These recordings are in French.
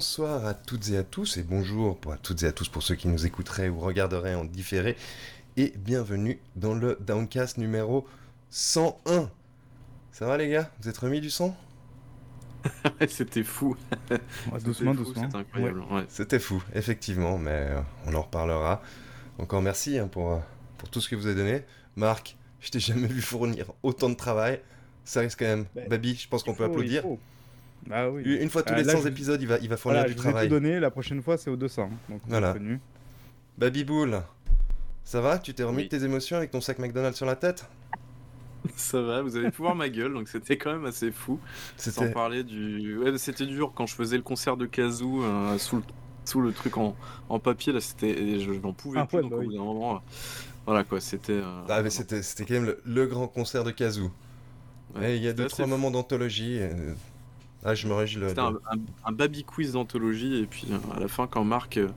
bonsoir à toutes et à tous, et bonjour pour à toutes et à tous pour ceux qui nous écouteraient ou regarderaient en différé, et bienvenue dans le Downcast numéro 101. Ça va les gars? Vous êtes remis du son C'était fou. doucement, doucement. C'était incroyable. Ouais. C'était fou, effectivement, mais euh, on en reparlera. Encore merci hein, pour, euh, pour tout ce que vous avez donné. Marc, je t'ai jamais vu fournir autant de travail. Ça risque quand même. Ben, Baby, je pense qu'on peut il applaudir. faut. Bah oui. Une fois tous Ah, les là, 100 je- épisodes, il va, il va fournir Voilà, du je vous ai travail. tout donné, la prochaine fois c'est au 200. Donc Voilà. êtes prévenus. Baby Boule, ça va? Tu t'es remis Oui. de tes émotions avec ton sac McDonald's sur la tête? Ça va, vous avez pu voir ma gueule, donc c'était quand même assez fou. Sans C'était. parler du. Ouais, c'était dur quand je faisais le concert de Kazoo euh, sous, le... sous le truc en, en papier, là, c'était. et Je n'en pouvais Ah plus, ouais, donc bah au oui. bout d'un moment. euh, Voilà quoi, c'était. euh, Ah, mais c'était c'était quand même le, le grand concert de Kazoo. Ouais, Et il y a deux, trois fou. moments d'anthologie. Ah, je me réjouis. C'était un, un, un baby quiz d'anthologie, et puis euh, à la fin, quand Marc euh,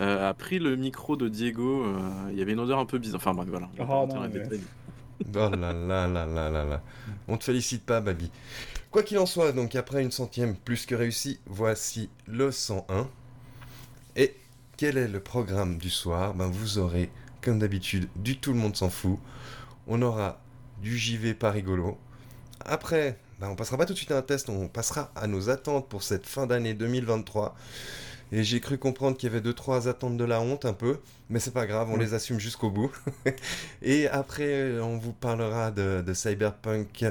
euh, a pris le micro de Diego, euh, il y avait une odeur un peu bizarre. Enfin bref, voilà. Oh non, mais-. Oh là là là là là là. On te félicite pas, Baby. Quoi qu'il en soit, donc après une centième plus que réussie, voici le 101. Et quel est le programme du soir? Ben vous aurez, comme d'habitude, du tout le monde s'en fout. On aura du JV pas rigolo. Après, ben on passera pas tout de suite à un test, on passera à nos attentes pour cette fin d'année 2023. Et j'ai cru comprendre qu'il y avait deux trois attentes de la honte un peu, mais c'est pas grave, on les assume jusqu'au bout. Et après, on vous parlera de, de Cyberpunk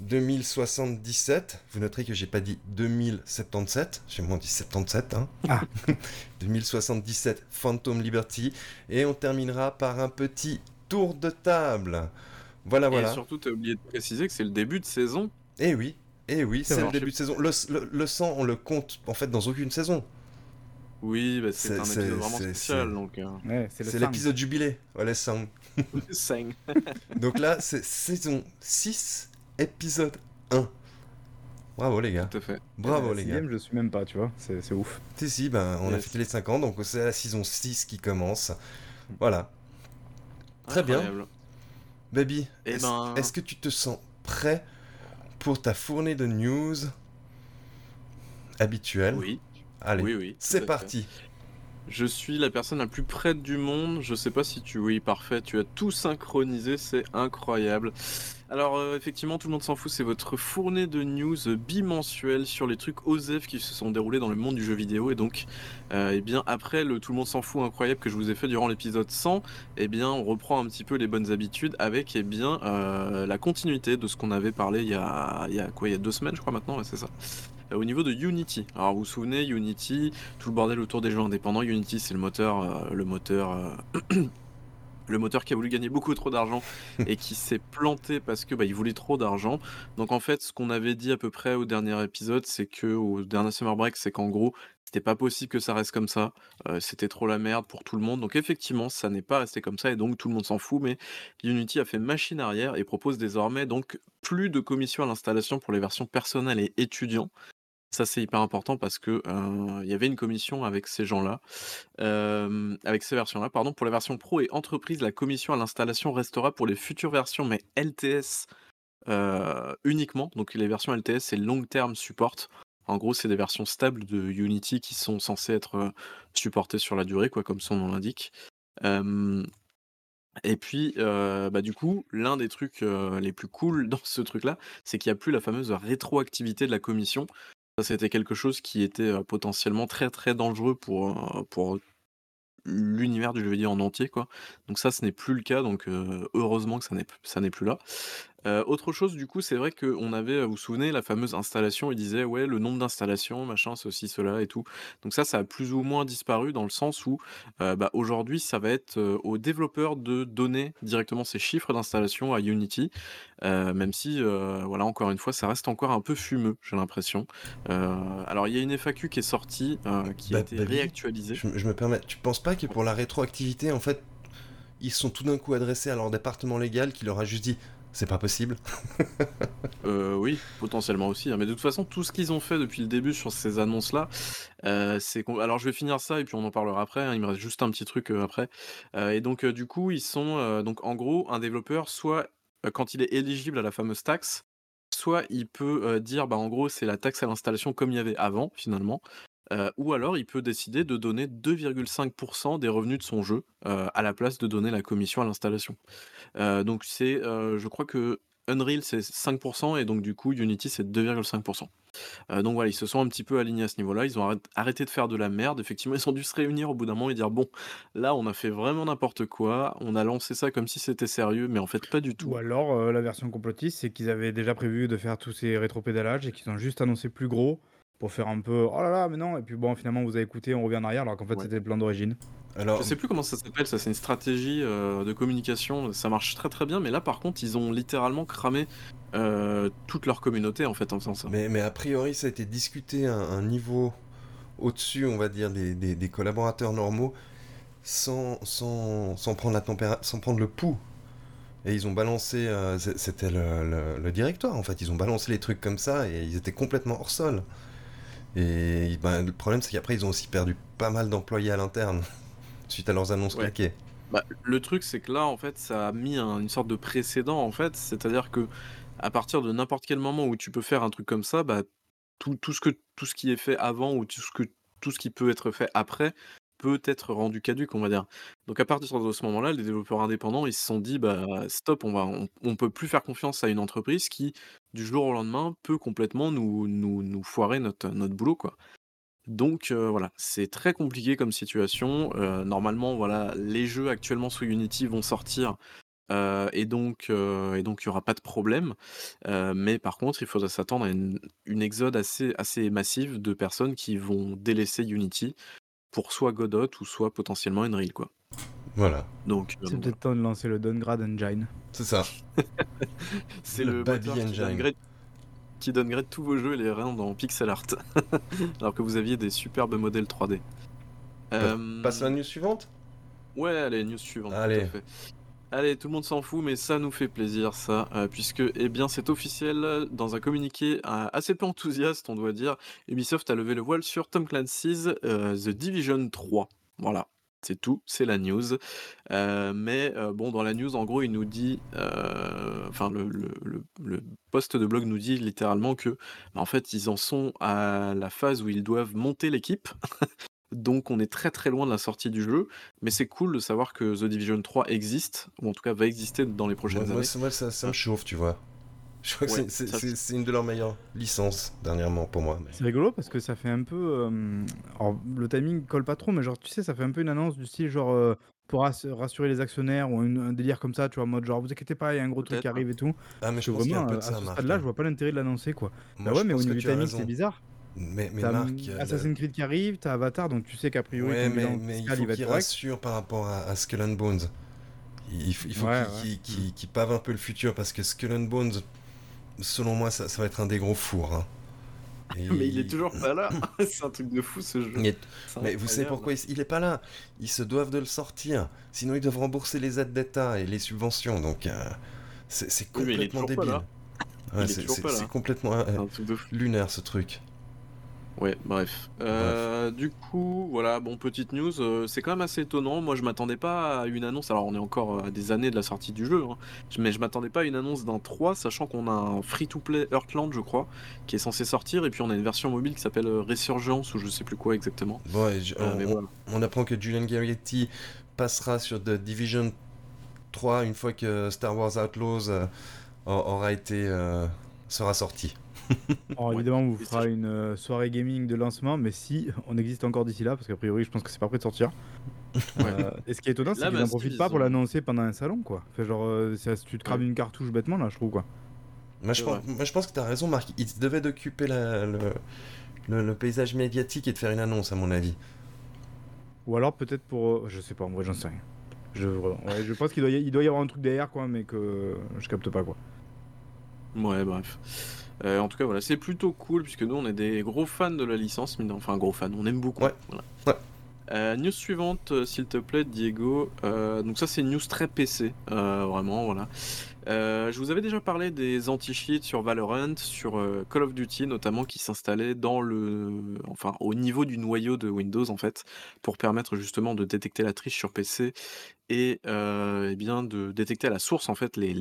2077. Vous noterez que j'ai pas dit 2077, j'ai moins dit 77. Hein. Ah. 2077 Phantom Liberty. Et on terminera par un petit tour de table. Voilà, Et voilà. surtout, t'as oublié de préciser que c'est le début de saison. Eh oui, eh oui, C'est le début de saison. Le, le, le 100, on le compte en fait dans aucune saison. Oui, bah, c'est un épisode vraiment spécial, c'est- donc. euh, Ouais, c'est l'épisode jubilé. Voilà, 100. cinq. Donc là, c'est saison 6, épisode 1. Bravo les gars. Tout à fait. Bravo La les gars. je suis même pas, tu vois. C'est ouf. Si, si, ben, on a fêté les 5 ans, donc c'est la saison 6 qui commence. Voilà. Très bien. Baby, Eh est-ce ben- est-ce que tu te sens prêt pour ta fournée de news habituelle Oui, Allez, oui, oui. c'est fait. parti. Je suis la personne la plus prête du monde. Je sais pas si tu. Oui, parfait. Tu as tout synchronisé. C'est incroyable. Alors, euh, effectivement, tout le monde s'en fout. C'est votre fournée de news bimensuelle sur les trucs OSEF qui se sont déroulés dans le monde du jeu vidéo. Et donc, euh, eh bien, après le tout le monde s'en fout incroyable que je vous ai fait durant l'épisode 100, eh bien, on reprend un petit peu les bonnes habitudes avec, eh bien, euh, la continuité de ce qu'on avait parlé il y a, quoi Il y a deux semaines, je crois maintenant. C'est ça. Au niveau de Unity. Alors, vous vous souvenez, Unity, tout le bordel autour des jeux indépendants. Unity, c'est le moteur, le moteur, le moteur qui a voulu gagner beaucoup trop d'argent et qui s'est planté parce que bah, il voulait trop d'argent. Donc en fait, ce qu'on avait dit à peu près au dernier épisode, c'est que au dernier summer break, c'est qu'en gros, c'était pas possible que ça reste comme ça. Euh, c'était trop la merde pour tout le monde. Donc effectivement, ça n'est pas resté comme ça et donc tout le monde s'en fout. Mais Unity a fait machine arrière et propose désormais donc plus de commissions à l'installation pour les versions personnelles et étudiants. Ça c'est hyper important parce que euh, il y avait une commission avec ces gens-là, avec ces versions-là, pardon. Pour la version pro et entreprise, la commission à l'installation restera pour les futures versions, mais LTS uniquement. Donc les versions LTS, c'est Long Term Support. En gros, c'est des versions stables de Unity qui sont censées être supportées sur la durée, quoi, comme son nom l'indique. Et puis, bah, du coup, l'un des trucs les plus cool dans ce truc-là, c'est qu'il n'y a plus la fameuse rétroactivité de la commission. Ça, c'était quelque chose qui était potentiellement très très dangereux pour, l'univers du jeu vidéo en entier, quoi. Donc ça, ce n'est plus le cas, donc heureusement que ça n'est plus là. Euh, autre chose, du coup, c'est vrai qu'on avait, vous vous souvenez, la fameuse installation, il disait, ouais, le nombre d'installations, machin, ceci, cela et tout. Donc ça, ça a plus ou moins disparu dans le sens où, euh, bah, aujourd'hui, ça va être euh, aux développeurs de donner directement ces chiffres d'installation à Unity, euh, même si, euh, voilà, encore une fois, ça reste encore un peu fumeux, j'ai l'impression. Euh, alors, il y a une FAQ qui est sortie, euh, qui a Bah, été Baby, réactualisée. Je, me- je me permets, tu penses pas que pour la rétroactivité, en fait, ils sont tout d'un coup adressés à leur département légal qui leur a juste dit c'est pas possible Euh, oui, potentiellement aussi. hein. Mais de toute façon, tout ce qu'ils ont fait depuis le début sur ces annonces-là, euh, c'est. Alors, je vais finir ça et puis on en parlera après. hein. Il me reste juste un petit truc euh, après. Et donc, du coup, ils sont... donc, en gros, un développeur, soit quand il est éligible à la fameuse taxe, soit il peut dire, bah, en gros, c'est la taxe à l'installation comme il y avait avant, finalement. Ou alors il peut décider de donner 2,5% des revenus de son jeu, à la place de donner la commission à l'installation. donc c'est, je crois que Unreal, c'est 5% et donc du coup Unity, c'est 2,5% donc voilà, ils se sont un petit peu alignés à ce niveau-là, ils ont arrêté de faire de la merde. Effectivement, ils ont dû se réunir au bout d'un moment et dire: «Bon, là, on a fait vraiment n'importe quoi, on a lancé ça comme si c'était sérieux, mais en fait pas du tout». Ou alors, la version complotiste, c'est qu'ils avaient déjà prévu de faire tous ces rétropédalages et qu'ils ont juste annoncé plus gros pour faire un peu: «Oh là là, mais non» et puis bon, finalement, vous avez écouté, on revient en arrière alors qu'en fait, c'était le plan d'origine. Alors, je sais plus comment ça s'appelle, ça c'est une stratégie euh, de communication, ça marche très très bien, mais là par contre ils ont littéralement cramé euh, toute leur communauté en fait en faisant ça. Mais, mais a priori ça a été discuté à un niveau au-dessus, on va dire, des, des, collaborateurs normaux, sans, sans, sans prendre la température, sans prendre le pouls. Et ils ont balancé, euh, c'était le, le, directoire en fait, ils ont balancé les trucs comme ça et ils étaient complètement hors sol. Et ben, le problème c'est qu'après ils ont aussi perdu pas mal d'employés à l'interne suite à leurs annonces claquées. Bah, le truc, c'est que là, en fait, ça a mis une sorte de précédent, en fait. C'est-à-dire que à partir de n'importe quel moment où tu peux faire un truc comme ça, bah, tout, tout, ce que, tout ce qui est fait avant ou tout ce, que, tout ce qui peut être fait après peut être rendu caduque, on va dire. Donc à partir de ce moment-là, les développeurs indépendants, ils se sont dit, bah stop, on va, on, peut plus faire confiance à une entreprise qui, du jour au lendemain, peut complètement nous, nous, nous foirer notre, notre boulot, quoi. Donc voilà, c'est très compliqué comme situation. normalement, voilà, les jeux actuellement sous Unity vont sortir et donc et donc il y aura pas de problème. mais par contre, il faudra s'attendre à une, exode assez assez massive de personnes qui vont délaisser Unity pour soit Godot ou soit potentiellement Unreal quoi. Voilà. Donc c'est peut-être temps de lancer le Downgrade Engine. C'est ça. c'est le, Baby Engine qui downgrade tous vos jeux et les rend dans pixel art. Alors que vous aviez des superbes modèles 3D. Euh... Passe la news suivante? Ouais, allez, news suivante. Allez. Tout Allez, tout le monde s'en fout, mais ça nous fait plaisir, ça, euh, puisque, eh bien, c'est officiel, dans un communiqué euh, assez peu enthousiaste, on doit dire, Ubisoft a levé le voile sur Tom Clancy's euh, The Division 3. Voilà. C'est tout, c'est la news. Mais bon, dans la news, en gros, il nous dit, enfin, le, le, poste de blog nous dit littéralement que, bah, en fait, ils en sont à la phase où ils doivent monter l'équipe. Donc, on est très très loin de la sortie du jeu, mais c'est cool de savoir que The Division 3 existe, ou en tout cas va exister dans les prochaines années. Moi, ça, ça me chauffe, tu vois. Je crois que c'est une de leurs meilleures licences dernièrement pour moi. C'est rigolo parce que ça fait un peu. Euh, alors, le timing colle pas trop, mais genre, tu sais, ça fait un peu une annonce du style genre euh, pour rassurer les actionnaires ou un délire comme ça, tu vois, en mode genre, vous inquiétez pas, il y a un gros truc qui arrive et tout. Ah, mais je pense vraiment, à ce stade-là, je vois pas l'intérêt de l'annoncer, quoi. bah ouais, mais au niveau du timing, c'est bizarre. Mais, mais Marc, Assassin's Creed qui arrive, t'as Avatar, donc tu sais qu'a priori, ouais, mais, mais il faut qu'il rassure par rapport à, Skull and Bones. Il, faut qu'il pave un peu le futur parce que Skull and Bones selon moi, ça, va être un des gros fours. Hein. mais il est toujours pas là. c'est un truc de fou ce jeu. Mais vous savez pourquoi il... est pas là? Ils se doivent de le sortir. Sinon, ils doivent rembourser les aides d'État et les subventions. Donc, euh, c'est complètement débile. c'est complètement euh, lunaire ce truc. Ouais, bref. Euh, du coup, voilà, bon, petite news, euh, c'est quand même assez étonnant. Moi, je m'attendais pas à une annonce. Alors, on est encore à des années de la sortie du jeu, hein, mais je m'attendais pas à une annonce d'un 3, sachant qu'on a un free-to-play Earthland, je crois, qui est censé sortir, et puis on a une version mobile qui s'appelle euh, Resurgence, ou je sais plus quoi exactement. Ouais, on, apprend que Julian Garrity passera sur The Division 3 une fois que Star Wars Outlaws aura été sera sorti. Alors, évidemment, on vous fera une euh, soirée gaming de lancement, mais si on existe encore d'ici là, parce qu'a priori, je pense que c'est pas prêt de sortir. Euh, et ce qui est étonnant, c'est qu'ils n'en profitent pas pour l'annoncer pendant un salon, quoi. Fait genre, euh, tu te crames une cartouche bêtement, là, je trouve, quoi. Moi, je, pense, moi, je pense que t'as raison, Marc. Ils devaient d'occuper le, le, paysage médiatique et de faire une annonce, à mon avis. Ou alors, peut-être pour. je sais pas, en vrai, j'en sais rien. Je, je pense qu'il doit, y, doit y avoir un truc derrière, quoi, mais que je capte pas, quoi. Ouais, bref. Euh, en tout cas, voilà, c'est plutôt cool puisque nous, on est des gros fans de la licence, mais enfin, gros fans, on aime beaucoup. Euh, news suivante, euh, s'il te plaît, Diego. donc ça, c'est une news très PC, vraiment, voilà. Je vous avais déjà parlé des anti-cheats sur Valorant, sur Call of Duty notamment, qui s'installaient dans le, enfin, au niveau du noyau de Windows en fait, pour permettre justement de détecter la triche sur PC et, eh bien de détecter à la source en fait les,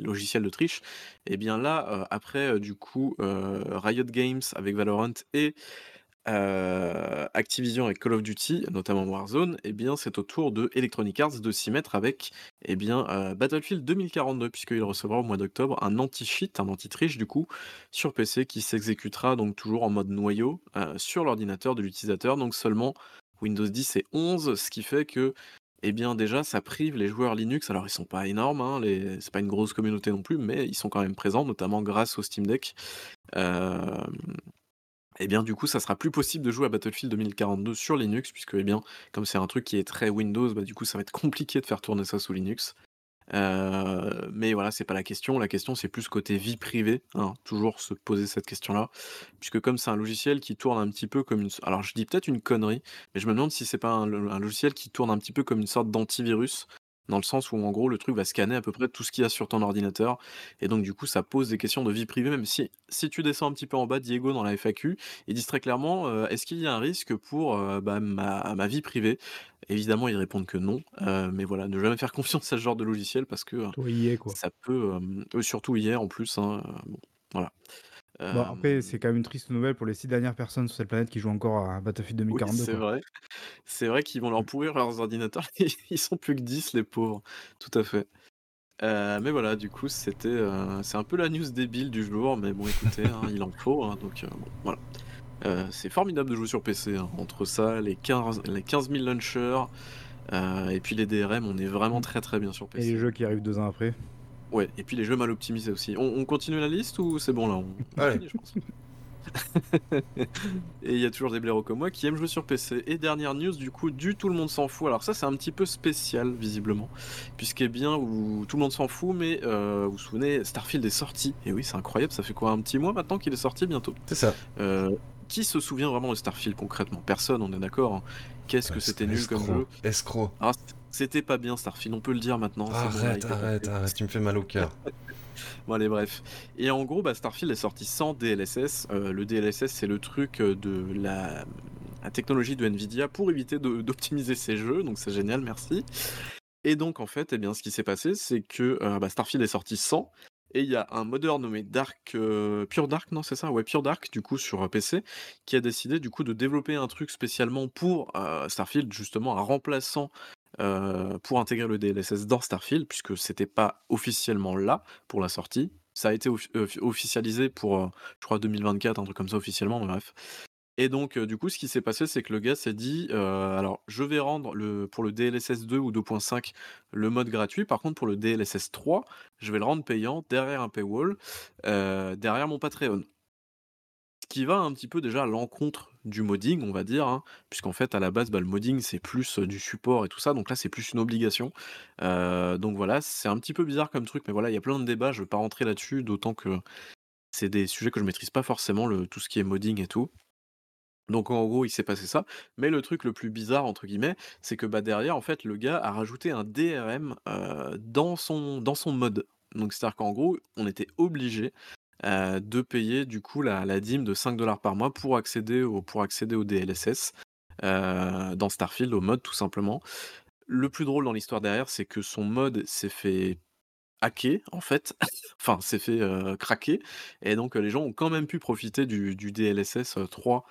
logiciels de triche. Et bien là, après du coup, Riot Games avec Valorant et Activision et Call of Duty, notamment Warzone, eh bien, c'est au tour de Electronic Arts de s'y mettre avec eh bien, Battlefield 2042, puisqu'il recevra au mois d'octobre un anti-cheat, un anti-triche du coup, sur PC qui s'exécutera donc toujours en mode noyau sur l'ordinateur de l'utilisateur, donc seulement Windows 10 et 11, ce qui fait que eh bien déjà ça prive les joueurs Linux, alors ils sont pas énormes, hein, les... c'est pas une grosse communauté non plus, mais ils sont quand même présents, notamment grâce au Steam Deck. Et eh bien du coup, ça sera plus possible de jouer à Battlefield 2042 sur Linux, puisque eh bien, comme c'est un truc qui est très Windows, bah, du coup ça va être compliqué de faire tourner ça sous Linux. Euh, mais voilà, c'est pas la question. La question, c'est plus côté vie privée. Hein, toujours se poser cette question-là. Puisque comme c'est un logiciel qui tourne un petit peu comme une... Alors je dis peut-être une connerie, mais je me demande si c'est pas un, logiciel qui tourne un petit peu comme une sorte d'antivirus dans le sens où en gros le truc va scanner à peu près tout ce qu'il y a sur ton ordinateur et donc du coup ça pose des questions de vie privée même si si tu descends un petit peu en bas Diego dans la FAQ ils disent très clairement euh, est-ce qu'il y a un risque pour euh, bah, ma, ma, vie privée? Évidemment ils répondent que non euh, mais voilà ne jamais faire confiance à ce genre de logiciel parce que ça peut surtout hier en plus hein, bon, voilà Bon, après, c'est quand même une triste nouvelle pour les six dernières personnes sur cette planète qui jouent encore à Battlefield 2042. c'est vrai. C'est vrai qu'ils vont leur pourrir leurs ordinateurs. Ils sont plus que 10, les pauvres. Tout à fait. Euh, mais voilà, du coup, c'était, euh, c'est un peu la news débile du jour, mais bon, écoutez, hein, il en faut, hein, donc euh, bon, voilà. c'est formidable de jouer sur PC, hein. Entre ça, les 15, les 15 000 launchers, et puis les DRM, on est vraiment mmh. très très bien sur PC. Et les jeux qui arrivent deux ans après. Ouais, et puis les jeux mal optimisés aussi. On, continue la liste ou c'est bon là on... Allez. je pense. et il y a toujours des blaireaux comme moi qui aiment jouer sur PC. Et dernière news, du coup, du tout le monde s'en fout. Alors ça, c'est un petit peu spécial, visiblement, puisqu'est bien où tout le monde s'en fout, mais euh, vous vous souvenez, Starfield est sorti. Et oui, c'est incroyable. Ça fait quoi, un petit mois maintenant qu'il est sorti bientôt C'est ça. Euh, qui se souvient vraiment de Starfield concrètement? Personne, on est d'accord. Hein. Qu'est-ce que c'était nul comme jeu Escroc. C'était pas bien Starfield, on peut le dire maintenant. Arrête, arrête, arrête, tu me fais mal au cœur. bon allez bref. Et en gros, bah, Starfield est sorti sans DLSS. Euh, le DLSS c'est le truc euh, de la, technologie de Nvidia pour éviter d'optimiser ses jeux, donc c'est génial, merci. Et donc en fait, eh bien, ce qui s'est passé, c'est que euh, bah, Starfield est sorti sans, et il y a un modeur nommé Dark, Pure Dark, non c'est ça? Ouais, Pure Dark, du coup, sur PC, qui a décidé du coup de développer un truc spécialement pour Starfield, justement, un remplaçant euh, pour intégrer le DLSS dans Starfield, puisque c'était pas officiellement là pour la sortie. Ça a été euh, officialisé pour, euh, je crois, 2024, un truc comme ça officiellement, bref. Et donc, du coup, ce qui s'est passé, c'est que le gars s'est dit, alors, je vais rendre le, pour le DLSS 2 ou 2.5 le mode gratuit. Par contre, pour le DLSS 3, je vais le rendre payant derrière un paywall, derrière mon Patreon qui va un petit peu déjà à l'encontre du modding, on va dire, hein, puisqu'en fait, à la base, bah, le modding, c'est plus du support et tout ça, donc là, c'est plus une obligation. donc voilà, c'est un petit peu bizarre comme truc, mais voilà, il y a plein de débats, je ne vais pas rentrer là-dessus, d'autant que c'est des sujets que je maîtrise pas forcément, le, tout ce qui est modding et tout. Donc en gros, il s'est passé ça. Mais le truc le plus bizarre, entre guillemets, c'est que bah, derrière, en fait, le gars a rajouté un DRM dans, son, dans son mode. Donc c'est-à-dire qu'en gros, on était obligé euh, de payer du coup la, la dîme de 5 dollars par mois pour accéder au, pour accéder au DLSS euh, dans Starfield, au mode tout simplement. Le plus drôle dans l'histoire derrière, c'est que son mode s'est fait hacker en fait, enfin s'est fait euh, craquer, et donc les gens ont quand même pu profiter du, du DLSS 3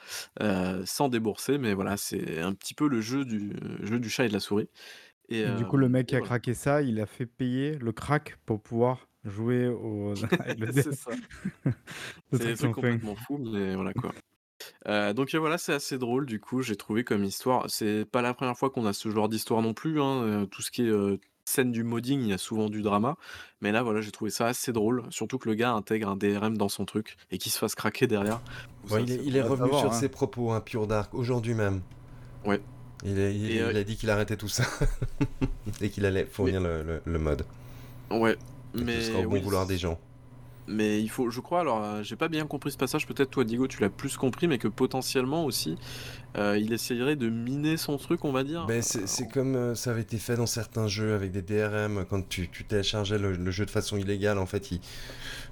sans débourser, mais voilà, c'est un petit peu le jeu du, jeu du chat et de la souris. Et, du coup, le mec qui a craqué ça, il a fait payer le crack pour pouvoir jouer au. c'est ça. c'est des trucs complètement fou, mais voilà quoi. Euh, donc voilà, c'est assez drôle du coup, j'ai trouvé comme histoire. C'est pas la première fois qu'on a ce genre d'histoire non plus. Hein. Euh, tout ce qui est euh, scène du modding, il y a souvent du drama. Mais là, voilà, j'ai trouvé ça assez drôle. Surtout que le gars intègre un DRM dans son truc et qu'il se fasse craquer derrière. il, est, revenu sur hein. ses propos, hein, Pure Dark, aujourd'hui même. Ouais. Il, a dit qu'il arrêtait tout ça et qu'il allait fournir le, le mode. Ouais, mais ce sera au bon vouloir des gens. Mais il faut, je crois, alors euh, j'ai pas bien compris ce passage, peut-être toi Diego tu l'as plus compris, mais que potentiellement aussi euh, il essayerait de miner son truc, on va dire. Ben, c'est comme euh, ça avait été fait dans certains jeux avec des DRM, quand tu, téléchargeais le, jeu de façon illégale, en fait, il,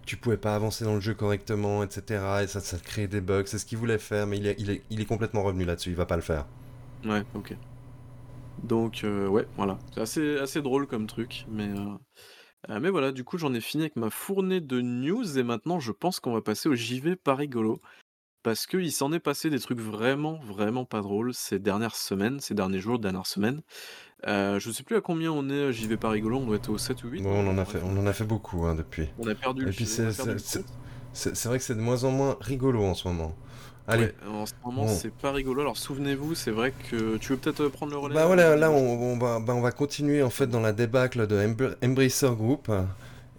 tu pouvais pas avancer dans le jeu correctement, etc. Et ça, ça créait des bugs, c'est ce qu'il voulait faire, mais il est, il est, il est complètement revenu là-dessus, il va pas le faire. Ouais, ok. Donc, ouais, voilà. C'est assez, assez drôle comme truc, mais. Euh, mais voilà, du coup, j'en ai fini avec ma fournée de news et maintenant je pense qu'on va passer au JV pas rigolo. parce qu'il s'en est passé des trucs vraiment, vraiment pas drôles ces dernières semaines, ces derniers jours, dernières semaines. Euh, je sais plus à combien on est, j'y vais pas rigolo, on doit être au 7 ou 8. Bon, on en a fait, on en a fait beaucoup hein, depuis. On a perdu le puis c'est vrai que c'est de moins en moins rigolo en ce moment. Allez. en ce moment, c'est pas rigolo. Alors souvenez-vous, c'est vrai que tu veux peut-être euh, prendre le relais. Bah voilà, là on, va, bah, on va continuer en fait dans la débâcle de Embracer Group.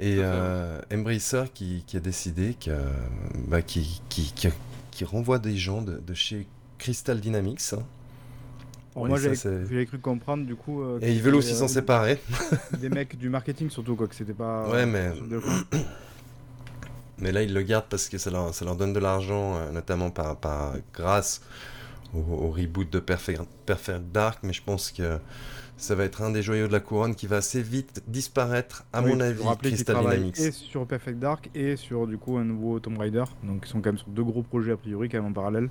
Et euh, Embracer qui, qui, a décidé que, bah, qui, qui, qui, renvoie des gens de, de chez Crystal Dynamics. Hein. moi j'avais cru comprendre du coup. Euh, et ils veulent aussi s'en séparer. des mecs du marketing surtout quoi, que c'était pas. Ouais mais. Mais là ils le gardent parce que ça leur, ça leur donne de l'argent, euh, notamment par, par, grâce au, au, reboot de Perfect, Perfect Dark. Mais je pense que ça va être un des joyaux de la couronne qui va assez vite disparaître, à mon avis, Crystal Dynamics. Et sur Perfect Dark et sur du coup un nouveau Tomb Raider. Donc ils sont quand même sur deux gros projets a priori quand même en parallèle.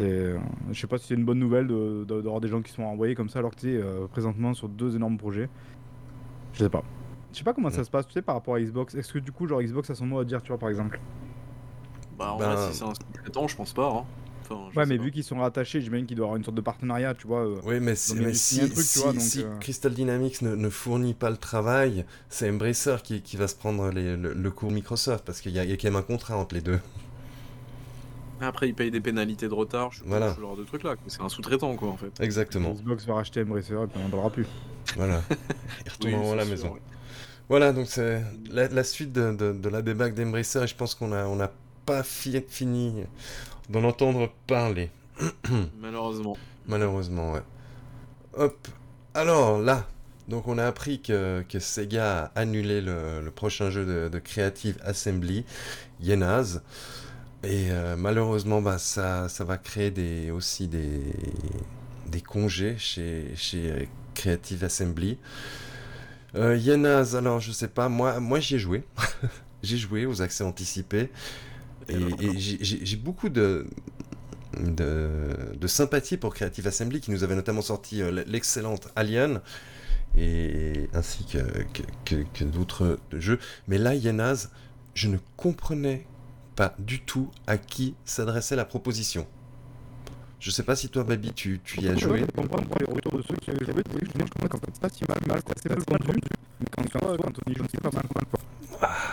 Euh, je sais pas si c'est une bonne nouvelle d'avoir des gens qui sont envoyés comme ça alors que tu es euh, présentement sur deux énormes projets. Je sais pas. Je sais pas comment ça se passe, tu sais, par rapport à Xbox. Est-ce que du coup, genre Xbox a son mot à dire, tu vois, par exemple? Bah, en ben... si c'est un temps, je pense pas. Hein ouais, mais vu qu'ils sont rattachés, j'imagine qu'il doit y avoir une sorte de partenariat, tu vois. Euh, oui, mais, si, euh, Crystal Dynamics ne, fournit pas le travail, c'est Embracer qui, qui, va se prendre le, le, cours Microsoft, parce qu'il y, a quand même un contrat entre les deux. Après, ils payent des pénalités de retard, je voilà. ce genre de trucs là. C'est un sous-traitant, quoi, en fait. Exactement. Xbox va racheter Embracer et puis on n'en parlera plus. Voilà. Ils retourneront à la maison. Voilà, donc c'est la, suite de, de, la débâcle d'Embracer. Je pense qu'on a, on a pas fini d'en entendre parler. Malheureusement. Malheureusement, ouais. Hop. Alors là, donc on a appris que, que Sega a annulé le, prochain jeu de, Creative Assembly, Yenaz. Et euh, malheureusement, bah, ça, ça va créer des, aussi des, des congés chez, chez Creative Assembly. Euh, Yenaz, alors je sais pas, moi, moi j'y ai joué. j'ai joué aux accès anticipés. Et, j'ai beaucoup de, de, sympathie pour Creative Assembly qui nous avait notamment sorti euh, l'excellente Alien et ainsi que, que, que, d'autres jeux. Mais là, Yenaz, je ne comprenais pas du tout à qui s'adressait la proposition. Je sais pas si toi, Baby, tu, tu y as joué. Je comprends les retours de ceux qui avaient joué. Je comprends qu'en fait, pas si mal, mal, c'est mal vendu. Mais quand, quand, quand on y joue, c'est pas mal, quoi.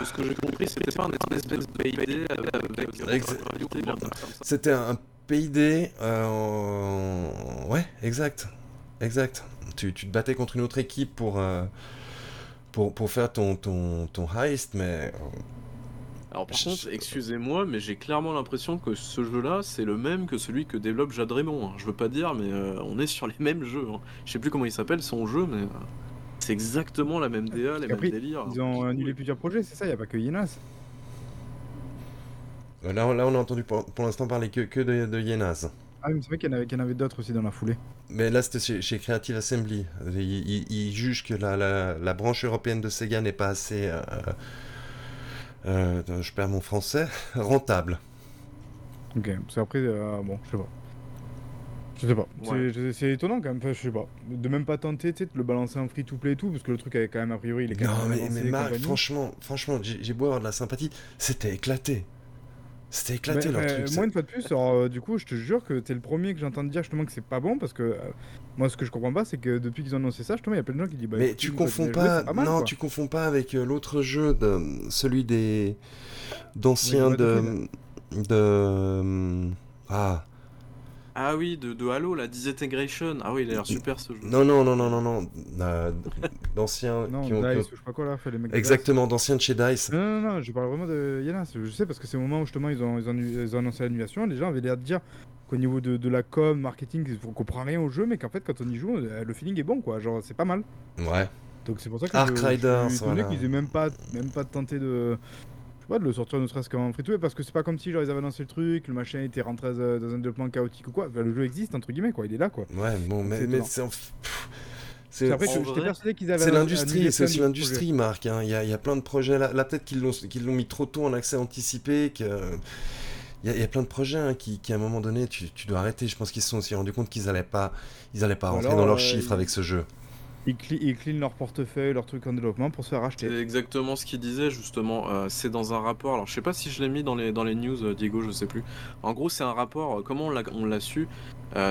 Ce que j'ai compris, c'était pas un espèce de PID avec. C'était un PID. Euh, ouais, exact. Exact. Tu, tu, te battais contre une autre équipe pour, euh, pour, pour, faire ton, ton, ton heist, mais. Euh, Alors par contre, excusez-moi, mais j'ai clairement l'impression que ce jeu-là, c'est le même que celui que développe Jade Raymond. Hein. Je veux pas dire, mais on est sur les mêmes jeux. Hein. Je sais plus comment il s'appelle son jeu, mais. C'est exactement la même DA, les mêmes délires. Ils ont annulé plusieurs projets, c'est ça, il n'y a pas que Yenas. Euh, là, là, on a entendu pour, l'instant parler que, que de, de Yenas. Ah, mais c'est vrai qu'il y en avait, avait d'autres aussi dans la foulée. Mais là, c'était chez, Creative Assembly. Ils, jugent que la, la, branche européenne de Sega n'est pas assez. Euh, euh, je perds mon français. rentable. Ok, c'est après. bon, je sais pas. Je sais pas. C'est étonnant quand même. je sais pas. De même pas tenter de le balancer en free to play et tout, parce que le truc avait quand même a priori il est quand non, même. mais, mais Marc, franchement, franchement j'ai beau avoir de la sympathie, c'était éclaté. C'était éclaté leur truc. Moi, une fois de plus, alors, euh, du coup, je te jure que t'es le premier que j'entends dire justement que c'est pas bon parce que euh, moi, ce que je comprends pas, c'est que depuis qu'ils ont annoncé ça, justement, il y a plein de gens qui disent. Bah, mais tu confonds pas. non, tu confonds pas avec euh, l'autre jeu, de, celui des d'anciens de, de. Ah. Ah oui, de, de Halo, la Disintegration. Ah oui, il a l'air super ce jeu. Non, non, non, non, non, non. d'anciens. Non, qui ont... Dice, je sais pas quoi là, fait les mecs Exactement, d'anciens de chez Dice. Non, non, non, je parle vraiment de Yana. Je sais parce que c'est au moment où justement ils ont, ils ont, ils ont annoncé l'annulation, les gens avaient l'air de dire qu'au niveau de, de, la com, marketing, on comprend rien au jeu, mais qu'en fait, quand on y joue, euh, le feeling est bon, quoi. Genre, c'est pas mal. Ouais. Donc c'est pour ça que Ark je, Riders, je suis voilà. qu'ils aient même pas, même pas tenté de de le sortir ne serait-ce qu'en free to parce que c'est pas comme si genre ils avaient annoncé le truc, le machin était rentré dans un développement chaotique ou quoi. le jeu existe entre guillemets quoi, il est là quoi. Ouais, bon, mais, c'est c'est l'industrie, c'est aussi l'industrie, Marc. Hein. Il, y a, y a, plein de projets là. Là, peut-être qu'ils l'ont mis trop tôt en accès anticipé. Que... Il, y a, il y a plein de projets hein, qui, qui, à un moment donné, tu, tu dois arrêter. Je pense qu'ils se sont aussi rendus compte qu'ils n'allaient pas, ils allaient pas rentrer dans leurs euh, chiffres avec ce jeu. Ils, clean leur portefeuille, leur truc en développement pour se faire racheter. C'est exactement ce qu'il disait justement. Euh, c'est dans un rapport. Alors je sais pas si je l'ai mis dans les, dans les news, euh, Diego, je sais plus. En gros, c'est un rapport. Euh, comment on l'a su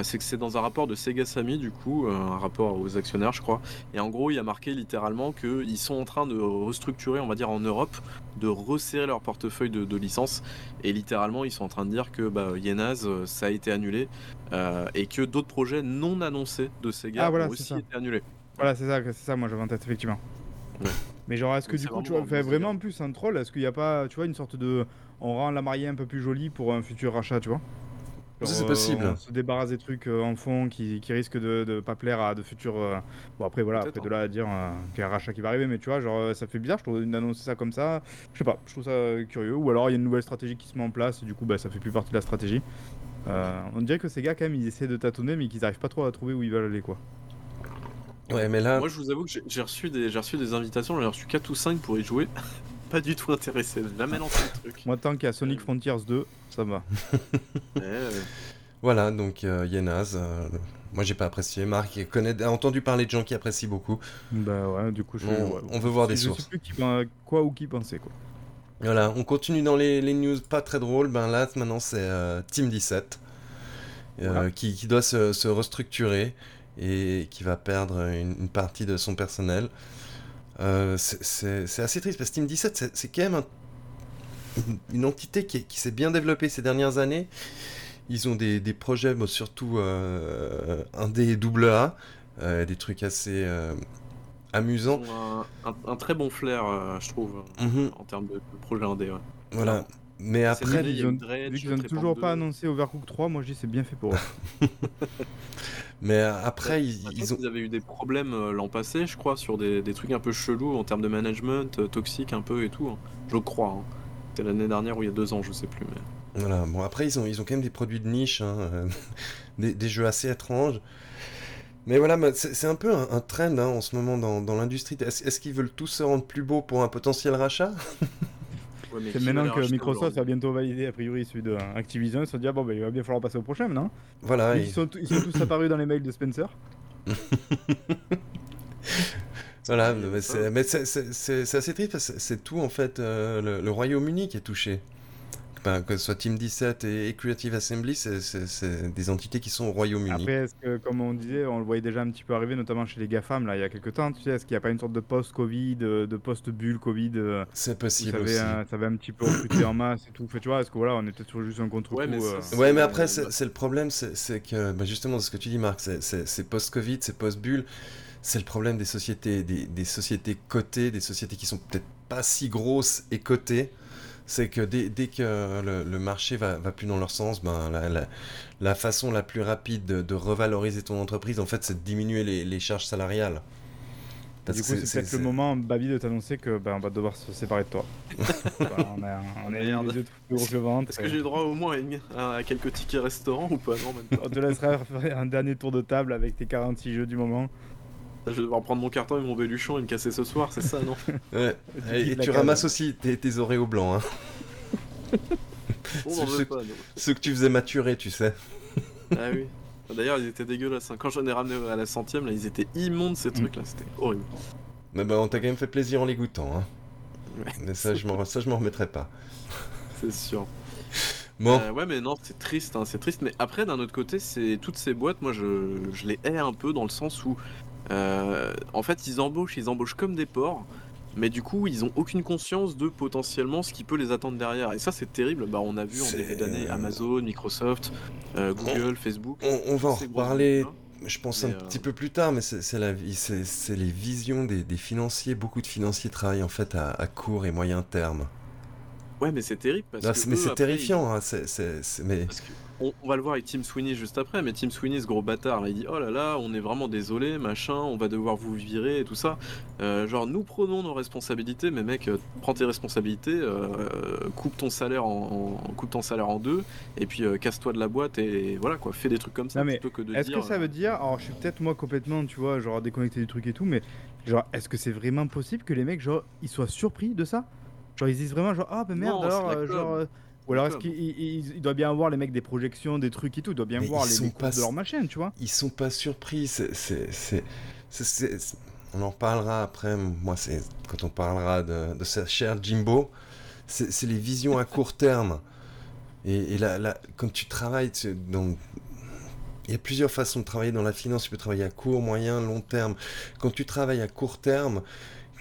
C'est que c'est dans un rapport de Sega Sammy, du coup, un rapport aux actionnaires, je crois. Et en gros, il y a marqué littéralement qu'ils sont en train de restructurer, on va dire en Europe, de resserrer leur portefeuille de, de licences. Et littéralement, ils sont en train de dire que bah, Yenaz, ça a été annulé. et que d'autres projets non annoncés de Sega ah, ont aussi été annulés. Voilà, c'est ça, c'est ça, moi j'avais en tête, effectivement. Mais genre, est-ce que du coup, tu vois, vraiment en plus un troll, est-ce qu'il n'y a pas, tu vois, une sorte de. On rend la mariée un peu plus jolie pour un futur rachat, tu vois? C'est possible. on se débarrasse des trucs euh, en fond qui, qui risquent de ne pas plaire à de futurs. Euh, bon, après, voilà, après de là à dire euh, qu'il y a un rachat qui va arriver, mais tu vois, genre, ça fait bizarre, je trouve, d'annoncer ça comme ça. Je sais pas, je trouve ça curieux. Ou alors, il y a une nouvelle stratégie qui se met en place, et du coup, bah, ça fait plus partie de la stratégie. on dirait que ces gars, quand même, ils essaient de tâtonner, mais qu'ils n'arrivent pas trop à trouver où ils veulent aller, quoi. Ouais, mais là. Moi, je vous avoue que j'ai reçu, des, reçu des invitations, j'en ai reçu 4 ou 5 pour y jouer. pas du tout intéressé, jamais lancé le truc. Moi, tant qu'il y a Sonic euh. Frontiers 2, ça va. Voilà, donc euh, Yenaz. Euh, moi, j'ai pas apprécié. Marc connaît, a entendu parler de gens qui apprécient beaucoup. Bah ouais, du coup, je on, veut voir des sources. Je sais plus qui, quoi ou qui pensait, quoi. Voilà, on continue dans les, news pas très drôles. Ben là, maintenant, c'est Team 17 qui, qui, doit se, se restructurer et qui va perdre une, partie de son personnel. Euh, c'est assez triste parce que Team 17, c'est quand même une entité qui, qui s'est bien développée ces dernières années. Ils ont des, des projets, surtout euh, un des double A, euh, des trucs assez amusants. Un, un, très bon flair, je trouve, mhm. en termes de, projet indé. Voilà. Mais après, ils n'ont toujours pas annoncé Overcooked 3, moi je dis c'est bien fait pour eux. Mais après, ils, ils, ont... ils avaient eu des problèmes euh, l'an passé, je crois, sur des, des, trucs un peu chelous en termes de management, euh, toxique un peu et tout. Hein. Je crois. Hein. C'était l'année dernière ou il y a deux ans, je sais plus. Mais... Voilà, bon après ils ont, ils ont quand même des produits de niche, hein, euh, des, des, jeux assez étranges. Mais voilà, c'est un peu un, trend en ce moment dans, dans l'industrie. Est-ce qu'ils veulent tous se rendre plus beaux pour un potentiel rachat? c'est maintenant que Microsoft va bientôt valider a priori celui de Activision, ils se sont dit ah bon bah, il va bien falloir passer au prochain non? Voilà. Ils, sont ils, sont, tous apparus dans les mails de Spencer. voilà, mais c'est assez triste parce que c'est tout en fait euh, le Royaume-Uni qui est touché que ce soit Team 17 et, Creative Assembly, c'est des entités qui sont au Royaume-Uni. Après, est-ce que, comme on disait, on le voyait déjà un petit peu arriver, notamment chez les GAFAM, là, il y a quelques temps, tu sais, est-ce qu'il n'y a pas une sorte de post-Covid, de, post-bulle Covid euh, C'est possible ça aussi. Un, ça avait un petit peu recruté en masse et tout. Fait, tu vois, est-ce que voilà, on est peut-être sur juste un contre-coup Ouais, mais, euh, ouais, mais après, c'est le problème, c'est que, bah, justement, ce que tu dis, Marc, c'est post-Covid, c'est post-bulle. C'est le problème des sociétés, des, des sociétés cotées, des sociétés qui sont peut-être pas si grosses et cotées c'est que dès, que le, marché va, va, plus dans leur sens, ben, la, façon la plus rapide de, revaloriser ton entreprise, en fait, c'est de diminuer les, charges salariales. Parce du coup, c'est peut-être le moment, Babi, de t'annoncer que ben, on va devoir se séparer de toi. on est, on est les deux plus gros que Est-ce que j'ai droit au moins à, quelques tickets restaurants ou pas? Non, On te laissera faire un dernier tour de table avec tes 46 jeux du moment. Je vais devoir prendre mon carton et mon béluchon et me casser ce soir, c'est ça, non Ouais. Et, tu ramasses aussi tes, tes oreos blancs. Hein. ceux, que tu faisais maturer, tu sais. ah oui. D'ailleurs, ils étaient dégueulasses. Hein. Quand j'en ai ramené à la centième, là, ils étaient immondes ces trucs-là. C'était horrible. Mais bah, on t'a quand même fait plaisir en les goûtant. Hein. Mais ça, je m'en remettrai pas. C'est sûr. Bon. Euh, ouais, mais non, c'est triste, hein, c'est triste. Mais après, d'un autre côté, c'est toutes ces boîtes, moi, je, je les hais un peu dans le sens où euh, en fait, ils embauchent, ils embauchent comme des porcs. Mais du coup, ils ont aucune conscience de potentiellement ce qui peut les attendre derrière. Et ça, c'est terrible. Bah, on a vu en début d'année Amazon, Microsoft, euh, Google, Facebook. On, va en reparler, je pense, un euh, petit peu plus tard, mais c'est les visions des, financiers. Beaucoup de financiers travaillent en fait à, court et moyen terme. Ouais, mais c'est terrible. Parce mais c'est terrifiant. Hein, mais on, va le voir avec Tim Sweeney juste après, mais Tim Sweeney, ce gros bâtard, il dit Oh là là, on est vraiment désolé, machin, on va devoir vous virer et tout ça. Euh, genre, nous prenons nos responsabilités, mais mec, euh, prends tes responsabilités, euh, coupe, ton salaire en, coupe ton salaire en deux, et puis casse-toi de la boîte et voilà quoi, fais des trucs comme ça. plutôt que de est-ce que ça veut dire, alors je suis peut-être moi complètement, tu vois, genre déconnecté du truc et tout, mais genre, est-ce que c'est vraiment possible que les mecs, genre, ils soient surpris de ça? Genre, ils disent vraiment, genre, ah, ben merde, alors, genre. Ou alors est-ce qu'il doit bien avoir les mecs des projections, des trucs et tout, il doit bien voir les, les de leur machine, tu vois Ils sont pas surpris, c'est on en parlera après. Moi, c'est quand on parlera de, de ce cher Jimbo. C'est les visions à court terme. Et, là, quand tu travailles, donc, il y a plusieurs façons de travailler dans la finance. Tu peux travailler à court, moyen, long terme. Quand tu travailles à court terme,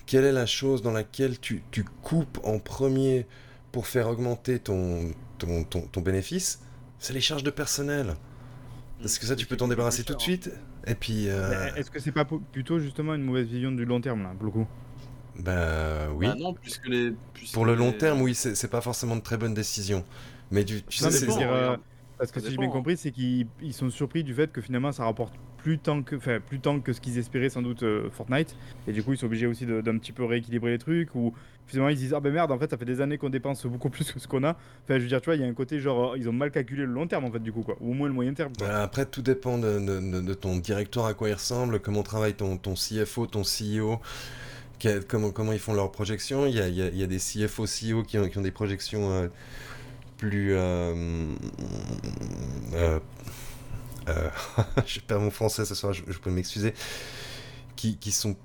quelle est la chose dans laquelle tu, tu coupes en premier pour faire augmenter ton, ton, ton, bénéfice C'est les charges de personnel. Parce que ça, tu peux t'en débarrasser tout de suite. Et puis. Euh, est-ce que c'est pas plutôt justement une mauvaise vision du long terme, là, pour le coup? Bah oui. Bah non, puisque les. pour le long terme, oui, c'est pas forcément de très bonnes décisions. Mais tu, sais, c'est. Parce que si j'ai bien compris, c'est qu'ils sont surpris du fait que finalement ça rapporte plus tant que, enfin, plus tant que ce qu'ils espéraient sans doute euh, Fortnite. Et du coup, ils sont obligés aussi d'un petit peu rééquilibrer les trucs. Ou finalement, ils disent Ah ben merde, en fait, ça fait des années qu'on dépense beaucoup plus que ce qu'on a. Enfin, je veux dire, tu vois, il y a un côté genre, ils ont mal calculé le long terme en fait, du coup, quoi. Ou au moins le moyen terme. Bah, après, tout dépend de, ton directeur à quoi il ressemble, comment travaille ton, ton CFO, ton CEO. Comment, comment ils font leurs projections. Il y a, il y a, des CFO, CEO qui ont, qui ont des projections euh, plus. Euh, euh, euh, je perds mon français ce soir, je, peux m'excuser. Qui, qui, sont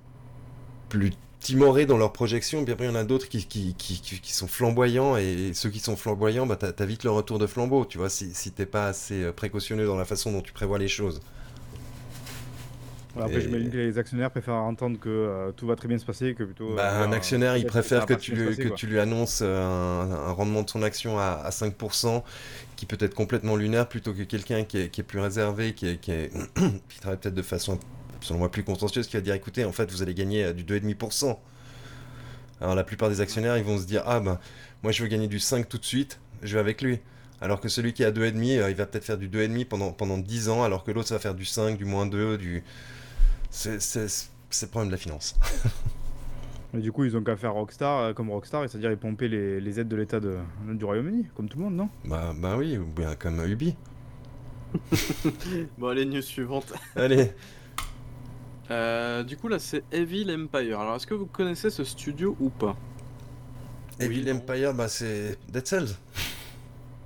plus timorés dans leurs projections, bien il y en a d'autres qui, qui, qui, sont flamboyants, et ceux qui sont flamboyants, bah, t'as vite le retour de flambeau, tu vois, si, si t'es pas assez précautionneux dans la façon dont tu prévois les choses après, j'imagine que les actionnaires préfèrent entendre que euh, tout va très bien se passer que plutôt. Bah, un actionnaire, il préfère que tu, lui, que tu lui annonces euh, un, rendement de son action à, 5%, qui peut être complètement lunaire, plutôt que quelqu'un qui est, plus réservé, qui, qui, qui travaille peut-être de façon, selon moi, plus consciencieuse, qui va dire écoutez, en fait, vous allez gagner euh, du 2,5%. Alors, la plupart des actionnaires, ils vont se dire ah ben, moi, je veux gagner du 5 tout de suite, je vais avec lui. Alors que celui qui a 2,5, il va peut-être faire du 2,5 pendant, pendant 10 ans, alors que l'autre, ça va faire du 5, du moins 2, du. C'est le problème de la finance. Et du coup, ils ont qu'à faire Rockstar euh, comme Rockstar, c'est-à-dire ils pomper les, les aides de l'État du Royaume-Uni, comme tout le monde, non? Bah, bah oui, ou bien comme Ubi. bon, allez, news suivante. Allez. Euh, du coup, là, c'est Evil Empire. Alors, est-ce que vous connaissez ce studio ou pas? Evil Empire, bah, c'est Dead Cells.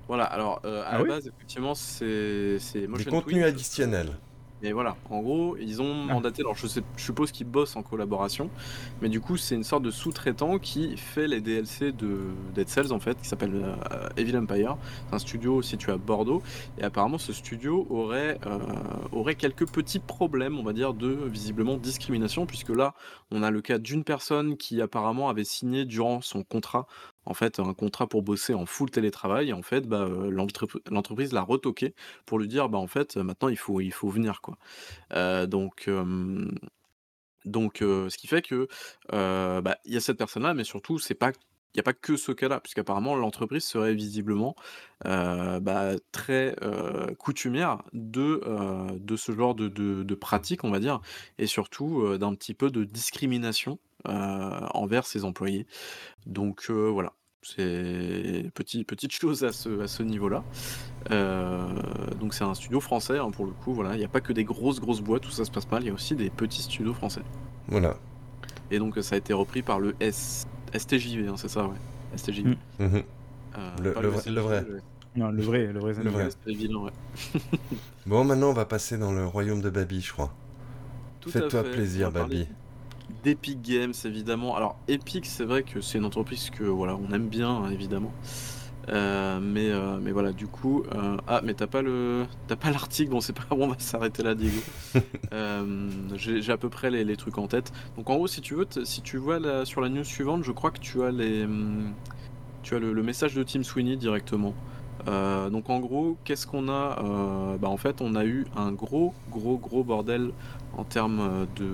Voilà, alors, euh, à ah la base, effectivement, c'est. Des contenus additionnels. Et voilà, en gros, ils ont ah. mandaté, alors je, sais, je suppose qu'ils bossent en collaboration, mais du coup, c'est une sorte de sous-traitant qui fait les DLC de Dead Cells en fait, qui s'appelle euh, Evil Empire. C'est un studio situé à Bordeaux, et apparemment, ce studio aurait, euh, aurait quelques petits problèmes, on va dire, de visiblement discrimination, puisque là, on a le cas d'une personne qui apparemment avait signé durant son contrat en fait un contrat pour bosser en full télétravail et en fait bah, euh, l'entreprise l'a retoqué pour lui dire bah en fait maintenant il faut venir quoi. Euh, donc ce qui fait que bah, il y a cette personne là mais surtout c'est pas il n'y a pas que ce cas-là, puisqu'apparemment l'entreprise serait visiblement bah, très coutumière de, de ce genre de, de, de pratique, on va dire, et surtout d'un petit peu de discrimination envers ses employés. Donc voilà, c'est petit, petite chose à ce, à ce niveau-là. donc c'est un studio français hein, pour le coup. Voilà, il n'y a pas que des grosses grosses boîtes où ça se passe mal. Il y a aussi des petits studios français. Voilà. Et donc ça a été repris par le S, STJV, hein, c'est ça, ouais. STJV. Mm. Mhm. le, le, vrai, le, vrai. Non, le vrai, le vrai. Le vrai. ouais. bon, maintenant on va passer dans le royaume de Babi, je crois. Fais-toi plaisir, Babi d'Epic Games évidemment. Alors Epic c'est vrai que c'est une entreprise que voilà on aime bien hein, évidemment. Euh, mais, euh, mais voilà du coup euh, ah mais t'as pas le t'as pas l'article bon c'est pas bon on va s'arrêter là Diego. J'ai à peu près les, trucs en tête. Donc en gros si tu veux si tu vois sur la news suivante je crois que tu as les hum, tu as le, message de Tim Sweeney directement. Donc en gros qu'est-ce qu'on a? Bah en fait on a eu un gros gros gros bordel en termes euh, de,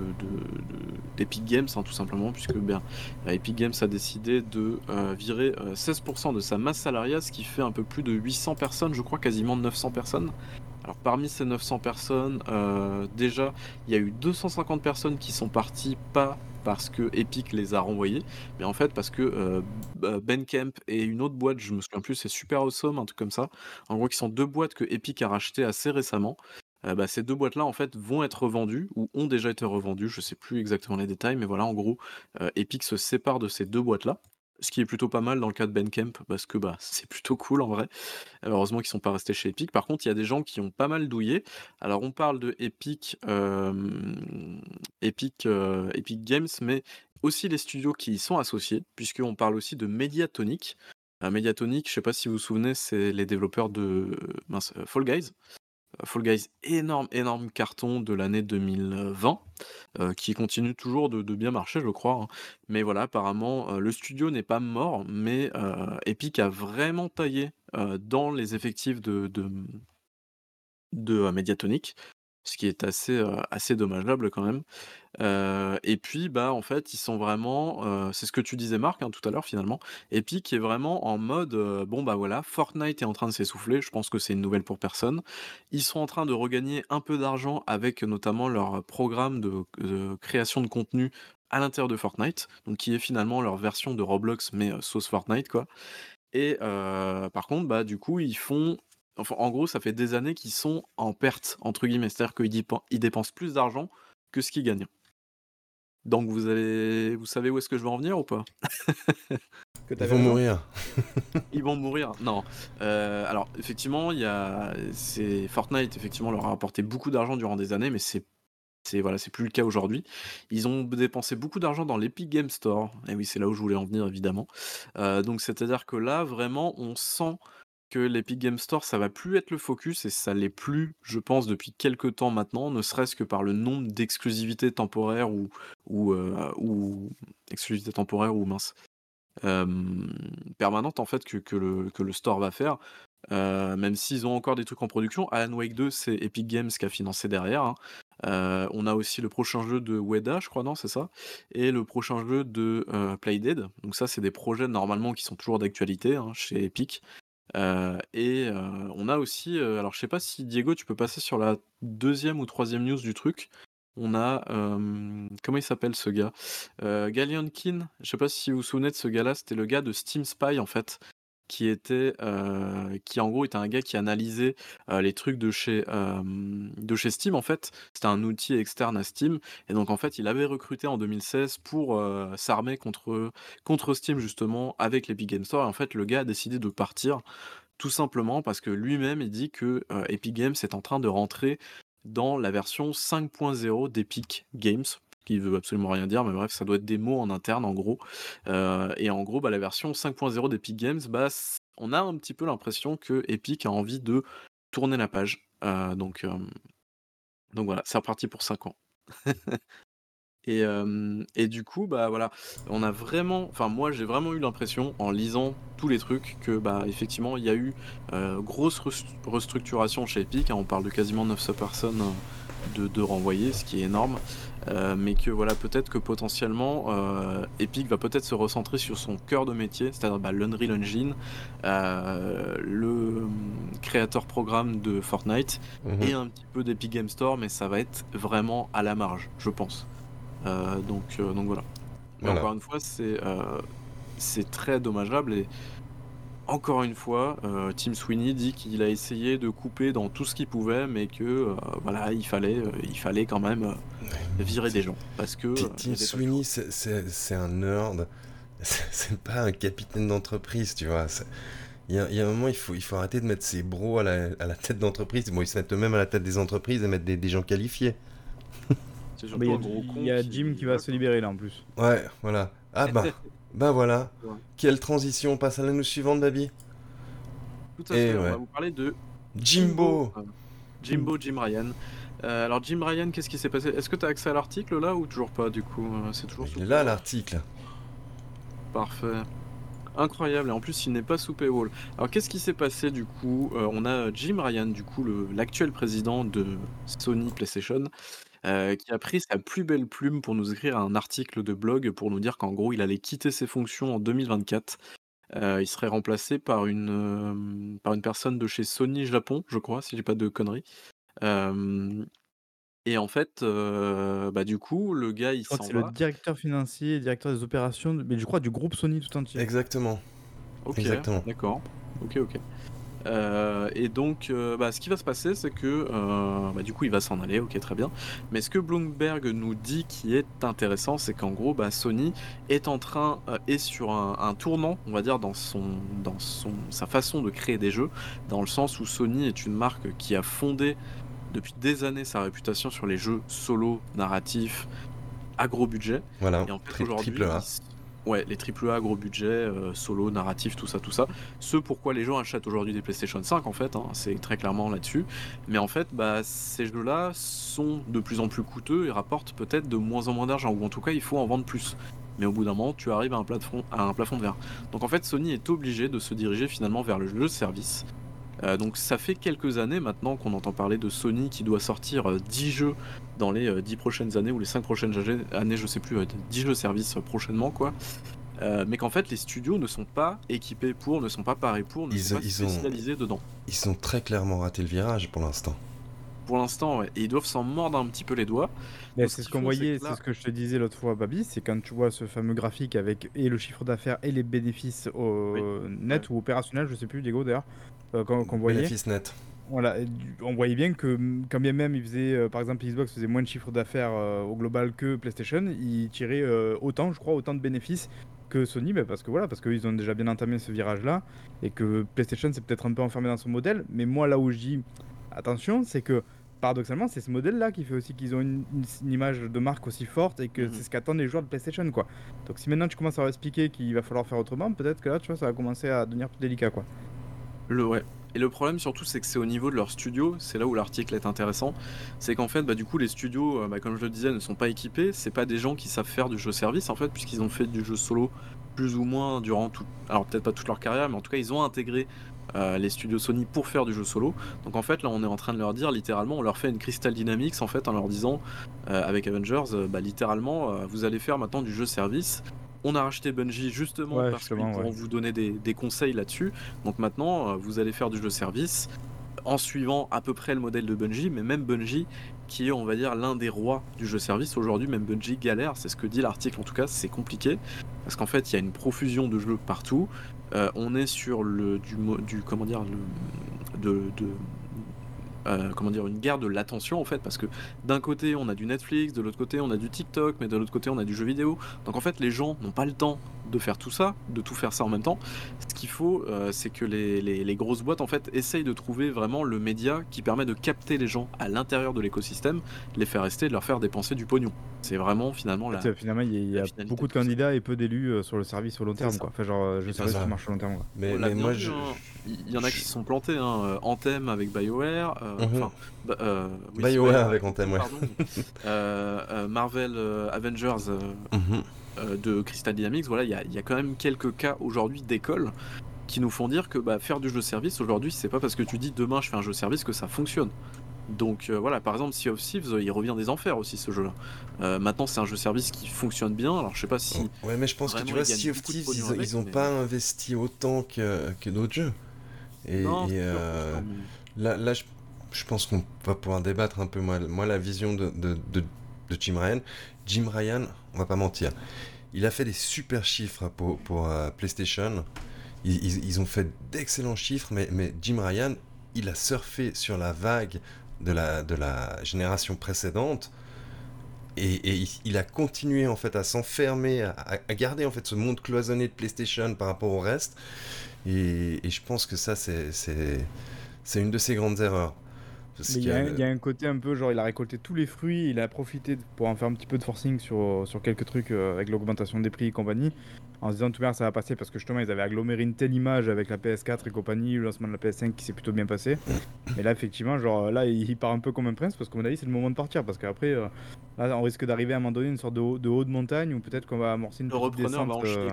d'Epic Games, hein, tout simplement, puisque bien, Epic Games a décidé de euh, virer 16% euh, de sa masse salariale, ce qui fait un peu plus de 800 personnes, je crois quasiment 900 personnes. Alors parmi ces 900 personnes, déjà, il y a eu 250 personnes qui sont parties pas parce que Epic les a renvoyées, mais en fait parce que Ben Kemp et une autre boîte, je me souviens plus, c'est Super Awesome, un truc comme ça, en gros qui sont deux boîtes que Epic a rachetées assez récemment, euh, bah, ces deux boîtes-là, en fait, vont être revendues ou ont déjà été revendues. Je sais plus exactement les détails, mais voilà, en gros, euh, Epic se sépare de ces deux boîtes-là. Ce qui est plutôt pas mal dans le cas de Ben Kemp, parce que bah, c'est plutôt cool en vrai. Heureusement qu'ils sont pas restés chez Epic. Par contre, il y a des gens qui ont pas mal douillé. Alors, on parle de Epic, Epic, Epic Games, mais aussi les studios qui y sont associés, puisqu'on parle aussi de Mediatonic. Mediatonic, je sais pas si vous vous souvenez, c'est les développeurs de Fall Guys. Fall Guys, énorme, énorme carton de l'année 2020, euh, qui continue toujours de, bien marcher, je crois. Hein. Mais voilà, apparemment, euh, le studio n'est pas mort, mais euh, Epic a vraiment taillé dans les effectifs de, de, de Mediatonic ce qui est assez, assez dommageable quand même. et puis, bah, en fait, ils sont vraiment, c'est ce que tu disais Marc, hein, tout à l'heure finalement, Epic est vraiment en mode, bon, bah, voilà, Fortnite est en train de s'essouffler, je pense que c'est une nouvelle pour personne. Ils sont en train de regagner un peu d'argent avec notamment leur programme de création de contenu à l'intérieur de Fortnite, donc qui est finalement leur version de Roblox mais, sauce Fortnite quoi. Et par contre, bah, du coup, ils font en gros, ça fait des années qu'ils sont en perte, entre guillemets. C'est-à-dire qu'ils dépensent plus d'argent que ce qu'ils gagnent. Donc vous allez, vous savez où est-ce que je vais en venir ou pas? Ils vont mourir. Ils vont mourir. Non. Euh, alors effectivement, il y a, c'est Fortnite effectivement leur a apporté beaucoup d'argent durant des années, mais c'est c'est voilà, c'est plus le cas aujourd'hui. Ils ont dépensé beaucoup d'argent dans l'Epic Game Store. Et oui, c'est là où je voulais en venir évidemment. Euh, donc c'est-à-dire que là, vraiment, on sent que l'Epic Game Store, ça va plus être le focus et ça l'est plus, je pense, depuis quelques temps maintenant, ne serait-ce que par le nombre d'exclusivités temporaires ou, ou, euh, exclusivités temporaires ou mince, permanentes en fait que, le, store va faire. Euh, même s'ils ont encore des trucs en production, Alan Wake 2, c'est Epic Games qui a financé derrière. Hein. Euh, on a aussi le prochain jeu de Weda, je crois, non, c'est ça? Et le prochain jeu de Playdead. Donc ça, c'est des projets normalement qui sont toujours d'actualité hein, chez Epic. Euh, et euh, on a aussi, euh, alors je sais pas si Diego, tu peux passer sur la deuxième ou troisième news du truc. On a, comment il s'appelle ce gars? Euh, Kin, je sais pas si vous vous souvenez de ce gars-là, c'était le gars de Steam Spy en fait qui était en gros était un gars qui analysait les trucs de chez Steam en fait. C'était un outil externe à Steam et donc en fait il avait recruté en 2016 pour s'armer contre contre Steam justement avec l'Epic Games Store en fait le gars a décidé de partir tout simplement parce que lui-même il dit que Epic Games est en train de rentrer dans la version 5.0 d'Epic Games qui veut absolument rien dire, mais bref, ça doit être des mots en interne en gros. Euh, et en gros, bah, la version 5.0 d'Epic Games, bah, on a un petit peu l'impression que Epic a envie de tourner la page. Euh, donc, euh, donc voilà, c'est reparti pour 5 ans. et, et, du coup, bah voilà, on a vraiment, enfin moi j'ai vraiment eu l'impression en lisant tous les trucs que bah effectivement il y a eu grosse restructuration chez Epic. Hein, on parle de quasiment 900 personnes de, de renvoyer, ce qui est énorme. Euh, mais que voilà, peut-être que potentiellement euh, Epic va peut-être se recentrer sur son cœur de métier, c'est-à-dire bah, l'Unreal Engine, euh, le créateur programme de Fortnite mhm. et un petit peu d'Epic Game Store, mais ça va être vraiment à la marge, je pense. donc, donc voilà. Mais encore une fois, c'est c'est très dommageable et encore une fois, euh, Tim Sweeney dit qu'il a essayé de couper dans tout ce qu'il pouvait, mais que euh, voilà, il fallait, euh, il fallait quand même virer des gens. Parce que Tim Sweeney, c'est un nerd. C'est pas un capitaine d'entreprise, tu vois. Il y, a, un moment, il faut, il faut arrêter de mettre ses bros à la, à la tête d'entreprise. Bon, ils se mettent eux-mêmes à la tête des entreprises et mettre des, des gens qualifiés. Il y, a Jim qui va se libérer là en plus. Ouais, voilà. Ah bah, Ben voilà. Quelle transition. On passe à la news suivante, Babi. Tout à fait. On va vous parler de Jimbo. Jimbo, Jim Ryan. Euh, alors Jim Ryan, qu'est-ce qui s'est passé? Est-ce que tu as accès à l'article là ou toujours pas du coup? Euh, C'est toujours Il est là l'article. Parfait. Incroyable, et en plus il n'est pas sous paywall. Alors qu'est-ce qui s'est passé du coup? Euh, On a Jim Ryan, du coup l'actuel président de Sony PlayStation, euh, qui a pris sa plus belle plume pour nous écrire un article de blog pour nous dire qu'en gros, il allait quitter ses fonctions en 2024. Euh, il serait remplacé par une, euh, par une personne de chez Sony Japon, je crois, si j'ai pas de conneries. et en fait, bah, du coup, le gars, il c'est le directeur financier, directeur des opérations, mais je crois du groupe Sony tout entier. Exactement. Ok, Exactement. d'accord. Ok, ok. Euh, et donc, euh, bah, ce qui va se passer, c'est que euh, bah, du coup, il va s'en aller, ok, très bien. Mais ce que Bloomberg nous dit qui est intéressant, c'est qu'en gros, bah, Sony est en train, est sur un, tournant, on va dire, dans, son, dans son, sa façon de créer des jeux, dans le sens où Sony est une marque qui a fondé depuis des années sa réputation sur les jeux solo, narratifs, à gros budget. Voilà, et en fait, aujourd'hui, Ouais, les AAA gros budget, euh, solo, narratif, tout ça, tout ça. Ce pourquoi les gens achètent aujourd'hui des PlayStation 5 en fait, hein, c'est très clairement là-dessus. Mais en fait, bah, ces jeux-là sont de plus en plus coûteux et rapportent peut-être de moins en moins d'argent, ou en tout cas il faut en vendre plus. Mais au bout d'un moment, tu arrives à un, plafond, à un plafond de verre. Donc en fait, Sony est obligé de se diriger finalement vers le jeu service. Euh, donc ça fait quelques années maintenant qu'on entend parler de Sony qui doit sortir 10 euh, jeux dans les 10 prochaines années ou les 5 prochaines années, je sais plus, 10 jeux service prochainement quoi. Euh, mais qu'en fait les studios ne sont pas équipés pour, ne sont pas parés pour, ne sont pas spécialisés dedans. Ils ont très clairement raté le virage pour l'instant. Pour l'instant, ouais. Et ils doivent s'en mordre un petit peu les doigts. Mais c'est ce qu'on voyait, c'est ce que je te disais l'autre fois, Babi, c'est quand tu vois ce fameux graphique avec et le chiffre d'affaires et les bénéfices au net ou opérationnels, je sais plus, Diego d'ailleurs, euh, qu'on voyait. Bénéfice net. Voilà, on voyait bien que quand bien même il faisait, euh, par exemple, Xbox faisait moins de chiffre d'affaires euh, au global que PlayStation, il tirait autant, je crois, autant de bénéfices que Sony, bah, parce que voilà, parce qu'ils ont déjà bien entamé ce virage-là, et que PlayStation s'est peut-être un peu enfermé dans son modèle. Mais moi, là où je dis attention, c'est que paradoxalement, c'est ce modèle-là qui fait aussi qu'ils ont une, image de marque aussi forte et que mhm. c'est ce qu'attendent les joueurs de PlayStation, quoi. Donc si maintenant tu commences à leur expliquer qu'il va falloir faire autrement, peut-être que là, tu vois, ça va commencer à devenir plus délicat, quoi. Le ouais. Et le problème surtout, c'est que c'est au niveau de leur studio, c'est là où l'article est intéressant, c'est qu'en fait, bah, du coup, les studios, euh, bah, comme je le disais, ne sont pas équipés, c'est pas des gens qui savent faire du jeu service, en fait, puisqu'ils ont fait du jeu solo plus ou moins durant tout, alors peut-être pas toute leur carrière, mais en tout cas, ils ont intégré euh, les studios Sony pour faire du jeu solo. Donc en fait là on est en train de leur dire littéralement, on leur fait une Crystal Dynamics en fait en leur disant euh, avec Avengers, bah, littéralement vous allez faire maintenant du jeu service. On a racheté Bungie justement parce qu'ils pourront vous donner des, des conseils là-dessus. Donc maintenant vous allez faire du jeu service en suivant à peu près le modèle de Bungie, mais même Bungie qui est, on va dire, l'un des rois du jeu service. Aujourd'hui, même Bungie galère, c'est ce que dit l'article en tout cas, c'est compliqué, parce qu'en fait, il y a une profusion de jeux partout, euh, on est sur le du, du comment dire le, de, de euh, comment dire une guerre de l'attention en fait parce que d'un côté on a du Netflix, de l'autre côté on a du TikTok, mais de l'autre côté on a du jeu vidéo. Donc en fait les gens n'ont pas le temps de faire tout ça, de tout faire ça en même temps. Ce qu'il faut, euh, c'est que les, grosses boîtes en fait essayent de trouver vraiment le média qui permet de capter les gens à l'intérieur de l'écosystème, les faire rester, de leur faire dépenser du pognon. C'est vraiment finalement la. Finalement, il y a, beaucoup de candidats et peu d'élus euh, sur le service au long terme, quoi. Enfin, genre, euh, je service qui marche au long terme. Mais, moi, je... Hein. il y en a qui se sont plantés. Hein. Anthem avec BioWare. Mhm. BioWare avec Anthem, ouais. Marvel Avengers. Mhm. De Crystal Dynamics, voilà, il y a, quand même quelques cas aujourd'hui d'école qui nous font dire que bah, faire du jeu service aujourd'hui, c'est pas parce que tu dis demain je fais un jeu service que ça fonctionne. Donc euh, voilà, par exemple, Sea of Thieves, il revient des enfers aussi ce jeu-là. Euh, maintenant, c'est un jeu service qui fonctionne bien. Alors je sais pas si. Ouais, mais je pense que tu vois, Sea of Thieves, ils, ont pas investi autant que, que d'autres jeux. Et, là, là, je, pense qu'on va pouvoir débattre un peu. Moi, moi la vision de, de, de Jim Ryan, Jim Ryan, on va pas mentir, il a fait des super chiffres pour, pour euh, PlayStation. Ils, ont fait d'excellents chiffres, mais, Jim Ryan, il a surfé sur la vague de la, génération précédente. Et, il a continué en fait à s'enfermer, à, garder en fait ce monde cloisonné de PlayStation par rapport au reste. Et, je pense que ça, c'est une de ses grandes erreurs. Il y, a, un côté un peu genre il a récolté tous les fruits, il a profité pour en faire un petit peu de forcing sur, sur quelques trucs euh, avec l'augmentation des prix et compagnie, en se disant tout bien ça va passer parce que justement ils avaient aggloméré une telle image avec la PS4 et compagnie, le lancement de la PS5 qui s'est plutôt bien passé. Mais là effectivement genre là il, part un peu comme un prince parce qu'on a dit c'est le moment de partir parce qu'après euh, là on risque d'arriver à un moment donné une sorte de haut de, haut de montagne ou peut-être qu'on va amorcer une le petite descente. Euh.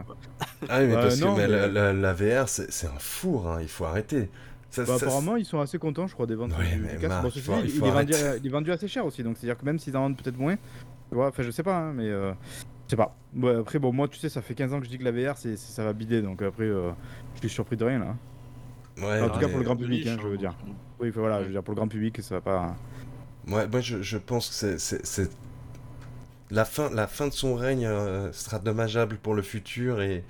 Ah oui mais parce que La, VR c'est un four, hein, il faut arrêter. Bah, apparemment, ils sont assez contents, je crois, des ventes du, casque. il, est vendu, assez cher aussi, donc c'est-à-dire que même s'ils en vendent peut-être moins, tu vois, enfin, je sais pas, hein, mais euh, je sais pas. après, bon, moi, tu sais, ça fait 15 ans que je dis que la VR, c'est, ça va bider, donc après, euh, je suis surpris de rien là. Ouais, en tout cas, pour le grand public, hein, je veux dire. Oui, voilà, je veux dire, pour le grand public, ça va pas. Ouais, moi, je, je pense que c'est. La fin, la fin de son règne euh, sera dommageable pour le futur et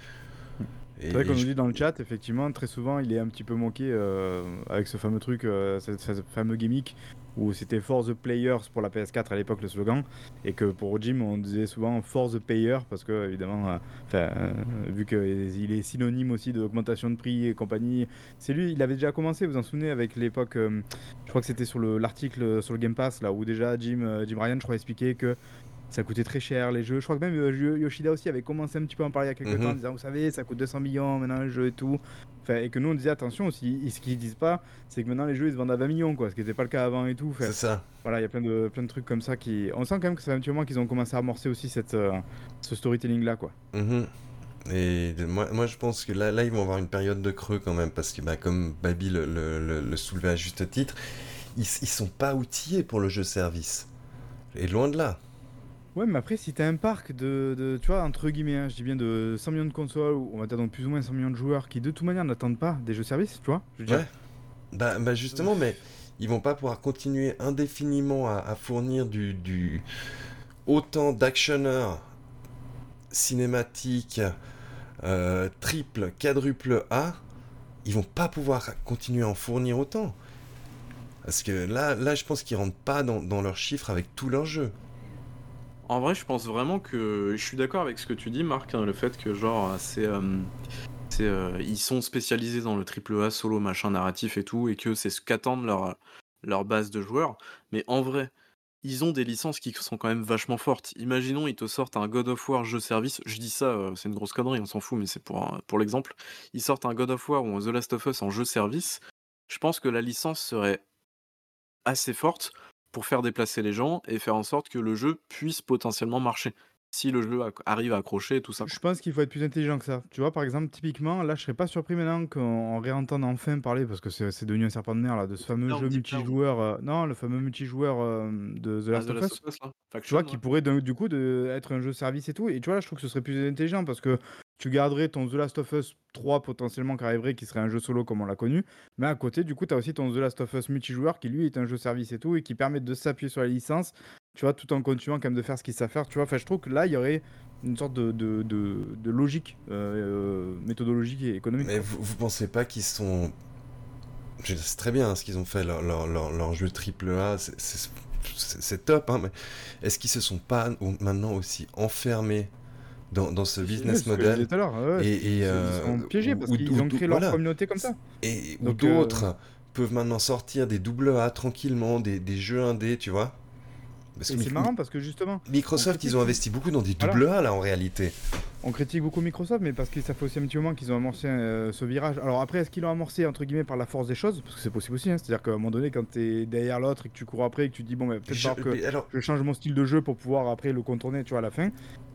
C'est vrai qu'on nous dit dans le chat, effectivement, très souvent, il est un petit peu moqué euh, avec ce fameux truc, euh, ce, fameux gimmick où c'était For the Players pour la PS4 à l'époque le slogan, et que pour Jim on disait souvent For the Payer parce que évidemment, euh, vu qu'il est synonyme aussi d'augmentation de prix et compagnie, c'est lui, il avait déjà commencé, vous vous en souvenez, avec l'époque, je crois que c'était sur l'article sur le Game Pass là où déjà Jim, Jim Ryan, je crois, expliquait que ça coûtait très cher les jeux. Je crois que même euh, Yoshida aussi avait commencé un petit peu à en parler il y a quelques temps en mhm. disant Vous savez, ça coûte 200 millions maintenant les jeux et tout. Enfin, et que nous on disait Attention aussi, ce qu'ils disent pas, c'est que maintenant les jeux ils se vendent à 20 millions, quoi, ce qui n'était pas le cas avant et tout. c'est ça. Voilà, il y a plein de, plein de trucs comme ça qui. On sent quand même que c'est un petit moment qu'ils ont commencé à amorcer aussi cette, euh, ce storytelling là, quoi. Mhm. Et moi, moi, je pense que là, là, ils vont avoir une période de creux quand même, parce que bah, comme Baby le, le, le, soulevait à juste titre, ils, ils sont pas outillés pour le jeu service. Et loin de là. Ouais, mais après, si t'as un parc de, de, tu vois, entre guillemets, hein, je dis bien de 100 millions de consoles, ou on va dire donc plus ou moins 100 millions de joueurs qui de toute manière n'attendent pas des jeux services, tu vois je Ouais. Bah, bah, justement, mais ils vont pas pouvoir continuer indéfiniment à, fournir du, du autant d'actionneurs cinématiques euh, triple, quadruple A. Ils vont pas pouvoir continuer à en fournir autant. Parce que là, là je pense qu'ils rentrent pas dans, dans leurs chiffres avec tous leurs jeux. En vrai, je pense vraiment que je suis d'accord avec ce que tu dis, Marc, hein, le fait que genre c'est euh, euh, ils sont spécialisés dans le triple A solo machin narratif et tout, et que c'est ce qu'attendent leur leur base de joueurs. Mais en vrai, ils ont des licences qui sont quand même vachement fortes. Imaginons, ils te sortent un God of War jeu service. Je dis ça, euh, c'est une grosse connerie, on s'en fout, mais c'est pour, pour l'exemple. Ils sortent un God of War ou un The Last of Us en jeu service. Je pense que la licence serait assez forte pour faire déplacer les gens et faire en sorte que le jeu puisse potentiellement marcher. Si le jeu arrive à accrocher et tout ça. Je pense qu'il faut être plus intelligent que ça. Tu vois, par exemple, typiquement, là, je serais pas surpris maintenant qu'on réentende enfin parler, parce que c'est devenu un serpent de mer, là, de ce fameux jeu multijoueur. Euh, non, le fameux multijoueur euh, de The ah, Last of Us. tu vois, qui pourrait du coup de, être un jeu service et tout. Et tu vois, là, je trouve que ce serait plus intelligent parce que tu garderais ton The Last of Us 3 potentiellement qui arriverait, qui serait un jeu solo comme on l'a connu. Mais à côté, du coup, tu as aussi ton The Last of Us multijoueur qui lui est un jeu service et tout, et qui permet de s'appuyer sur la licence, tu vois, tout en continuant quand même de faire ce qu'il sait faire. Tu vois, enfin, je trouve que là, il y aurait une sorte de, de, de, logique euh, méthodologique et économique. Mais vous, vous pensez pas qu'ils sont. C'est très bien ce qu'ils ont fait, leur, leur, leur, jeu triple A, c'est top, hein, mais est-ce qu'ils se sont pas maintenant aussi enfermés dans, ce business model. et, ils euh, sont piégés parce qu'ils ont créé leur communauté comme ça. Et où d'autres euh, peuvent maintenant sortir des double A tranquillement, des, des jeux indés, tu vois. C'est marrant parce que justement. Microsoft, ils ont investi beaucoup dans des double A là en réalité. On critique beaucoup Microsoft, mais parce que ça fait aussi un petit moment qu'ils ont amorcé euh, ce virage. Alors après, est-ce qu'ils l'ont amorcé entre guillemets par la force des choses? Parce que c'est possible aussi. Hein. C'est-à-dire qu'à un moment donné, quand tu es derrière l'autre et que tu cours après et que tu dis, bon, mais peut-être que je change mon style de jeu pour pouvoir après le contourner, tu vois, à la fin.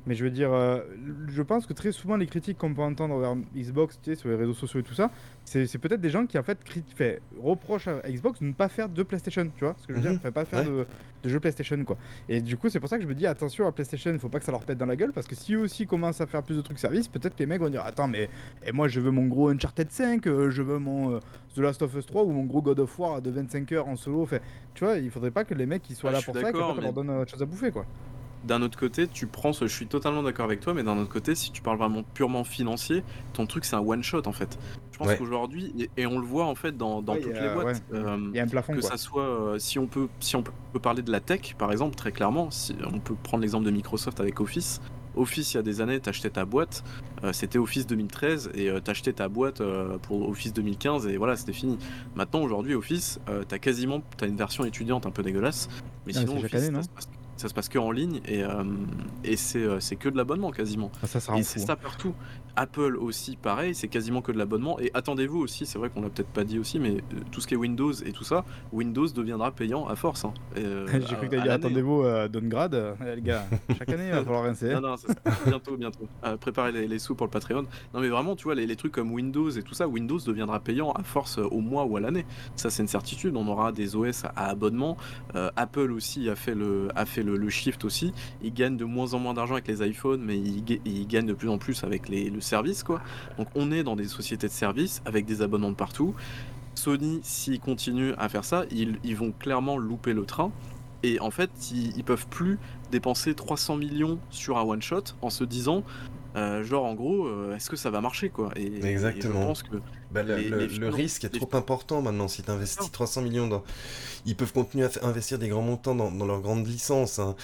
Mais je veux dire, euh, je pense que très souvent, les critiques qu'on peut entendre envers Xbox, tu sais, sur les réseaux sociaux et tout ça, c'est peut-être des gens qui en fait, fait reprochent à Xbox de ne pas faire de PlayStation, tu vois ce que je veux dire? Mhm. Pas faire de, de jeux PlayStation, quoi. Et du coup, c'est pour ça que je me dis, attention à PlayStation, il faut pas que ça leur pète dans la gueule, parce que si eux aussi commencent à faire plus de trucs service, peut-être que les mecs vont dire, attends, mais et moi je veux mon gros Uncharted 5, euh, je veux mon euh, The Last of Us 3 ou mon gros God of War de 25 heures en solo. Tu vois, il faudrait pas que les mecs ils soient ah, là pour ça et qu'on leur donne autre chose à bouffer, quoi d'un autre côté, tu prends ce. Je suis totalement d'accord avec toi, mais d'un autre côté, si tu parles vraiment purement financier, ton truc c'est un one shot en fait. Je pense qu'aujourd'hui, et, on le voit en fait dans, toutes les boîtes, Il y a un plafond, que ça soit euh, si on peut si on peut parler de la tech par exemple très clairement, si, on peut prendre l'exemple de Microsoft avec Office. Office, il y a des années, t'achetais ta boîte, euh, c'était Office 2013, et euh, t'achetais ta boîte pour Office 2015, et voilà, c'était fini. Maintenant, aujourd'hui, Office, t'as quasiment, t'as une version étudiante un peu dégueulasse, mais ah, sinon, Office, ça se passe que en ligne et, euh, et euh, c'est que de l'abonnement quasiment. Ah, ça, et c'est ça hein. partout. Apple aussi, pareil, c'est quasiment que de l'abonnement. Et attendez-vous aussi, c'est vrai qu'on l'a peut-être pas dit aussi, mais euh, tout ce qui est Windows et tout ça, Windows deviendra payant à force. Hein. J'ai cru que dit attendez-vous à downgrade. les gars, chaque année, il va falloir rincer. non, non, bientôt, bientôt. préparez les, sous pour le Patreon. Non, mais vraiment, tu vois, les, les, trucs comme Windows et tout ça, Windows deviendra payant à force au mois ou à l'année. Ça, c'est une certitude. On aura des OS à, abonnement. Apple aussi a fait le, a fait le le, shift aussi. Ils gagnent de moins en moins d'argent avec les iPhones, mais ils, gagnent de plus en plus avec les, le service. Quoi. Donc on est dans des sociétés de services avec des abonnements de partout. Sony, s'ils continuent à faire ça, ils, vont clairement louper le train. Et en fait, ils, ils peuvent plus dépenser 300 millions sur un one shot en se disant Euh, genre en gros, euh, est-ce que ça va marcher quoi? Et, Exactement. je pense que bah, le, risque est trop important maintenant. Si tu investis 300 millions dans. Ils peuvent continuer à investir des grands montants dans, dans leurs grandes licences. Hein.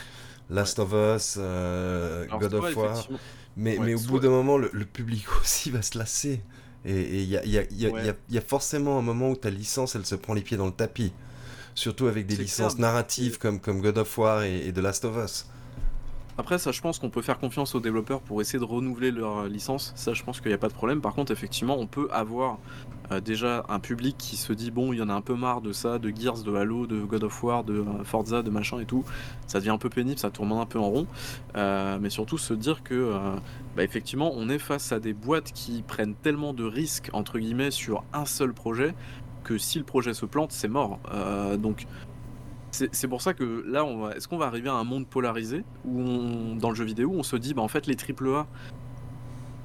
Last of Us, euh, God of War. Mais, mais au bout d'un moment, le, public aussi va se lasser. Et il y a, y, a, y, a, y a, forcément un moment où ta licence, elle se prend les pieds dans le tapis. Surtout avec des licences narratives comme, comme God of War et, et The Last of Us. Après, ça, je pense qu'on peut faire confiance aux développeurs pour essayer de renouveler leur licence. Ça, je pense qu'il n'y a pas de problème. Par contre, effectivement, on peut avoir euh, déjà un public qui se dit bon, il y en a un peu marre de ça, de Gears, de Halo, de God of War, de euh, Forza, de machin et tout. Ça devient un peu pénible, ça tourne un peu en rond. Euh, mais surtout se dire que, bah, effectivement, on est face à des boîtes qui prennent tellement de risques entre guillemets sur un seul projet que si le projet se plante, c'est mort. donc c'est pour ça que là, est-ce qu'on va arriver à un monde polarisé où dans le jeu vidéo, on se dit, bah en fait, les AAA,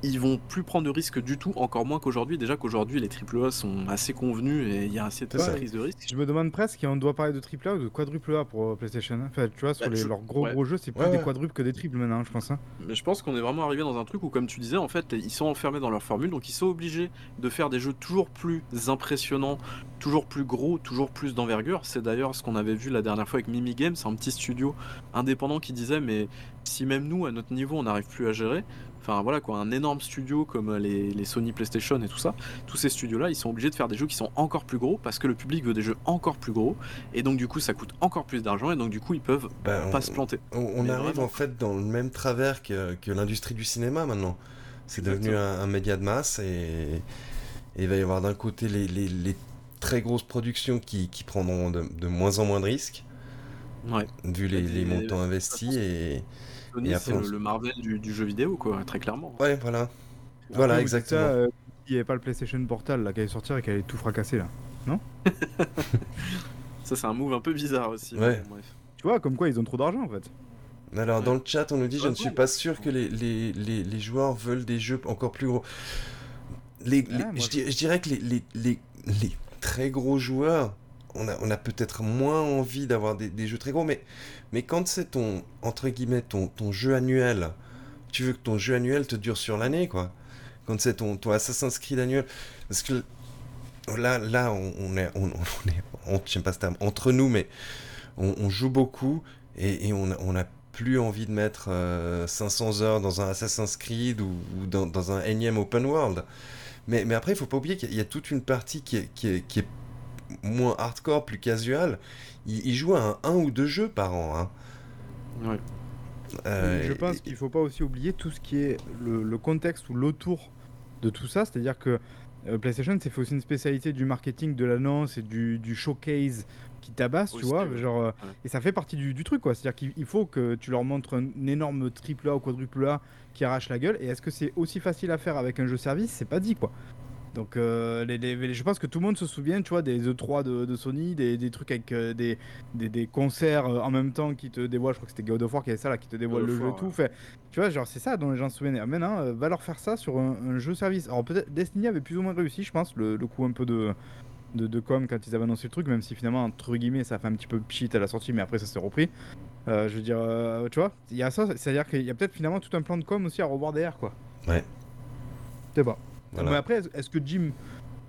ils vont plus prendre de risques du tout, encore moins qu'aujourd'hui. Déjà qu'aujourd'hui, les AAA sont assez convenus et il y a assez de prise de risque. Je me demande presque si on doit parler de AAA ou de quadruple A pour euh, PlayStation. Hein. Enfin, tu vois, sur bah, les, leurs gros gros jeux, c'est plus des quadruples que des triples maintenant, je pense. Hein. Mais je pense qu'on est vraiment arrivé dans un truc où, comme tu disais, en fait, ils sont enfermés dans leur formule, donc ils sont obligés de faire des jeux toujours plus impressionnants, toujours plus gros, toujours plus d'envergure. C'est d'ailleurs ce qu'on avait vu la dernière fois avec Mimi Games, un petit studio indépendant qui disait mais si même nous à notre niveau on n'arrive plus à gérer, enfin voilà quoi, un énorme studio comme les, Sony PlayStation et tout ça, tous ces studios-là, ils sont obligés de faire des jeux qui sont encore plus gros parce que le public veut des jeux encore plus gros et donc du coup ça coûte encore plus d'argent et donc du coup ils peuvent ben, pas se planter. On, arrive en fait dans le même travers que, l'industrie du cinéma maintenant. C'est devenu un, média de masse et, il va y avoir d'un côté les, les, très grosses productions qui, qui prendront de, moins en moins de risques. Ouais. Vu les, les montants investis et, Sony, c'est le, Marvel du, jeu vidéo, quoi, très clairement. Ouais, voilà. voilà, exactement. Ça, euh, il n'y avait pas le PlayStation Portal là, qui allait sortir et qui allait tout fracasser, là. Non Ça, c'est un move un peu bizarre aussi. Ouais. Tu vois, comme quoi ils ont trop d'argent en fait. Alors, dans le chat, on nous dit Je ne suis pas sûr que les, les, les, les joueurs veulent des jeux encore plus gros. Les, je, dirais que les, les, très gros joueurs, on a, on a peut-être moins envie d'avoir des, des, jeux très gros, mais mais quand c'est ton, entre guillemets, ton, ton jeu annuel, tu veux que ton jeu annuel te dure sur l'année, quoi. Quand c'est ton, ton Assassin's Creed annuel. Parce que là, là on, est, on, est j'aime pas ce entre nous, mais on, joue beaucoup et, et on n'a plus envie de mettre 500 euh, heures dans un Assassin's Creed ou, dans, dans, un énième open world. Mais, mais après, il faut pas oublier qu'il y a toute une partie qui qui est, qui est moins hardcore, plus casual il, joue à un, ou deux jeux par an. Hein. Ouais. Euh, je pense qu'il ne faut pas aussi oublier tout ce qui est le, contexte ou l'autour de tout ça. C'est-à-dire que euh, PlayStation s'est fait aussi une spécialité du marketing, de l'annonce et du, showcase qui tabasse, tu vois. Genre, euh, Et ça fait partie du, truc, quoi. C'est-à-dire qu'il faut que tu leur montres un, énorme triple A ou quadruple A qui arrache la gueule. Et est-ce que c'est aussi facile à faire avec un jeu service? C'est pas dit, quoi. Donc, euh, les, je pense que tout le monde se souvient, tu vois, des E3 de, Sony, des, trucs avec euh, des, des, concerts euh, en même temps qui te dévoilent. Je crois que c'était God of War qui avait ça là, qui te dévoile le jeu, tout. Fait, tu vois, genre, c'est ça dont les gens se souviennent. Maintenant, va leur faire ça sur un, jeu service. Alors, peut-être Destiny avait plus ou moins réussi, je pense, le, coup un peu de, de, com quand ils avaient annoncé le truc, même si finalement, entre guillemets, ça fait un petit peu pchit à la sortie, mais après, ça s'est repris. je veux dire, tu vois, il y a ça, c'est-à-dire qu'il y a peut-être finalement tout un plan de com aussi à revoir derrière, quoi. Ouais. C'est pas. Mais après, est-ce que Jim,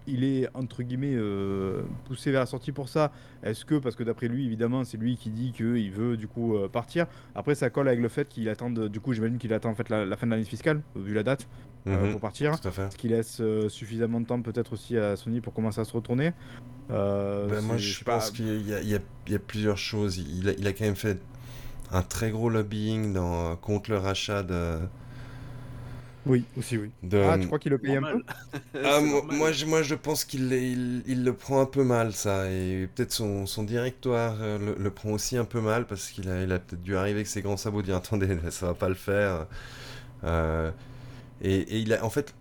il est entre guillemets euh, poussé vers la sortie pour ça? Est-ce que, parce que d'après lui, évidemment, c'est lui qui dit qu'il veut du coup euh, partir. Après, ça colle avec le fait qu'il attend, du coup, j'imagine qu'il attend en fait la, fin de l'année fiscale, vu la date, euh, mhm. pour partir. Ce qui laisse suffisamment de temps peut-être aussi à Sony pour commencer à se retourner. Ben, moi, je pense qu'il y, a plusieurs choses. Il a, il a, quand même fait un très gros lobbying dans, contre le rachat de oui, aussi, oui. Ah, tu crois qu'il le paye un peu ah, moi, je, moi, je pense qu'il il, le prend un peu mal, ça. Et peut-être son, son directoire euh, le, prend aussi un peu mal parce qu'il a, il a peut-être dû arriver avec ses grands sabots, dire attendez, ça va pas le faire. Euh, et, il a, en fait,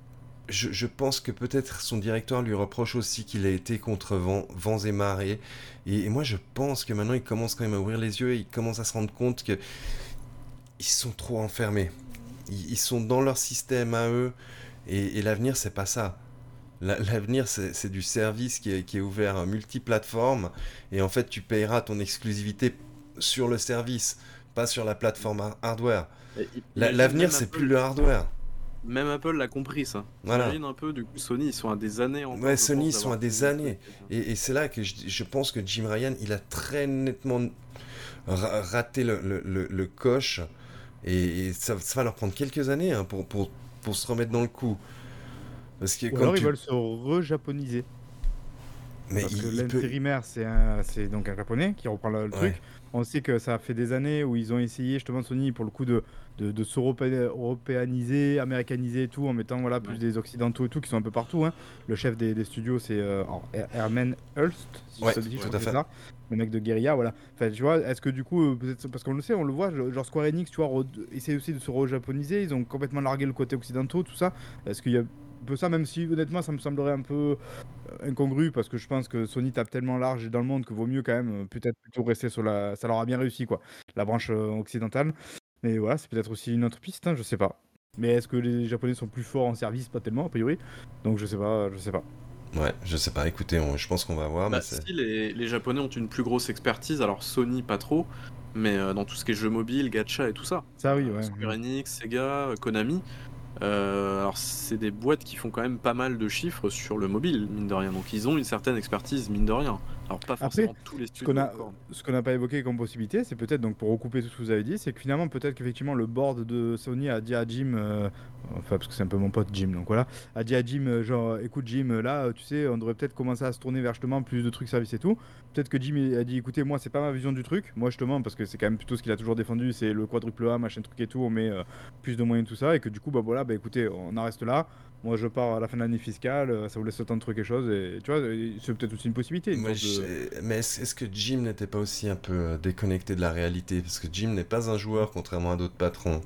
je, je pense que peut-être son directeur lui reproche aussi qu'il a été contre vent, vents et marées. Et, et, moi, je pense que maintenant, il commence quand même à ouvrir les yeux et il commence à se rendre compte que ils sont trop enfermés ils, sont dans leur système à eux. Et, l'avenir, c'est pas ça. L'avenir, c'est du service qui est, qui est ouvert multiplateforme. Et en fait, tu payeras ton exclusivité sur le service, pas sur la plateforme hardware. L'avenir, c'est plus le hardware. Même Apple l'a compris ça. Voilà. un peu, du coup, Sony, ils sont à des années en Ouais, Sony, ils sont à des années. Et, c'est là que je, pense que Jim Ryan, il a très nettement raté le, le, le, coche. Et, ça, va leur prendre quelques années hein, pour, pour, pour, se remettre dans le coup. Parce que Ou alors ils veulent se re-japoniser. Mais Parce que l'intérimaire, c'est donc un japonais qui reprend le, truc. On sait que ça a fait des années où ils ont essayé, justement, Sony, pour le coup, de, de, de s'européaniser, américaniser et tout, en mettant voilà, plus des occidentaux et tout, qui sont un peu partout. Hein. Le chef des, des studios, c'est euh, Herman Hulst, si je dis, tout à fait. Ça, le mec de Guerilla, voilà. Enfin, tu vois, est-ce que du coup, euh, parce qu'on le sait, on le voit, genre Square Enix, tu vois, essaie aussi de se re-japoniser, ils ont complètement largué le côté occidentaux, tout ça. Est-ce qu'il y a peu ça, même si honnêtement ça me semblerait un peu euh, incongru parce que je pense que Sony tape tellement large dans le monde que vaut mieux quand même peut-être plutôt rester sur la. Ça leur a bien réussi quoi, la branche occidentale. Mais voilà, c'est peut-être aussi une autre piste, hein, je sais pas. Mais est-ce que les Japonais sont plus forts en service? Pas tellement, a priori. Donc je sais pas, je sais pas. Ouais, je sais pas. Écoutez, je pense qu'on va voir. Bah, si les, les, Japonais ont une plus grosse expertise, alors Sony pas trop, mais euh, dans tout ce qui est jeux mobiles, gacha et tout ça. Ça oui, ouais. Square Enix, Sega, Konami. Euh, alors c'est des boîtes qui font quand même pas mal de chiffres sur le mobile, mine de rien. Donc ils ont une certaine expertise, mine de rien. Alors pas forcément tous les studios. Ce qu'on n'a pas évoqué comme possibilité, c'est peut-être, donc pour recouper tout ce que vous avez dit, c'est que finalement peut-être qu'effectivement le board de Sony a dit à Jim, euh, enfin parce que c'est un peu mon pote Jim, donc voilà, a dit à Jim, euh, genre écoute Jim, là tu sais, on devrait peut-être commencer à se tourner vers justement plus de trucs services et tout. Peut-être que Jim a dit écoutez, moi c'est pas ma vision du truc, moi justement, parce que c'est quand même plutôt ce qu'il a toujours défendu, c'est le quadruple A, machin truc et tout, on met euh, plus de moyens tout ça, et que du coup, bah voilà, bah écoutez, on en reste là. Moi, je pars à la fin de l'année fiscale, euh, ça vous laisse le temps de quelque chose, et tu vois, c'est peut-être aussi une possibilité. Mais est-ce que Jim n'était pas aussi un peu euh, déconnecté de la réalité? Parce que Jim n'est pas un joueur, contrairement à d'autres patrons.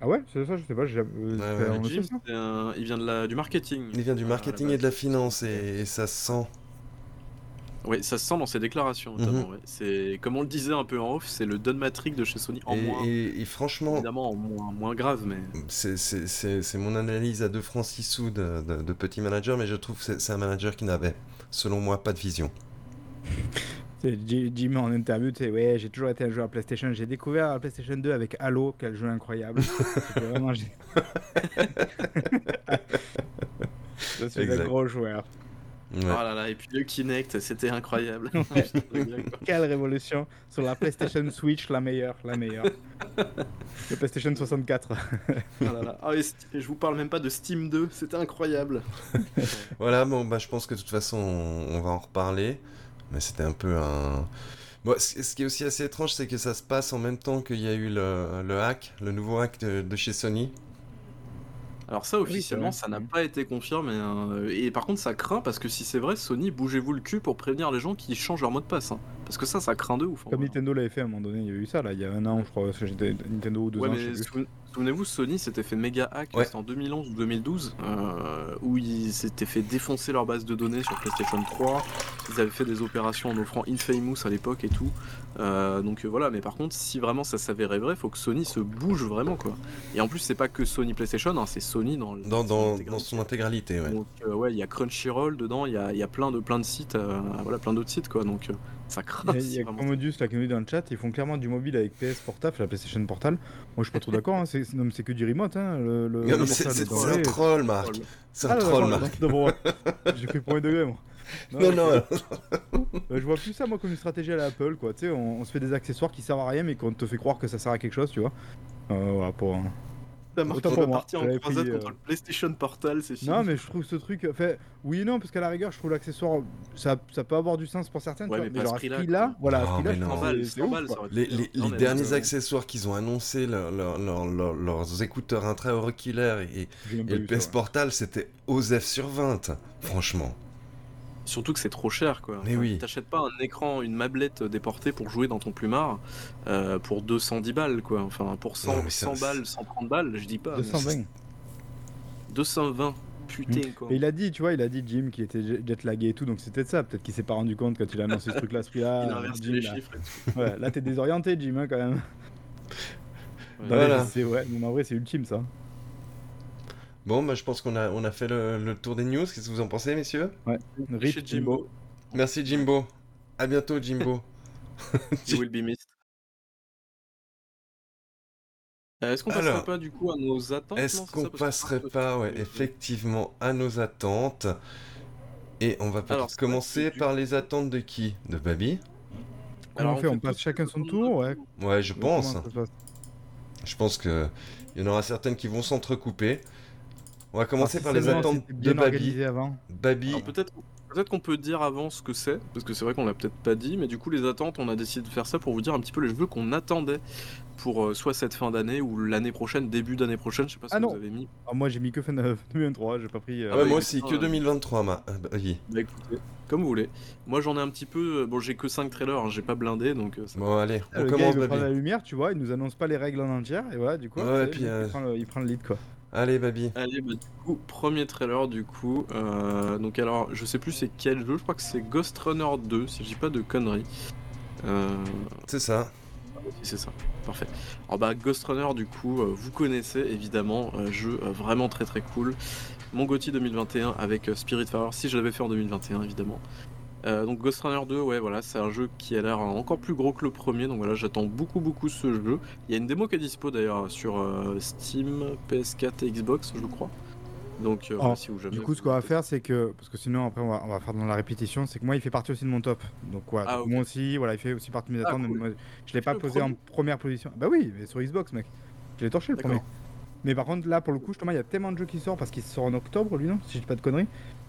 Ah ouais, c'est ça, je sais pas. Jim, il vient de la, du marketing. Il vient du marketing et de la finance, et ça se sent. Oui, ça se sent dans ses déclarations notamment. Mhm. C'est comme on le disait un peu en off, c'est le Don Matrix de chez Sony en moins. Et, franchement, évidemment en moins, moins grave, mais c'est mon analyse à deux francs six sous de, de, petit manager, mais je trouve que c'est un manager qui n'avait, selon moi, pas de vision. Jim en interview, tu sais, ouais, j'ai toujours été un joueur PlayStation. J'ai découvert la PlayStation 2 avec Halo, quel jeu incroyable. vraiment. je suis un gros joueur. Oh là là, et puis le Kinect, c'était incroyable. Quelle révolution sur la PlayStation Switch, la meilleure, la meilleure. Le PlayStation 64. oh là là. Ah, je vous parle même pas de Steam 2, c'était incroyable. voilà, bon, bah, je pense que de toute façon, on, va en reparler. Mais c'était un peu un. Bon, ce qui est aussi assez étrange, c'est que ça se passe en même temps qu'il y a eu le, le hack, le nouveau hack de chez Sony. Alors ça, officiellement, ça n'a pas été confirmé. Hein. Et par contre, ça craint parce que si c'est vrai, Sony, bougez-vous le cul pour prévenir les gens qui changent leur mot de passe. Hein. Parce que ça, ça craint de ouf. Comme Nintendo l'avait fait à un moment donné, il y a eu ça là, il y a un an, je crois, Nintendo ou deux ans. Souvenez-vous, Sony s'était fait méga hack en 2011 ou 2012, euh, où ils s'étaient fait défoncer leur base de données sur PlayStation 3. Ils avaient fait des opérations en offrant Infamous à l'époque et tout. Euh, donc euh, voilà, mais par contre, si vraiment ça s'avérait vrai, faut que Sony se bouge vraiment quoi. Et en plus, c'est pas que Sony PlayStation, hein, c'est Sony dans, dans, dans, son intégralité. Ouais. Donc ouais, il y a Crunchyroll dedans, il y a, y a, plein de plein de sites, voilà, plein d'autres sites quoi. Donc ça. Il y a, Commodus là qui nous dit dans le chat, ils font clairement du mobile avec PS Portable, la PlayStation Portal. Moi je suis pas trop d'accord, hein. c'est que du remote. Hein, le, c'est un troll, Marc. C'est un ah, troll, Marc. J'ai pris premier degré, moi. Non, non. je vois plus ça, moi, comme une stratégie à l'Apple, quoi. Tu sais, on, on, se fait des accessoires qui servent à rien, mais qu'on te fait croire que ça sert à quelque chose, tu vois. Euh, voilà, pour. T'as marqué la partie en 3 contre euh, le PlayStation Portal, c'est Non, mais je trouve ce truc. Fait, oui et non, parce qu'à la rigueur, je trouve l'accessoire. Ça, ça peut avoir du sens pour certains. Ouais, mais, mais genre, à ce prix-là, voilà, non, prix-là, Les, les, les derniers accessoires qu'ils ont annoncés, leur, leur, leur, leurs écouteurs intra-auriculaires et, et le PS Portal, c'était OZEF sur 20, franchement. Surtout que c'est trop cher, quoi. Mais oui. T'achètes pas un écran, une mablette déportée pour jouer dans ton plumard euh, pour 210 balles, quoi. Enfin, pour 100, 100 balles, 130 balles, je dis pas. 220. 220. Putain, quoi. Et il a dit, tu vois, il a dit Jim qui était jet lagué et tout, donc c'était ça. Peut-être qu'il s'est pas rendu compte quand il a annoncé ce truc-là, ce prix-là. Il a inversé les chiffres. ouais, là, t'es désorienté, Jim, hein, quand même. Voilà. C'est ouais, mais en vrai, c'est ultime ça. Bon, bah, je pense qu'on a, on a fait le, tour des news. Qu'est-ce que vous en pensez, messieurs? Ouais. Rip Jimbo. Merci, Jimbo. À bientôt, Jimbo. You will be missed. Est-ce qu'on passerait pas du coup à nos attentes Est-ce qu'on passerait pas, ouais, effectivement, à nos attentes? Et on va peut-être commencer par les attentes de qui? De Baby Comment on fait On passe chacun son tour Ouais, ouais je pense. Je pense que il y en aura certaines qui vont s'entrecouper. On va commencer par les attentes de Baby. Avant. Baby. Peut-être Peut-être qu'on peut dire avant ce que c'est, parce que c'est vrai qu'on l'a peut-être pas dit, mais du coup les attentes, on a décidé de faire ça pour vous dire un petit peu les jeux qu'on attendait pour euh, soit cette fin d'année ou l'année prochaine, début d'année prochaine, je sais pas si ah vous avez mis. Ah, moi j'ai mis que fin 2023, j'ai pas pris. Euh, ah moi aussi, que 2023, ma... bah, bah, écoutez, comme vous voulez. Moi j'en ai un petit peu, euh, bon j'ai que 5 trailers, hein, j'ai pas blindé donc. Bon allez, on ah, commence. Gars, il la lumière, tu vois, il nous annonce pas les règles en entière et voilà, du coup, ouais, puis, il, prend le, il prend le lead quoi. Allez, Babi. Allez, bah, du coup, premier trailer, du coup. Euh, donc, alors, je sais plus c'est quel jeu, je crois que c'est Ghost Runner 2, si je dis pas de conneries. Euh... C'est ça. c'est ça, parfait. Alors, bah, Ghost Runner, du coup, euh, vous connaissez évidemment, jeu vraiment très très cool. Mon GOTY 2021 avec Spirit Fire, si je l'avais fait en 2021, évidemment. Euh, donc Ghost Runner 2, ouais, voilà, c'est un jeu qui a l'air encore plus gros que le premier, donc voilà, j'attends beaucoup beaucoup ce jeu. Il y a une démo qui est dispo d'ailleurs sur euh, Steam, PS4 et Xbox, je crois. Donc euh, si vous Du coup, ce qu'on va faire, c'est que parce que sinon après on va, faire dans la répétition, c'est que moi il fait partie aussi de mon top. Donc ouais, ah, moi aussi, voilà, il fait aussi partie de mes ah, attentes. je l'ai pas posé en première position. Bah oui, mais sur Xbox, mec. Je l'ai torché le premier. Mais par contre, là, pour le coup, justement, il y a tellement de jeux qui sortent parce qu'il sort en octobre, lui, non? Si je dis pas de conneries.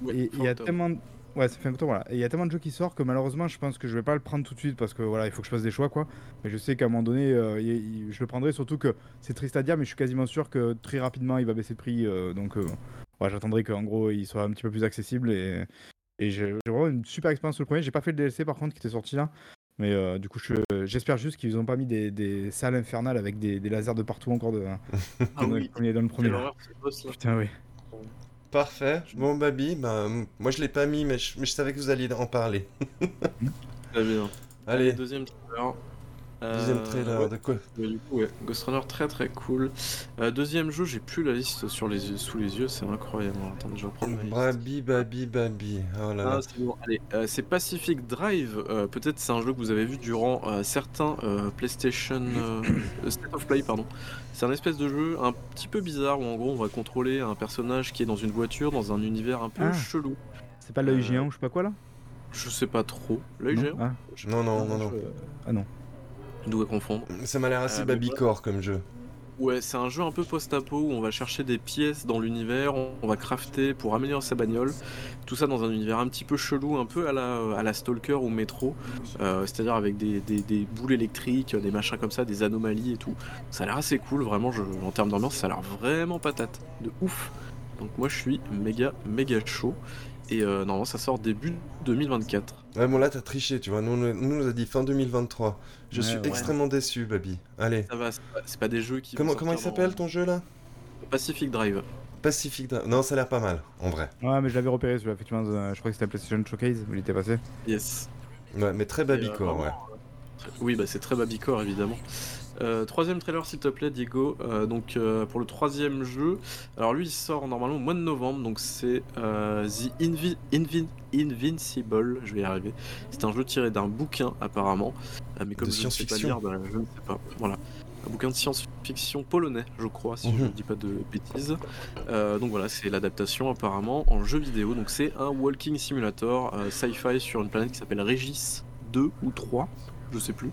et il y a tellement, Ouais, ça fait un temps, voilà. Et il y a tellement de jeux qui sortent que malheureusement, je pense que je vais pas le prendre tout de suite parce que voilà, il faut que je fasse des choix, quoi. Mais je sais qu'à un moment donné, euh, je le prendrai, surtout que c'est triste à dire, mais je suis quasiment sûr que très rapidement, il va baisser de prix. Euh, donc, euh, j'attendrai qu'en gros, il soit un petit peu plus accessible. Et, et j'ai vraiment une super expérience sur le premier. J'ai pas fait le DLC par contre qui était sorti là. Mais du coup, j'espère juste qu'ils ont pas mis des, salles infernales avec des, lasers de partout encore de, ah oui. dans le premier. Putain, oui. Parfait. Bon, Babi, bah, moi je l'ai pas mis, mais je, savais que vous alliez en parler. Très bien. Allez. Deuxième trailer. Deuxième euh, trailer, de quoi Du coup, ouais. Ghost Runner, très très cool. Euh, deuxième jeu, j'ai plus la liste sur les sous les yeux, c'est incroyable. Attendez, je vais reprendre Babi, Babi, Babi. Oh là là. Ah, c'est bon. Allez, euh, c'est Pacific Drive. Peut-être c'est un jeu que vous avez vu durant certains PlayStation State of Play, pardon. C'est un espèce de jeu un petit peu bizarre où en gros on va contrôler un personnage qui est dans une voiture dans un univers un peu ah. chelou. C'est pas l'œil euh, géant ou je sais pas quoi là? Je sais pas trop. L'œil géant? Ah. Non, non, non, non. Ah non. Doit confondre. Ça m'a l'air assez euh, babycore comme jeu. Ouais, c'est un jeu un peu post-apo où on va chercher des pièces dans l'univers, on va crafter pour améliorer sa bagnole. Tout ça dans un univers un petit peu chelou, un peu à la, à la Stalker ou Metro, euh, c'est-à-dire avec des, boules électriques, des machins comme ça, des anomalies et tout. Ça a l'air assez cool, vraiment, je, en termes d'ambiance, ça a l'air vraiment patate, de ouf. Donc moi je suis méga méga chaud. Et euh, normalement ça sort début 2024. Ouais, bon là t'as triché, tu vois. Nous, nous, nous a dit fin 2023. Je suis extrêmement déçu, Babi. Allez. Ça va, c'est pas, des jeux qui. Comment, comment il s'appelle ton jeu là? Pacific Drive. Pacific Drive. Non, ça a l'air pas mal, en vrai. Ouais, mais je l'avais repéré celui-là, effectivement. Euh, je crois que c'était PlayStation Showcase où il était passé. Yes. Ouais, mais très Babicore, euh, ouais. Oui, bah c'est très Babicore évidemment. Euh, troisième trailer s'il te plaît Diego, euh, donc euh, pour le troisième jeu, alors lui il sort normalement au mois de novembre, donc c'est The Invincible, je vais y arriver, c'est un jeu tiré d'un bouquin apparemment, mais comme je ne sais pas lire, bah, je ne sais pas, voilà. Un bouquin de science-fiction polonais, je crois, si je ne mhm. dis pas de bêtises. donc voilà, c'est l'adaptation apparemment en jeu vidéo. Donc c'est un walking simulator sci-fi sur une planète qui s'appelle Régis 2 ou 3, je sais plus.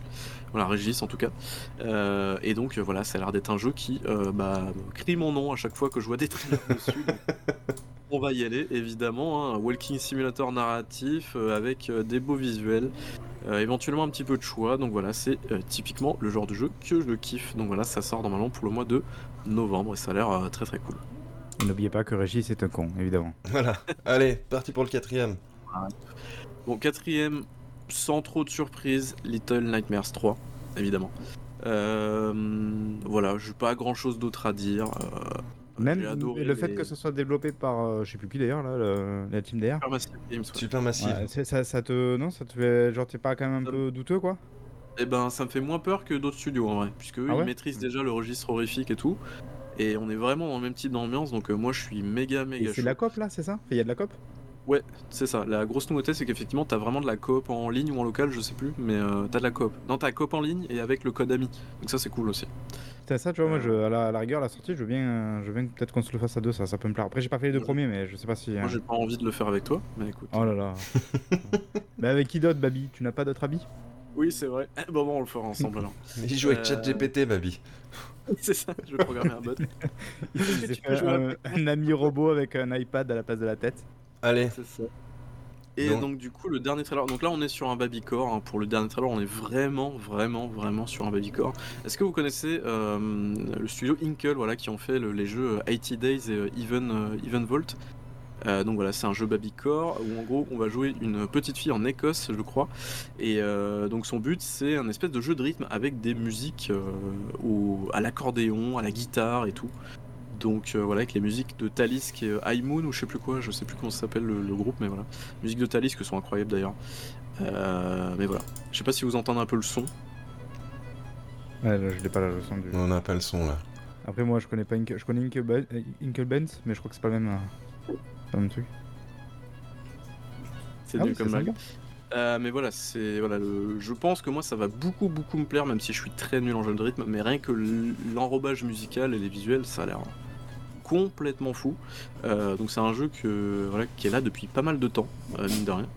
Voilà, Régis en tout cas. Euh, et donc euh, voilà, ça a l'air d'être un jeu qui euh, bah, crie mon nom à chaque fois que je vois des trailers dessus. on va y aller évidemment, hein. un walking simulator narratif avec des beaux visuels, éventuellement un petit peu de choix. Donc voilà, c'est typiquement le genre de jeu que je kiffe. Donc voilà, ça sort normalement pour le mois de novembre et ça a l'air très très cool. N'oubliez pas que Régis est un con, évidemment. Voilà, allez, parti pour le quatrième. Bon, quatrième, sans trop de surprise, Little Nightmares 3, évidemment. Euh, voilà, j'ai pas grand chose d'autre à dire. Euh, Même le fait que ce soit développé par, euh, je sais plus qui d'ailleurs, là, la team d'ailleurs. Supermassive ça, ça, te, non, ça te fait, genre t'es pas quand même un peu douteux quoi? Eh ben, ça me fait moins peur que d'autres studios en vrai, puisque eux, ah ils maîtrisent déjà le registre horrifique et tout. Et on est vraiment dans le même type d'ambiance, donc moi je suis méga méga. C'est la cop là, c'est ça? Il y a de la cop Ouais, c'est ça. La grosse nouveauté, c'est qu'effectivement, t'as vraiment de la coop en ligne ou en local, je sais plus, mais euh, t'as de la coop. Non, t'as la coop en ligne et avec le code ami. Donc ça, c'est cool aussi. C'est ça, tu vois, moi, je, à, la, rigueur, la sortie, je veux bien, je veux peut-être qu'on se le fasse à deux, ça, ça peut me plaire. Après, j'ai pas fait les deux premiers, mais je sais pas si. Moi, j'ai pas envie de le faire avec toi, mais écoute. Oh là là. mais avec qui d'autre, Babi? Tu n'as pas d'autre habit Oui, c'est vrai. Bon, bon, on le fera ensemble alors. Il joue avec ChatGPT, Babi. c'est ça, je vais programmer un bot. un, un ami robot avec un iPad à la place de la tête. Allez. C'est ça. Et donc... du coup le dernier trailer, donc là on est sur un babycore, hein. pour le dernier trailer on est vraiment vraiment vraiment sur un babycore. Est-ce que vous connaissez euh, le studio Inkle voilà, qui ont fait les jeux 80 Days et euh, Even, euh, Even Vault? Donc voilà, c'est un jeu babycore où en gros on va jouer une petite fille en Écosse, je crois. Et donc son but c'est un espèce de jeu de rythme avec des musiques au, à l'accordéon, à la guitare et tout. Donc euh, voilà, avec les musiques de Thalys qui est euh, High Moon ou je sais plus quoi, je sais plus comment ça s'appelle le, groupe, mais voilà. Musiques de Thalys que sont incroyables d'ailleurs. Euh, mais voilà. Je sais pas si vous entendez un peu le son. Ouais, là, je l'ai pas là, le son du. On n'a pas le son là. Après, moi je connais pas je connais Inkle, mais je crois que c'est pas le même, pas le même truc. C'est ah comme ça mais voilà, c'est voilà, je pense que moi ça va beaucoup beaucoup me plaire, même si je suis très nul en jeu de rythme. Mais rien que l'enrobage musical et les visuels, ça a l'air complètement fou. Euh, donc c'est un jeu que, voilà, qui est là depuis pas mal de temps, euh, mine de rien.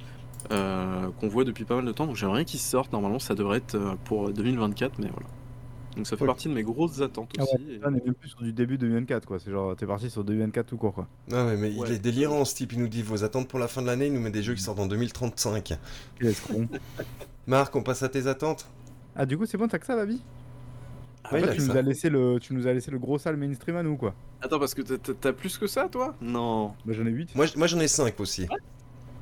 Euh, qu'on voit depuis pas mal de temps, donc j'aimerais qu'il sorte. Normalement, ça devrait être pour 2024, mais voilà. Donc ça fait partie de mes grosses attentes ah aussi. on est même plus sur du début 2024, quoi. C'est genre, t'es parti sur 2024 tout court, quoi. Non, mais, mais il est délirant ce type. Il nous dit vos attentes pour la fin de l'année, il nous met des jeux qui sortent en 2035. Qu'est-ce con. Marc, on passe à tes attentes Ah, du coup, c'est bon, t'as que ça, vie ah, tu, nous as laissé le, tu nous as laissé le gros sale mainstream à nous, quoi. Attends, parce que t'as plus que ça, toi? Non. Bah, j'en ai 8. Moi, moi j'en ai 5 aussi.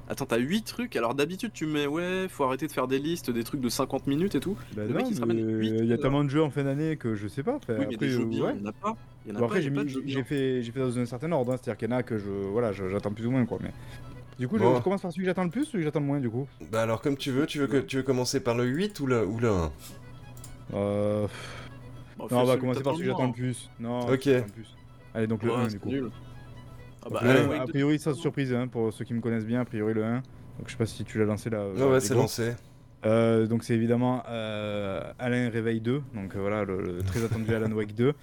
Attends, t'as 8 trucs? Alors d'habitude, tu mets ouais, faut arrêter de faire des listes, des trucs de 50 minutes et tout. Bah le mec, il se ramène 8. Il y a tellement de jeux en fin d'année que je sais pas. Oui, après, des jeux bien, il y en a pas. Y en a après, j'ai fait, fait dans un certain ordre, hein, c'est-à-dire qu'il y en a que je, voilà, j'attends plus ou moins quoi. Mais du coup, je, commence par celui que j'attends le plus ou celui que j'attends le moins du coup? Bah alors comme tu veux, tu veux que tu veux commencer par le 8 ou le ou le 1 Euh. Non, on va commencer par celui que j'attends le plus. Non. Ok. Allez donc le 1 du coup. Ah bah, a priori, sans surprise, hein, pour ceux qui me connaissent bien, a priori le 1. Donc je sais pas si tu l'as lancé là. Ouais, ouais c'est lancé. Euh, donc c'est évidemment euh, Alain Réveil 2, donc euh, voilà le, très attendu Alan Wake 2,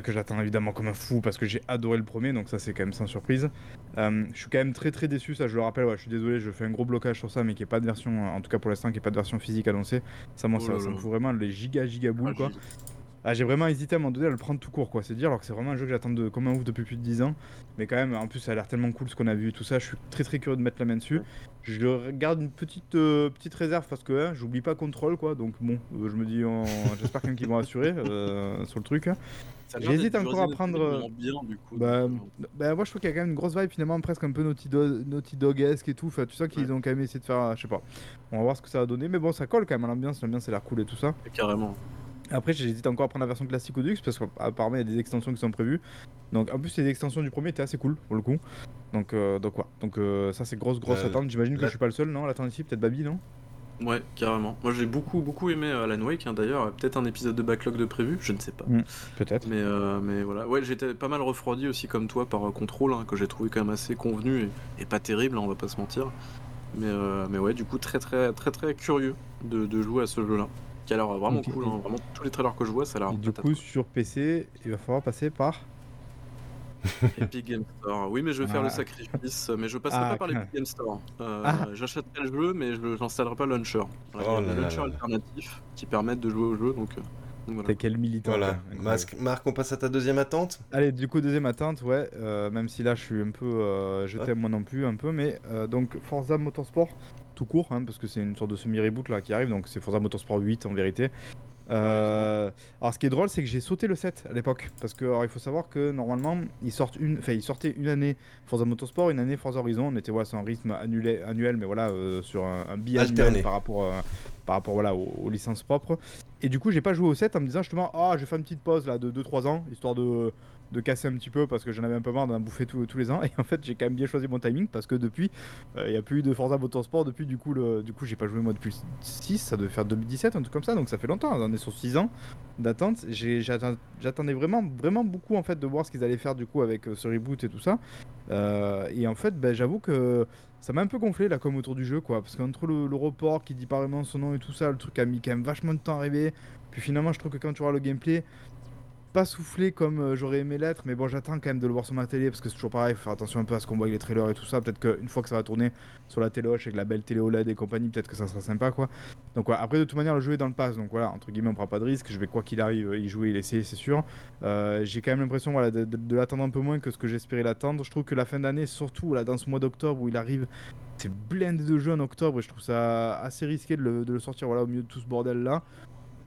que j'attends évidemment comme un fou parce que j'ai adoré le premier, donc ça c'est quand même sans surprise. je suis quand même très très déçu, ça je le rappelle, ouais, je suis désolé, je fais un gros blocage sur ça, mais qui est pas de version, en tout cas pour l'instant, qui est pas de version physique annoncée. Ça, moi, oh ça, me fout vraiment les giga giga boules ah, quoi. Ah, j'ai vraiment hésité à un moment donné à le prendre tout court, quoi. C'est dire, alors que c'est vraiment un jeu que j'attends de, comme un ouf depuis plus de 10 ans. Mais quand même, en plus, ça a l'air tellement cool ce qu'on a vu, tout ça. Je suis très très curieux de mettre la main dessus. Je garde une petite, euh, petite réserve parce que hein, j'oublie pas contrôle, quoi. Donc bon, euh, je me dis, j'espère qu'ils vont assurer euh, sur le truc. J'hésite encore à prendre. Bien, du coup, bah, bah, moi je trouve qu'il y a quand même une grosse vibe finalement, presque un peu Naughty, Do Naughty Dog-esque et tout. Enfin, tu sens qu'ils ont quand même essayé de faire, je sais pas. On va voir ce que ça va donner. Mais bon, ça colle quand même à l'ambiance. L'ambiance, a l'air cool et tout ça. carrément. Après, j'hésite encore à prendre la version classique au Dux parce qu'apparemment, il y a des extensions qui sont prévues. Donc, en plus, les extensions du premier étaient assez cool pour le coup. Donc, euh, donc euh, ça, c'est grosse, grosse attente. J'imagine que je suis pas le seul, non? L'attente ici, peut-être Babi, non? Ouais, carrément. Moi, j'ai beaucoup, beaucoup aimé euh, Alan Wake. Hein, D'ailleurs, peut-être un épisode de backlog de prévu, je ne sais pas. Hmm, peut-être. Mais, mais voilà. Ouais, j'étais pas mal refroidi aussi, comme toi, par Control, hein, que j'ai trouvé quand même assez convenu et, pas terrible, hein, on va pas se mentir. Mais, mais ouais, du coup, très, très, très, très curieux de, de jouer à ce jeu-là qui a l'air vraiment cool. Hein. Vraiment, tous les trailers que je vois, ça a l'air. Du coup, sur PC, il va falloir passer par. Epic Game Store. Oui, mais je vais faire le sacrifice. Mais je passerai ah, pas par l'Epic Game Store. Euh, ah. J'achèterai le jeu, mais je n'installerai pas le launcher. Oh le launcher alternatif qui permettent de jouer au jeu. Donc, euh, T'es quel militant Voilà. Marc, on passe à ta deuxième attente? Allez, du coup, deuxième attente, ouais. Euh, même si là, je suis un peu. je t'aime moi non plus, un peu. Mais donc, Forza Motorsport, tout court, hein, parce que c'est une sorte de semi-reboot là qui arrive, donc c'est Forza Motorsport 8 en vérité. Euh, alors ce qui est drôle, c'est que j'ai sauté le 7 à l'époque, parce que il faut savoir que normalement ils sortent une, enfin ils sortaient une année Forza Motorsport, une année Forza Horizon. On était voilà sur un rythme annuel, annuel mais voilà euh, sur un, un biannuel par rapport euh, par rapport voilà aux, licences propres. Et du coup j'ai pas joué au 7 en me disant justement ah je vais faire une petite pause là de 2-3 ans histoire de de casser un petit peu parce que j'en avais un peu marre d'en bouffer tous les ans. Et en fait, j'ai quand même bien choisi mon timing parce que depuis, il n'y a plus eu de Forza Motorsport. Depuis, du coup, le, du coup j'ai pas joué moi depuis 6, ça devait faire 2017, un truc comme ça. Donc ça fait longtemps, on est sur 6 ans d'attente. J'attendais vraiment, vraiment beaucoup en fait de voir ce qu'ils allaient faire du coup avec ce reboot et tout ça. et en fait, ben, j'avoue que ça m'a un peu gonflé la com autour du jeu quoi parce qu'entre le, le, report qui dit pas vraiment son nom et tout ça le truc a mis quand même vachement de temps à arriver puis finalement je trouve que quand tu vois le gameplay pas soufflé comme euh, j'aurais aimé l'être, mais bon, j'attends quand même de le voir sur ma télé parce que c'est toujours pareil, faut faire attention un peu à ce qu'on voit avec les trailers et tout ça. Peut-être qu'une fois que ça va tourner sur la téloche avec la belle télé OLED et compagnie, peut-être que ça sera sympa quoi. Donc voilà, après de toute manière, le jeu est dans le pass, donc voilà, entre guillemets, on prend pas de risque. Je vais quoi qu'il arrive y jouer et l'essayer, c'est sûr. Euh, j'ai quand même l'impression de, l'attendre un peu moins que ce que j'espérais l'attendre. Je trouve que la fin d'année, surtout là, dans ce mois d'octobre où il arrive, c'est blindé de jeux en octobre et je trouve ça assez risqué de le, de le sortir voilà, au milieu de tout ce bordel là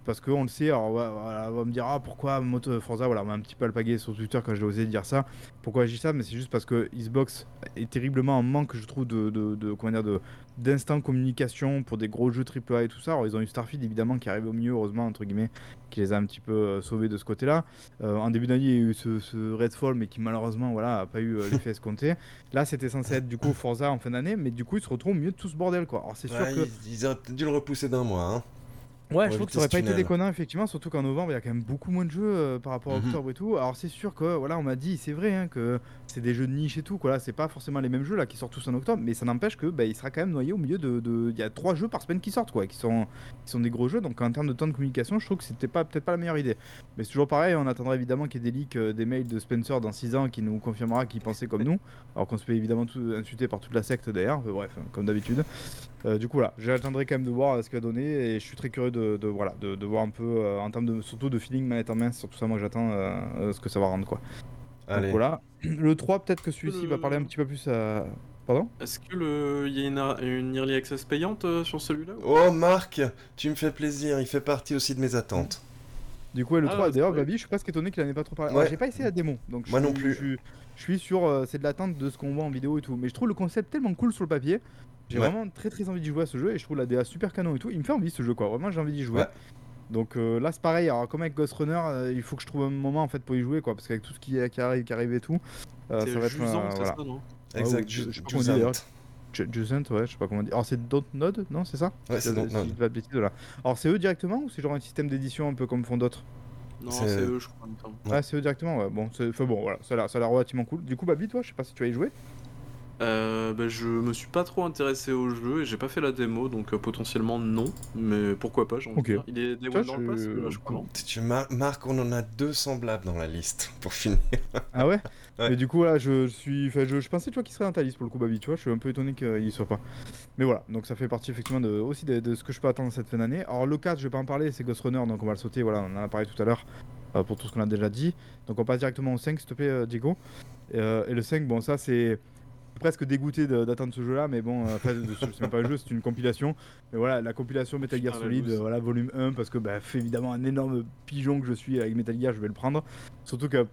parce qu'on le sait, alors on va, me dire ah pourquoi Moto Forza, voilà, on m'a un petit peu alpagué sur Twitter quand j'ai osé dire ça. Pourquoi je dis ça? Mais c'est juste parce que Xbox est terriblement en manque, je trouve, de, de, comment dire, de d'instant communication pour des gros jeux AAA et tout ça. Alors ils ont eu Starfield évidemment qui arrive au mieux, heureusement entre guillemets, qui les a un petit peu euh, sauvés de ce côté-là. Euh, en début d'année, il y a eu ce, Redfall, mais qui malheureusement, voilà, a pas eu euh, l'effet escompté. Là, c'était censé être du coup Forza en fin d'année, mais du coup, ils se retrouvent au milieu de tout ce bordel, quoi. Alors c'est sûr que ils, ils auraient dû le repousser d'un mois. Hein. Ouais, je trouve que ça aurait pas été déconnant, effectivement, surtout qu'en novembre, il y a quand même beaucoup moins de jeux euh, par rapport à mhm. octobre et tout. Alors, c'est sûr que, voilà, on m'a dit, c'est vrai, hein, que c'est des jeux de niche et tout, quoi. Là, c'est pas forcément les mêmes jeux là qui sortent tous en octobre, mais ça n'empêche que, bah, il sera quand même noyé au milieu de. Il y a trois jeux par semaine qui sortent, quoi, qui sont, qui sont des gros jeux. Donc, en termes de temps de communication, je trouve que c'était pas peut-être pas la meilleure idée. Mais c'est toujours pareil, on attendra évidemment qu'il y ait des leaks, euh, des mails de Spencer dans 6 ans qui nous confirmera qu'il pensait comme nous. Alors qu'on se fait évidemment tout, insulter par toute la secte d'ailleurs, bref, comme d'habitude. Euh, du coup, là, j'attendrai quand même de voir ce qu'il va donner et je suis très curieux de, voilà, de, voir un peu euh, en termes de surtout de feeling manette en main, surtout ça, moi j'attends euh, ce que ça va rendre quoi. Allez. Donc, voilà. Le 3, peut-être que celui-ci va parler un petit peu plus à. Pardon? Est-ce que le... y a une, Early Access payante sur celui-là Oh Marc, tu me fais plaisir, il fait partie aussi de mes attentes. Du coup, le 3, ah, d'ailleurs, Babi, je suis presque étonné qu'il en ait pas trop parlé. J'ai pas essayé la démon, donc moi non plus. Je, je suis sur, c'est de l'attente de ce qu'on voit en vidéo et tout. Mais je trouve le concept tellement cool sur le papier j'ai vraiment très très envie d'y jouer à ce jeu et je trouve la DA super canon et tout. Il me fait envie ce jeu quoi, vraiment j'ai envie d'y jouer. Donc euh, là c'est pareil, alors comme avec Ghost Runner, euh, il faut que je trouve un moment en fait pour y jouer quoi, parce qu'avec tout ce qui, qui, arrive, qui arrive et tout, euh, ça va être un. Voilà. Ça, non exact, je, je, je ouais, je sais pas comment dire. Alors c'est Dontnod, non c'est ça Ouais, c'est Dontnod. Alors c'est eux directement ou c'est genre un système d'édition un peu comme font d'autres non, c'est eux, je crois. Ouais, c'est eux directement, ouais. Bon, bon voilà, ça a l'air relativement cool. Du coup, Babi, toi, je sais pas si tu vas y jouer euh, bah, je me suis pas trop intéressé au jeu et j'ai pas fait la démo donc euh, potentiellement non mais pourquoi pas j'en okay. Il est des dans le pass je crois tu Marc on en a deux semblables dans la liste pour finir. ah ouais, Mais du coup là je suis je, je, pensais tu vois qu'il serait dans ta liste pour le coup Babi tu vois je suis un peu étonné qu'il y soit pas. Mais voilà donc ça fait partie effectivement de, aussi de, ce que je peux attendre cette fin d'année. Alors le 4 je vais pas en parler c'est Ghost Runner donc on va le sauter voilà on en a parlé tout à l'heure euh, pour tout ce qu'on a déjà dit. Donc on passe directement au 5 s'il te plaît Diego. et le 5 bon ça c'est presque dégoûté d'attendre ce jeu-là, mais bon, euh, c'est même pas un jeu, c'est une compilation. Mais voilà, la compilation Metal Gear Solid, voilà, volume 1, parce que bah, évidemment un énorme pigeon que je suis avec Metal Gear, je vais le prendre. Surtout que,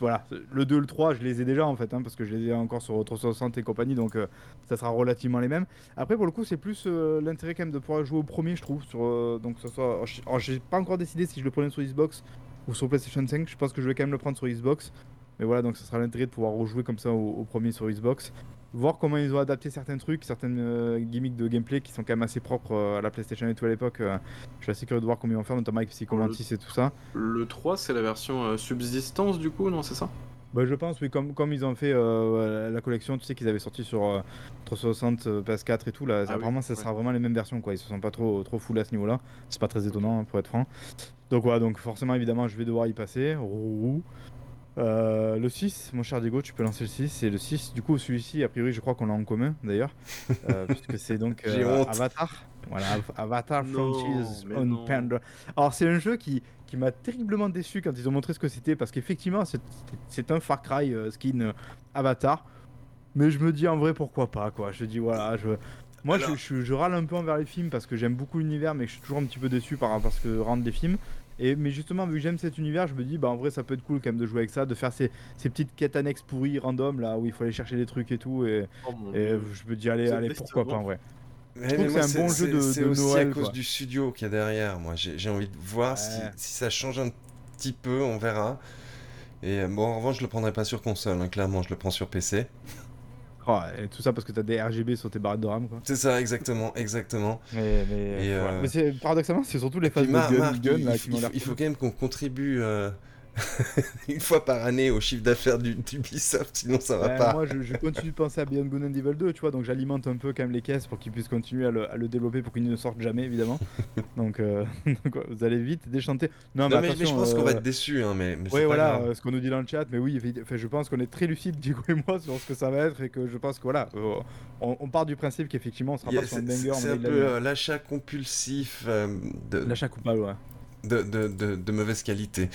voilà, le 2, le 3, je les ai déjà en fait, hein, parce que je les ai encore sur 360 et compagnie, donc euh, ça sera relativement les mêmes. Après, pour le coup, c'est plus euh, l'intérêt quand même de pouvoir jouer au premier, je trouve. Sur, donc, ça soit. Alors, j'ai pas encore décidé si je le prenais sur Xbox ou sur PlayStation 5. Je pense que je vais quand même le prendre sur Xbox. Mais voilà, donc ce sera l'intérêt de pouvoir rejouer comme ça au, premier sur Xbox. Voir comment ils ont adapté certains trucs, certaines euh, gimmicks de gameplay qui sont quand même assez propres euh, à la PlayStation et tout à l'époque. Euh, je suis assez curieux de voir comment ils vont faire, notamment avec Psychomantis et tout ça. Le 3, c'est la version subsistance du coup, non C'est ça? Bah, je pense, oui, comme, comme ils ont fait la collection, tu sais qu'ils avaient sorti sur 360, PS4 et tout, là, ah apparemment, ça sera vraiment les mêmes versions, quoi. Ils se sont pas trop, trop full à ce niveau-là. C'est pas très étonnant, hein, pour être franc. Donc, voilà, donc forcément, évidemment, je vais devoir y passer. Euh, le 6, mon cher Diego, tu peux lancer le 6. Et le 6, du coup, celui-ci, a priori, je crois qu'on l'a en commun d'ailleurs. euh, puisque c'est donc euh, Avatar. Voilà, Avatar Frontiers on Pandora. Alors, c'est un jeu qui, qui m'a terriblement déçu quand ils ont montré ce que c'était. Parce qu'effectivement, c'est un Far Cry skin Avatar. Mais je me dis en vrai, pourquoi pas, quoi. Je dis, voilà, je. Moi, je, je, je, râle un peu envers les films parce que j'aime beaucoup l'univers, mais je suis toujours un petit peu déçu par, parce que rendent des films. Et, mais justement, vu que j'aime cet univers, je me dis, bah en vrai, ça peut être cool quand même de jouer avec ça, de faire ces, ces petites quêtes annexes pourries, random, là, où il faut aller chercher des trucs et tout. Et, oh je me dis, allez, allez, pourquoi pas en vrai. je trouve que c'est un bon jeu de, de aussi Noël, à cause du studio qu'il y a derrière. Moi, j'ai envie de voir si, si, ça change un petit peu, on verra. Et bon, en revanche, je le prendrai pas sur console, hein, clairement, je le prends sur PC. Oh, et tout ça parce que t'as des RGB sur tes barrettes de RAM, quoi. C'est ça, exactement, exactement. Mais, mais, paradoxalement, c'est surtout les fans de gun, là, qui il, il, faut quand même qu'on contribue une fois par année au chiffre d'affaires d'Ubisoft, sinon ça va pas. Moi, je, continue de penser à Beyond Good and Evil 2, tu vois, donc j'alimente un peu quand même les caisses pour qu'ils puissent continuer à le, développer pour qu'ils ne sortent jamais, évidemment. donc, euh, vous allez vite déchanter. Non, mais, je pense qu'on va euh, être déçus, hein, mais, Oui, voilà, ce qu'on nous dit dans le chat, mais oui, je pense qu'on est très lucide, Diego et moi, sur ce que ça va être et que je pense que voilà, euh, on, part du principe qu'effectivement, on sera pas sur un banger. C'est un peu l'achat compulsif de. L'achat coupable, ouais. De, de, de, de, mauvaise qualité.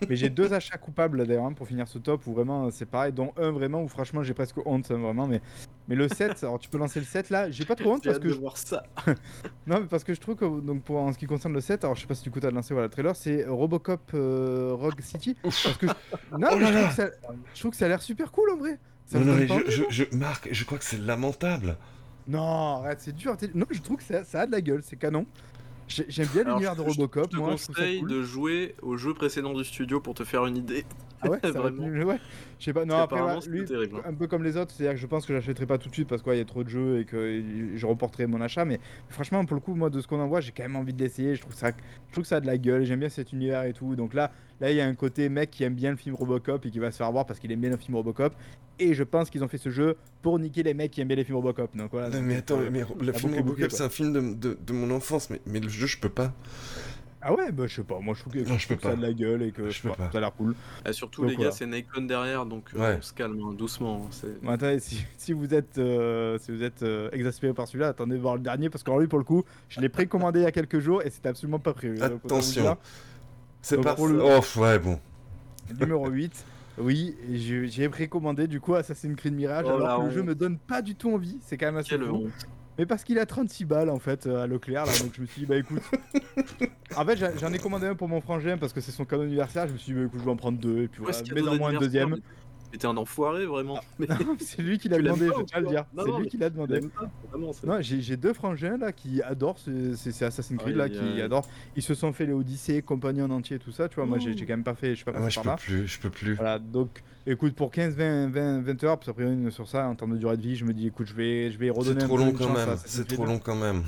Mais j'ai deux achats coupables d'ailleurs hein, pour finir ce top où vraiment c'est pareil, dont un vraiment où franchement j'ai presque honte hein, vraiment. Mais, mais le 7, alors tu peux lancer le 7 là, j'ai pas trop honte parce que. je... voir ça. non, mais parce que je trouve que donc pour en ce qui concerne le 7, alors je sais pas si du coup t'as lancé voilà, le trailer, c'est Robocop euh, Rogue City. Parce que non, oh mais je, trouve que ça... a l'air super cool en vrai. non, non, mais je, je, Marc, je crois que c'est lamentable. Non, arrête, c'est dur. Non, je trouve que ça, ça a de la gueule, c'est canon. J'aime bien l'univers de Robocop. Je te conseille de jouer au jeu précédent du studio pour te faire une idée. Ah ouais, vraiment. ouais. Je sais pas. Non, après, lui, terrible, hein. un peu comme les autres, c'est-à-dire que je pense que j'achèterai pas tout de suite parce qu'il y a trop de jeux et que je reporterai mon achat. Mais franchement, pour le coup, moi, de ce qu'on en voit, j'ai quand même envie de l'essayer. Je trouve ça, je trouve que ça a de la gueule. J'aime bien cet univers et tout. Donc là, là, il y a un côté mec qui aime bien le film Robocop et qui va se faire voir parce qu'il aime bien le film Robocop. Et je pense qu'ils ont fait ce jeu pour niquer les mecs qui aiment bien les films Robocop. Donc voilà. mais attends, mais le film Robocop, c'est un film de, de, de, mon enfance, mais, mais le jeu, je peux pas. Ah ouais, bah je sais pas, moi je trouve que, je peux ça a de la gueule et que je ça a l'air cool. Et surtout les gars, c'est Nikon derrière, donc euh, on se calme hein, doucement. Hein, attendez, si, si, vous êtes, euh, si vous êtes euh, exaspéré par celui-là, attendez de voir le dernier parce qu'en lui pour le coup, je l'ai précommandé il y a quelques jours et c'était absolument pas prévu. Attention, c'est pas le... Oh ouais bon. Numéro 8. Oui, j'ai précommandé du coup Assassin's Creed Mirage oh alors que le jeu me donne pas du tout envie, c'est quand même assez long. Mais parce qu'il a 36 balles en fait à Leclerc là, donc je me suis dit bah écoute. en fait j'en ai commandé un pour mon frangin parce que c'est son cadeau anniversaire, je me suis dit bah écoute je vais en prendre deux et puis voilà, mais en moins un deuxième. T'es un enfoiré vraiment. Ah, c'est lui qui l'a demandé, je vais le dire. C'est lui qui l'a demandé. non, j'ai deux frangins là qui adorent c'est Assassin's Creed là, qui adorent. Ils se sont fait les Odyssées, compagnie en entier, tout ça. Tu vois, moi j'ai quand même pas fait, je sais pas. Ah, moi je peux plus, je peux plus. Voilà, donc écoute pour 15, 20, 20, 20 heures, parce qu'après sur ça en termes de durée de vie, je me dis écoute je vais, je vais redonner. C'est trop long quand même. C'est trop long quand même.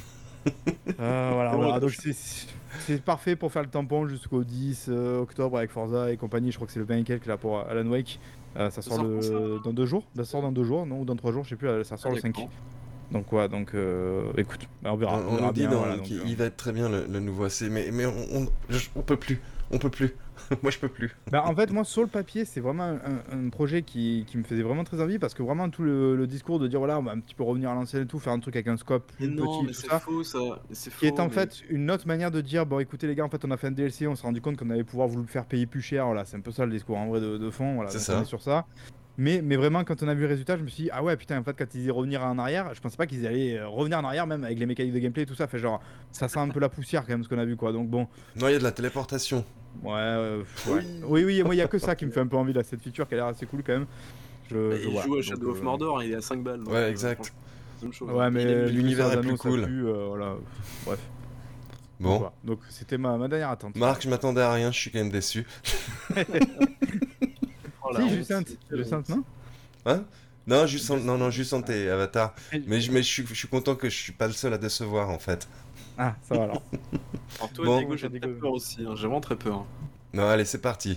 voilà, voilà. donc c'est parfait pour faire le tampon jusqu'au 10 euh, octobre avec Forza et compagnie. Je crois que c'est le 20 et quelques là pour Alan Wake. Euh, ça, sort, dans deux jours. Ça sort dans deux jours, non Ou dans trois jours, je sais plus. Euh, ça sort le 5. Donc quoi, donc écoute, bah, on verra. On, dit qu'il va être très bien le, nouveau AC, mais, mais on, on peut plus on peut plus. moi, je peux plus. bah, en fait, moi, sur le papier, c'est vraiment un, projet qui, qui, me faisait vraiment très envie parce que vraiment tout le, discours de dire voilà, on va un petit peu revenir à l'ancienne et tout, faire un truc avec un scope plus petit, tout ça, faux, ça. qui est en fait une autre manière de dire bon, écoutez les gars, en fait, on a fait un DLC, on s'est rendu compte qu'on allait pouvoir vous le faire payer plus cher. Voilà, c'est un peu ça le discours en vrai de, fond. Voilà, c'est ça. sur ça. Mais, mais vraiment, quand on a vu le résultat, je me suis dit, ah ouais, putain, en fait, quand ils disaient revenir en arrière, je pensais pas qu'ils allaient euh, revenir en arrière, même avec les mécaniques de gameplay et tout ça. Fait genre, ça sent un peu la poussière quand même ce qu'on a vu, quoi. Donc bon. Non, il y a de la téléportation. Ouais, ouais. Oui, oui, moi, il y a que ça qui me fait un peu envie, là, cette feature qui a l'air assez cool quand même. Je, bah, il joue à Shadow of euh, Mordor, il est à 5 balles. ouais, euh, exact. Ouais, mais l'univers est plus cool. voilà. Bref. Bon. Donc, c'était ma, ma, dernière attente. Marc, je m'attendais à rien, je suis quand même déçu. oh, si, Justinte, non Hein non, juste en, non, non, juste en tes Avatar. Mais, je, mais je, suis, je suis content que je suis pas le seul à décevoir en fait. Ah, ça va alors. alors toi, bon. Diego, j'ai très peur aussi. Hein. J'ai vraiment très peur. Hein. Non, allez, c'est parti.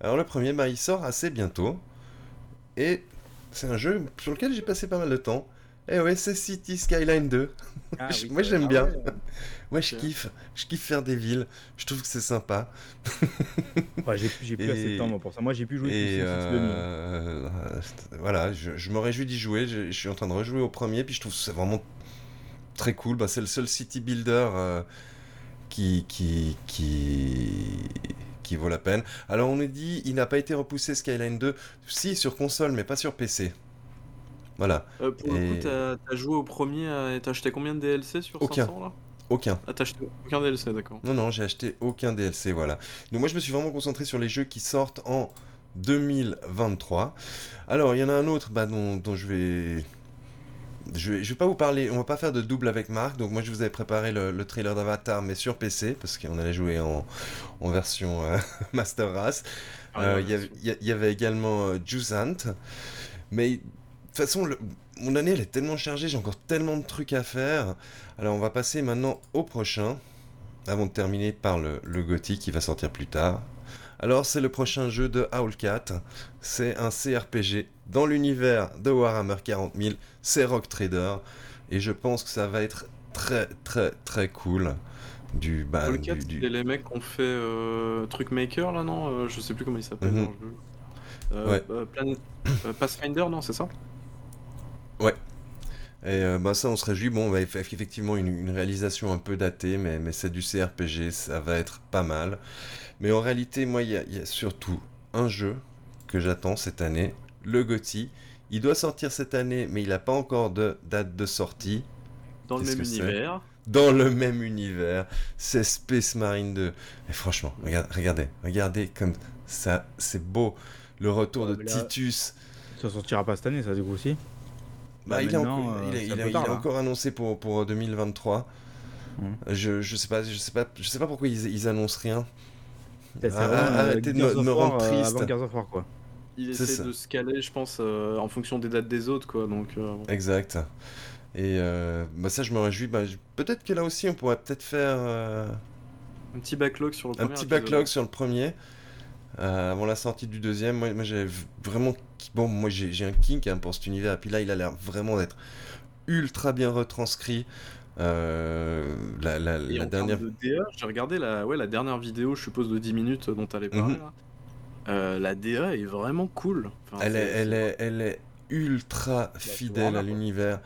Alors le premier, bah, il sort assez bientôt. Et c'est un jeu sur lequel j'ai passé pas mal de temps. Eh ouais, c'est City Skyline 2. Ah moi j'aime bien. Ouais, je kiffe. Je kiffe faire des villes. Je trouve que c'est sympa. ouais, j'ai plus assez de temps pour ça. Moi j'ai pu jouer et euh... Voilà, je, je me réjouis d'y jouer. Je, suis en train de rejouer au premier, puis je trouve que c'est vraiment très cool. Bah, c'est le seul city builder euh, qui, qui, qui, qui vaut la peine. Alors on est dit, il n'a pas été repoussé Skyline 2. Si, sur console, mais pas sur PC. Voilà. Euh, pour le coup, t'as joué au premier et t'as acheté combien de DLC sur aucun. 500 là? Aucun. Ah, t'as acheté aucun DLC, d'accord. Non, non, j'ai acheté aucun DLC, voilà. Donc moi, je me suis vraiment concentré sur les jeux qui sortent en 2023. Alors, il y en a un autre bah, dont, je vais je vais, je vais pas vous parler, on va pas faire de double avec Marc, donc moi je vous avais préparé le, trailer d'Avatar, mais sur PC, parce qu'on allait jouer en, en version euh, Master Race. Ah, il y, avait également Jusant, mais de toute façon, mon année elle est tellement chargée, j'ai encore tellement de trucs à faire. Alors on va passer maintenant au prochain, avant de terminer par le, le Gothic qui va sortir plus tard. Alors c'est le prochain jeu de Owlcat, c'est un CRPG dans l'univers de Warhammer 40 000, c'est Rock Trader, et je pense que ça va être très très très cool. Du, bah, Owlcat, du, les mecs qui ont fait euh, Truc Maker là non? Euh, Je sais plus comment il s'appelle mhm. euh, Pathfinder non c'est ça? Ouais. Et bah ça, on se réjouit. Bon, on va faire effectivement une, une réalisation un peu datée, mais, mais c'est du CRPG, ça va être pas mal. Mais en réalité, moi, il y, a surtout un jeu que j'attends cette année, le GOTY. Il doit sortir cette année, mais il n'a pas encore de date de sortie. Dans le même univers. Dans le même univers. C'est Space Marine 2. Et franchement, regardez, regardez comme ça, c'est beau. Le retour de Titus. Ça sortira pas cette année, ça, du coup, aussi bah, il, est, hein. encore annoncé pour, pour 2023. Hum. Je, je sais pas, je sais pas, je sais pas pourquoi ils, ils annoncent rien. Ah, arrêtez de me, rendre euh, triste. quoi. Il essaie de se caler, je pense, euh, en fonction des dates des autres, quoi. Donc, euh, Exact. Et bah ça, je me réjouis. Bah, peut-être que là aussi, on pourrait peut-être faire un petit backlog sur le premier. Un petit backlog sur le premier. Avant la sortie du deuxième, moi, moi j'ai vraiment. Bon, moi j'ai un kink hein, pour cet univers, et puis là il a l'air vraiment d'être ultra bien retranscrit. Euh, la, la, la dernière. J'ai regardé la, ouais, la dernière vidéo, je suppose, de 10 minutes dont tu allais parler. Mhm. Euh, la DA est vraiment cool. elle, est, elle, est, elle est ultra fidèle à l'univers.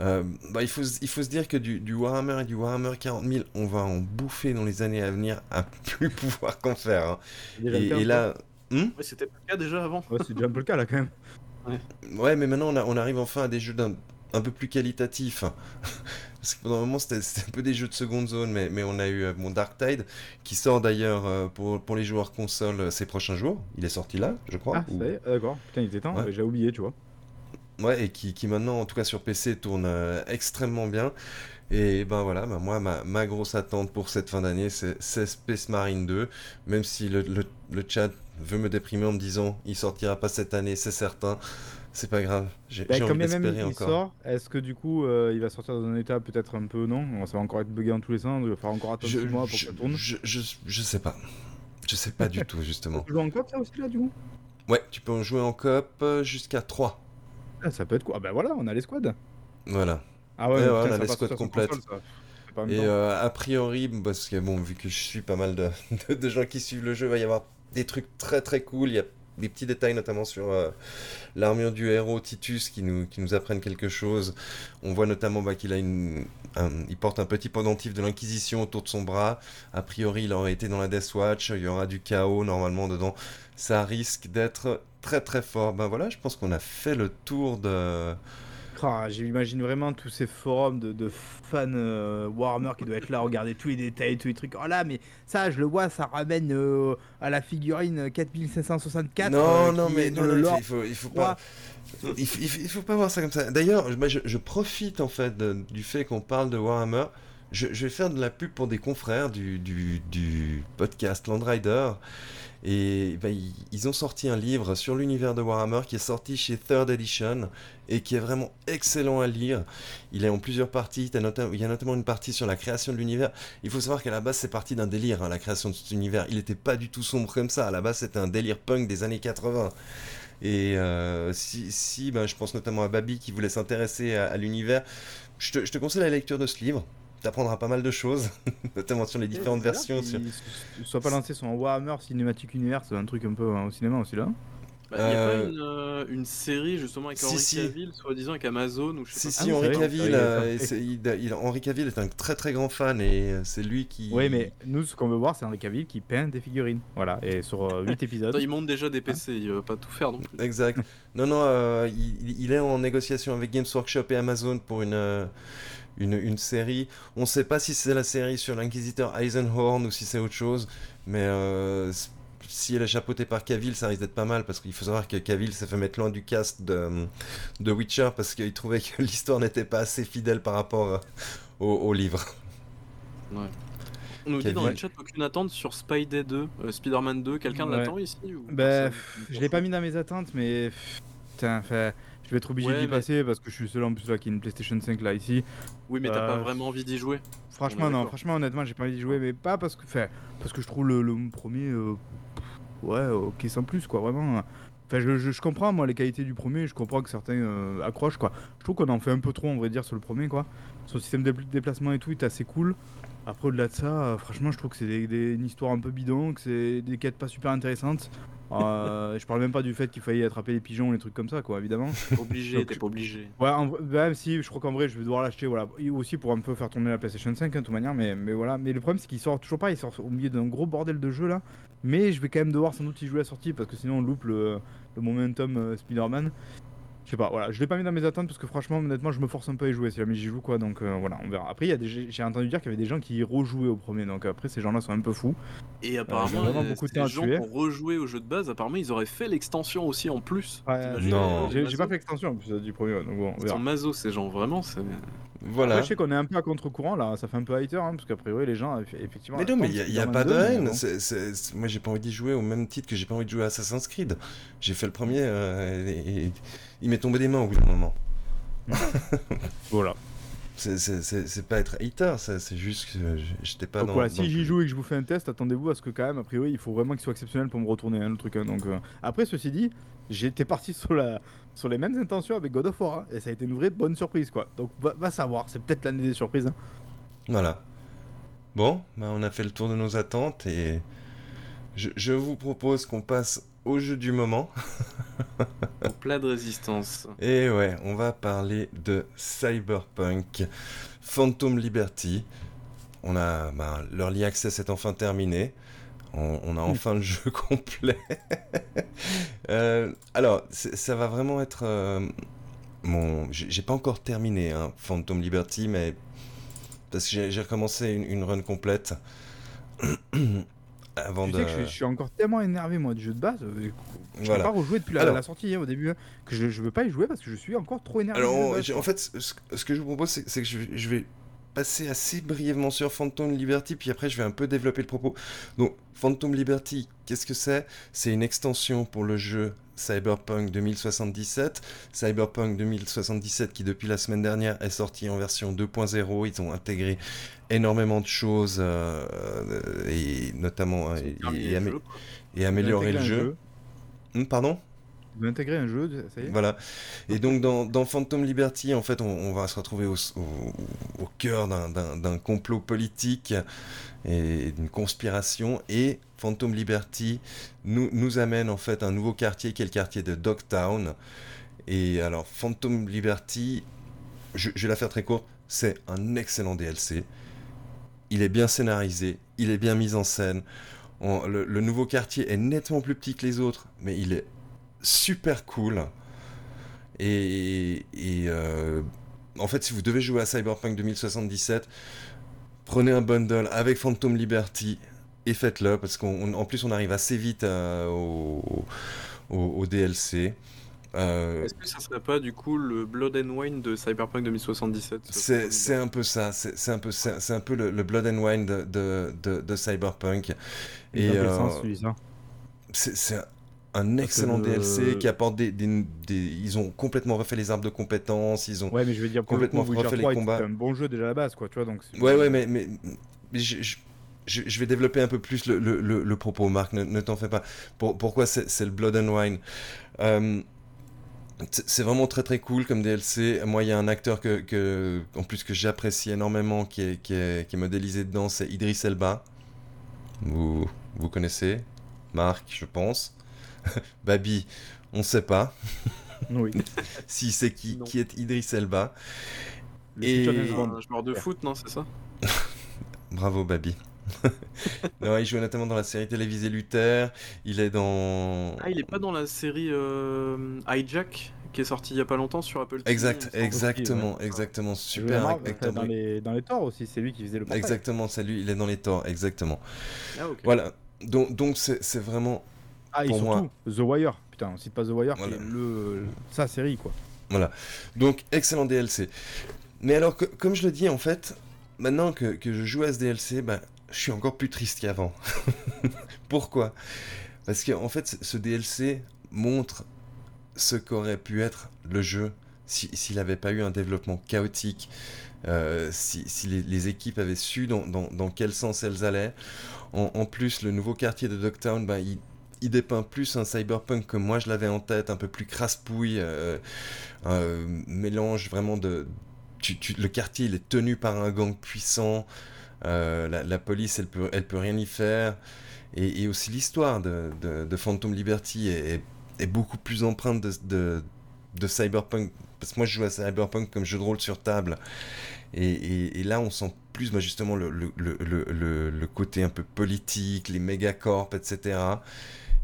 Euh, bah, il, faut, il faut se dire que du, du, Warhammer et du Warhammer 40 000, on va en bouffer dans les années à venir à plus pouvoir qu'en faire. Hein. Et, là. Hmm? C'était pas le cas déjà avant. Ouais, c'est déjà un peu le cas là quand même. Ouais, ouais mais maintenant on, a, on arrive enfin à des jeux d'un un peu plus qualitatifs. Parce que pendant un moment, c'était un peu des jeux de seconde zone, mais, mais on a eu euh, mon Dark Tide, qui sort d'ailleurs euh, pour, pour les joueurs console ces prochains jours. Il est sorti là, je crois. Ah, d'accord. Putain, il était temps, j'ai oublié, tu vois. Ouais, et qui, qui, maintenant, en tout cas sur PC, tourne extrêmement bien. Et ben voilà, ben moi, ma, ma, grosse attente pour cette fin d'année, c'est Space Marine 2. Même si le, le, le, chat veut me déprimer en me disant il sortira pas cette année, c'est certain. C'est pas grave, j'ai bah, envie d'espérer encore. Est-ce que du coup euh, il va sortir dans un état peut-être un peu non? Ça va encore être bugué en tous les sens, il va falloir encore attendre 6 mois pour que ça tourne je, je, je, sais pas. Je sais pas du tout justement. Tu peux jouer en coop ça aussi là du coup? Ouais, tu peux en jouer en coop euh, jusqu'à 3. Ah, ça peut être quoi Ah bah voilà, on a les squads. Voilà. Ah ouais, on a les squads complètes. Et euh, a priori, parce que bon, vu que je suis pas mal de, de, de gens qui suivent le jeu, il va y avoir des trucs très très cool. Il y a des petits détails notamment sur euh, l'armure du héros Titus qui nous, qui nous apprennent quelque chose. On voit notamment bah, qu'il a une, il porte un petit pendentif de l'Inquisition autour de son bras. A priori, il aurait été dans la Death Watch. Il y aura du chaos normalement dedans. Ça risque d'être très très fort. Ben voilà, je pense qu'on a fait le tour de ah, J'imagine vraiment tous ces forums de, fans euh, Warhammer qui doivent être là, regarder tous les détails, tous les trucs. Oh là, mais ça, je le vois, ça ramène euh, à la figurine 4564. Non, euh, non, mais non, il, faut, il faut pas. Il, faut pas voir ça comme ça. D'ailleurs, je, profite en fait du fait qu'on parle de Warhammer. Je, vais faire de la pub pour des confrères du, du, du podcast Landrider. Et bah, ils ont sorti un livre sur l'univers de Warhammer qui est sorti chez Third Edition et qui est vraiment excellent à lire. Il est en plusieurs parties. Il y a notamment une partie sur la création de l'univers. Il faut savoir qu'à la base, c'est parti d'un délire, hein, la création de cet univers. Il n'était pas du tout sombre comme ça. À la base, c'était un délire punk des années 80. Et euh, si, si ben, je pense notamment à Babi qui voulait s'intéresser à, l'univers, je te conseille la lecture de ce livre apprendras pas mal de choses, notamment sur les différentes versions. Sur... Soit pas lancé son Warhammer Cinematic Universe, un truc un peu hein, au cinéma aussi là. Il bah, n'y a pas euh, une, euh, une, série justement avec Henri Cavill, soi-disant avec Amazon ou je sais si, pas. Si, Henri Cavill, euh, il, Henri Cavill est un très très grand fan et c'est lui qui. Oui, mais nous, ce qu'on veut voir, c'est Henri Cavill qui peint des figurines. Voilà, et sur 8 épisodes. il monte déjà des PC, il va pas tout faire non plus. Exact. non, non, il, il, est en négociation avec Games Workshop et Amazon pour une une, une série. On ne sait pas si c'est la série sur l'inquisiteur Eisenhorn ou si c'est autre chose, mais euh, si elle est chapeautée par Cavill, ça risque d'être pas mal parce qu'il faut savoir que Cavill s'est fait mettre loin du cast de, de Witcher parce qu'il trouvait que l'histoire n'était pas assez fidèle par rapport au, au livre. Ouais. On nous dit dans le chat aucune attente sur Spidey 2, euh, Spider-Man 2. Quelqu'un l'attend ici ou Bah, je l'ai pas mis dans mes attentes, mais putain, je vais être obligé d'y passer parce que je suis seul en plus là qui a une PlayStation 5 là ici. Oui, mais t'as pas euh, vraiment envie d'y jouer. Franchement, non. Franchement, honnêtement, j'ai pas envie d'y jouer, mais pas parce que, parce que je trouve le, premier, euh, ouais, ok sans plus quoi, vraiment. Enfin, je, je, comprends moi les qualités du premier, je comprends que certains accrochent quoi. Je trouve qu'on en fait un peu trop, on vrai dire, sur le premier quoi. Son système de déplacement et tout est assez cool. Après, au-delà de ça, euh, franchement, je trouve que c'est des, une histoire un peu bidon, que c'est des quêtes pas super intéressantes. Euh, je parle même pas du fait qu'il fallait attraper les pigeons, les trucs comme ça, quoi, évidemment. Obligé, t'es pas obligé. Ouais, même si je crois qu'en vrai, je vais devoir l'acheter, voilà. aussi pour un peu faire tourner la PlayStation 5, hein, de toute manière, mais, mais voilà. Mais le problème, c'est qu'il sort toujours pas, il sort au milieu d'un gros bordel de jeu là. Mais je vais quand même devoir sans doute y jouer à la sortie parce que sinon on loupe le, le momentum euh, Spider-Man. Je sais pas, voilà, je l'ai pas mis dans mes attentes parce que franchement, honnêtement, je me force un peu à y jouer si jamais j'y joue quoi, donc euh, voilà, on verra. Après, j'ai entendu dire qu'il y avait des gens qui rejouaient au premier, donc après, ces gens-là sont un peu fous. Et euh, apparemment, euh, beaucoup de gens pour rejouer au jeu de base, apparemment, ils auraient fait l'extension aussi en plus. non, j'ai pas fait l'extension en plus du premier, donc bon, on verra. Ils sont maso ces gens, vraiment, c'est. Voilà. je sais qu'on est un peu à contre-courant là, ça fait un peu hater, hein, parce qu'après priori les gens, effectivement. Mais non, mais il n'y a, pas de haine. Moi, j'ai pas envie d'y jouer au même titre que j'ai pas envie de jouer à Assassin's Creed. J'ai fait le premier et il m'est tombé des mains au bout d'un moment. voilà. C'est pas être hater, c'est juste que j'étais pas donc Voilà, si j'y joue et que je vous fais un test, attendez-vous à ce que quand même, a priori, il faut vraiment qu'il soit exceptionnel pour me retourner hein, le truc. Hein, donc, euh. Après, ceci dit, j'étais parti sur, la, sur les mêmes intentions avec God of War, hein, et ça a été une vraie bonne surprise, quoi. Donc va, savoir, c'est peut-être l'année des surprises. Voilà. Bon, bah, on a fait le tour de nos attentes et je, je vous propose qu'on passe au jeu du moment. Au plat de résistance. Et ouais, on va parler de Cyberpunk Phantom Liberty. On a ben, l'early access est enfin terminé. On, a enfin le jeu complet. Euh, alors, ça va vraiment être euh, mon. J'ai pas encore terminé hein, Phantom Liberty, mais parce que j'ai recommencé une, une run complète. Avant tu sais que je, suis encore tellement énervé moi du jeu de base. Euh, je ne pas rejouer depuis la, sortie hein, au début. Hein, que je, ne veux pas y jouer parce que je suis encore trop énervé. Alors, en fait, ce, que je vous propose, c'est que je, vais passer assez brièvement sur Phantom Liberty, puis après je vais un peu développer le propos. Donc, Phantom Liberty, qu'est-ce que c'est? C'est une extension pour le jeu Cyberpunk 2077. Cyberpunk 2077 qui depuis la semaine dernière est sorti en version 2.0. Ils ont intégré énormément de choses euh, et notamment et, améliorer le jeu. Hmm, pardon? Vous intégrez un jeu, ça y est Voilà. Et donc dans, Phantom Liberty, en fait, on, va se retrouver au, cœur d'un complot politique et d'une conspiration. Et Phantom Liberty nous, amène en fait un nouveau quartier qui est le quartier de Dogtown. Et alors Phantom Liberty, je vais la faire très courte, c'est un excellent DLC il est bien scénarisé, il est bien mis en scène. le, nouveau quartier est nettement plus petit que les autres, mais il est super cool. Et, euh, en fait, si vous devez jouer à Cyberpunk 2077, prenez un bundle avec Phantom Liberty et faites-le, parce qu'en plus on arrive assez vite euh, au, DLC. Euh, Est-ce que ça serait pas du coup le Blood and Wine de Cyberpunk 2077 C'est un peu ça, c'est un peu c'est un peu le, Blood and Wine de, de, de, Cyberpunk. Et euh, c'est un excellent DLC qui apporte des, des, Ils ont complètement refait les arbres de compétences, ils ont ouais, mais je veux dire, complètement refait les combats. C'est un bon jeu déjà à la base, quoi, tu vois. Donc ouais, ouais, mais, mais, je, je, vais développer un peu plus le, le, le, propos, Marc, ne, t'en fais pas. Pour, pourquoi c'est le Blood and Wine? Euh, c'est vraiment très très cool comme DLC. Moi, il y a un acteur que, en plus que j'apprécie énormément qui est, qui, est, qui est modélisé dedans, c'est Idris Elba. Vous, vous connaissez Marc, je pense. Babi, on sait pas. Oui. si c'est qui, qui est Idris Elba. Et... Un joueur de foot, non, c'est ça? Bravo, Babi. non, il joue notamment dans la série télévisée Luther. Il est dans. Ah, il est pas dans la série euh, Hijack qui est sortie il y a pas longtemps sur Apple TV. Exact, exactement, exactement, super acteur. Dans les, dans les torts aussi, c'est lui qui faisait le Exactement, c'est lui, il est dans les torts, exactement. Ah, Voilà. Donc, donc c'est vraiment. Ah, et surtout, The Wire. Putain, on cite pas The Wire, le, sa série, quoi. Voilà. Donc, excellent DLC. Mais alors, comme je le dis, en fait, maintenant que, que je joue à ce DLC, bah, je suis encore plus triste qu'avant. Pourquoi? Parce qu'en en fait, ce DLC montre ce qu'aurait pu être le jeu s'il n'avait pas eu un développement chaotique, euh, si, les, équipes avaient su dans, dans, quel sens elles allaient. En, plus, le nouveau quartier de Dogtown, bah, il, il, dépeint plus un cyberpunk que moi je l'avais en tête, un peu plus crasse-pouille, euh, un mélange vraiment de... le quartier, il est tenu par un gang puissant, euh, la, police, elle peut, elle peut rien y faire. Et, aussi l'histoire de, de, Phantom Liberty est, est, beaucoup plus empreinte de, de, cyberpunk. Parce que moi, je joue à cyberpunk comme jeu de rôle sur table. Et, et, là, on sent plus bah, justement le, le, le, le, côté un peu politique, les mégacorps, etc.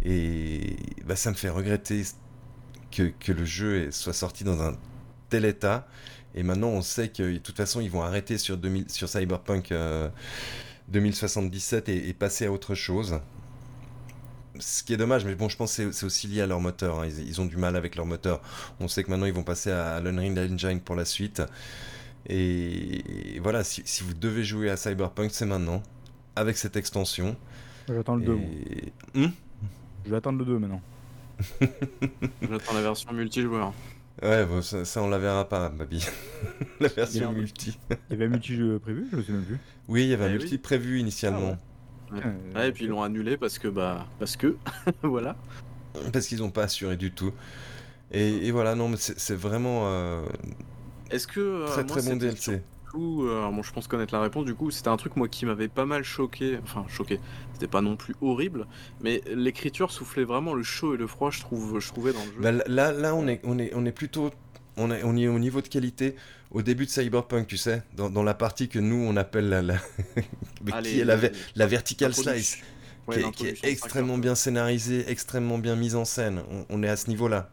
Et bah, ça me fait regretter que, que, le jeu soit sorti dans un tel état. Et maintenant, on sait que de toute façon, ils vont arrêter sur, 2000, sur Cyberpunk 2077 euh, et, passer à autre chose. Ce qui est dommage, mais bon, je pense que c'est aussi lié à leur moteur. Hein. Ils, ont du mal avec leur moteur. On sait que maintenant, ils vont passer à, l'Unreal Engine pour la suite. Et, voilà, si, vous devez jouer à Cyberpunk, c'est maintenant, avec cette extension. J'attends le 2. Hmm je vais attendre le 2 maintenant. J'attends la version multijoueur. Ouais, ça, on la verra pas, Babi. la version multi. Il y avait un multi-jeu prévu, je me souviens plus. Oui, il y avait un eh multi prévu initialement. Ah ouais. et puis ils l'ont annulé parce que, bah, parce que, voilà. Parce qu'ils n'ont pas assuré du tout. Et, voilà, non, mais c'est vraiment. Euh, Est-ce que. Euh, très très bon DLC. Euh, bon, je pense connaître la réponse. Du coup, c'était un truc moi qui m'avait pas mal choqué. Enfin, choqué. C'était pas non plus horrible, mais l'écriture soufflait vraiment le chaud et le froid. Je trouve, je trouvais dans le jeu. Bah, là, là, on est, on est, on est plutôt, on est, on est au niveau de qualité au début de Cyberpunk, tu sais, dans, la partie que nous on appelle la, la... Qui est la, la vertical slice. qui, est, extrêmement bien scénarisée, extrêmement bien mise en scène. On, est à ce niveau-là.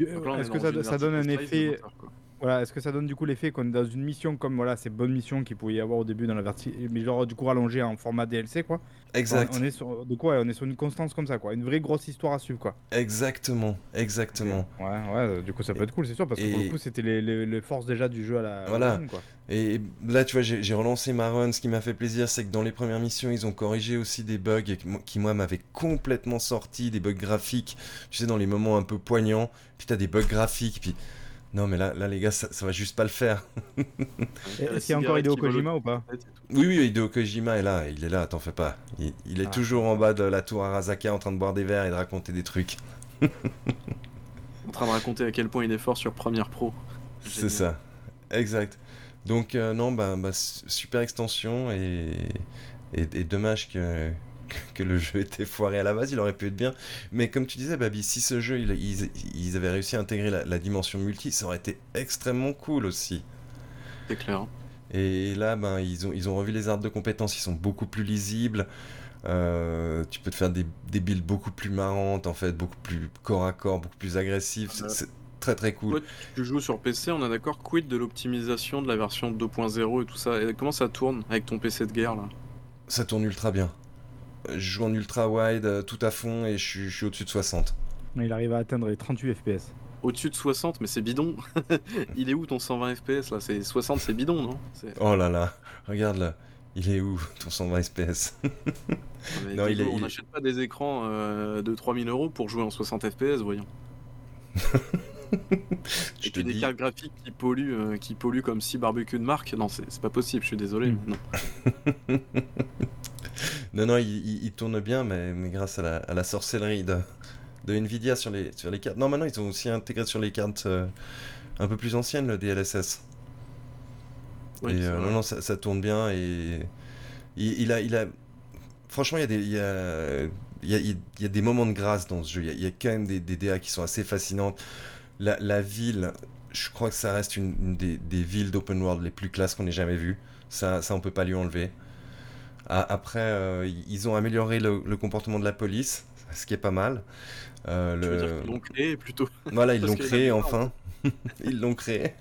Est-ce que ça, ça donne un effet voilà, est-ce que ça donne du coup l'effet qu'on est dans une mission comme voilà ces bonnes missions qu'il pouvait y avoir au début dans la verti, mais genre du coup rallongée en format DLC quoi. Exact. On, est sur de quoi On est sur une constance comme ça quoi, une vraie grosse histoire à suivre quoi. Exactement, exactement. Ouais, ouais, du coup ça peut être cool c'est sûr parce que pour le coup c'était les, les, forces déjà du jeu à la. Voilà. quoi. Et là tu vois j'ai relancé ma run, ce qui m'a fait plaisir c'est que dans les premières missions ils ont corrigé aussi des bugs qui moi m'avaient complètement sorti, des bugs graphiques, tu sais dans les moments un peu poignants, puis t'as des bugs graphiques puis non, mais là, là les gars, ça, va juste pas le faire. Est-ce qu'il y a encore Hideo Kojima ou pas Oui, oui, Hideo Kojima est là, il est là, t'en fais pas. Il, est ah. toujours en bas de la tour Arasaka en train de boire des verres et de raconter des trucs. en train de raconter à quel point il est fort sur Premiere Pro. C'est ça, exact. Donc, euh, non, bah, bah, super extension et, et dommage que, que le jeu était foiré à la base, il aurait pu être bien. Mais comme tu disais, Babi, si ce jeu, ils, avaient réussi à intégrer la, dimension multi, ça aurait été extrêmement cool aussi. C'est clair. Et là, ben, ils, ont, ils ont revu les arbres de compétences, ils sont beaucoup plus lisibles. Euh, tu peux te faire des, des, builds beaucoup plus marrantes, en fait, beaucoup plus corps à corps, beaucoup plus agressifs. C'est très très cool. tu joues sur PC, on a d'accord, quid de l'optimisation de la version 2.0 et tout ça? Et comment ça tourne avec ton PC de guerre là? Ça tourne ultra bien je joue en ultra wide euh, tout à fond et je suis, au-dessus de 60. Il arrive à atteindre les 38 FPS. Au-dessus de 60, mais c'est bidon. il est où ton 120 FPS là? C'est 60, c'est bidon, non? Oh là là, regarde là. Il est où ton 120 FPS non, il est, On n'achète pas des écrans euh, de 3000 euros pour jouer en 60 FPS, voyons. Et puis des cartes graphiques qui polluent, euh, qui polluent comme si barbecue de marque. Non, c'est pas possible, je suis désolé. Hmm. Non. non, non, il, tourne bien, mais, mais grâce à la, sorcellerie de, de, Nvidia sur les, sur les cartes. Non, maintenant, ils ont aussi intégré sur les cartes euh, un peu plus anciennes le DLSS. et euh, non, non, ça, tourne bien et il, a, il a. Franchement, il y a des. Il y a, il y, a, des moments de grâce dans ce jeu. Il y a, quand même des, des DA qui sont assez fascinantes. La, la, ville, je crois que ça reste une, des, des, villes d'open world les plus classes qu'on ait jamais vues. Ça, ça, on peut pas lui enlever. Après, euh, ils ont amélioré le, comportement de la police. ce qui est pas mal. Euh, le... l'ont créé plutôt? Voilà, ils l'ont créé enfin. Ils l'ont créé.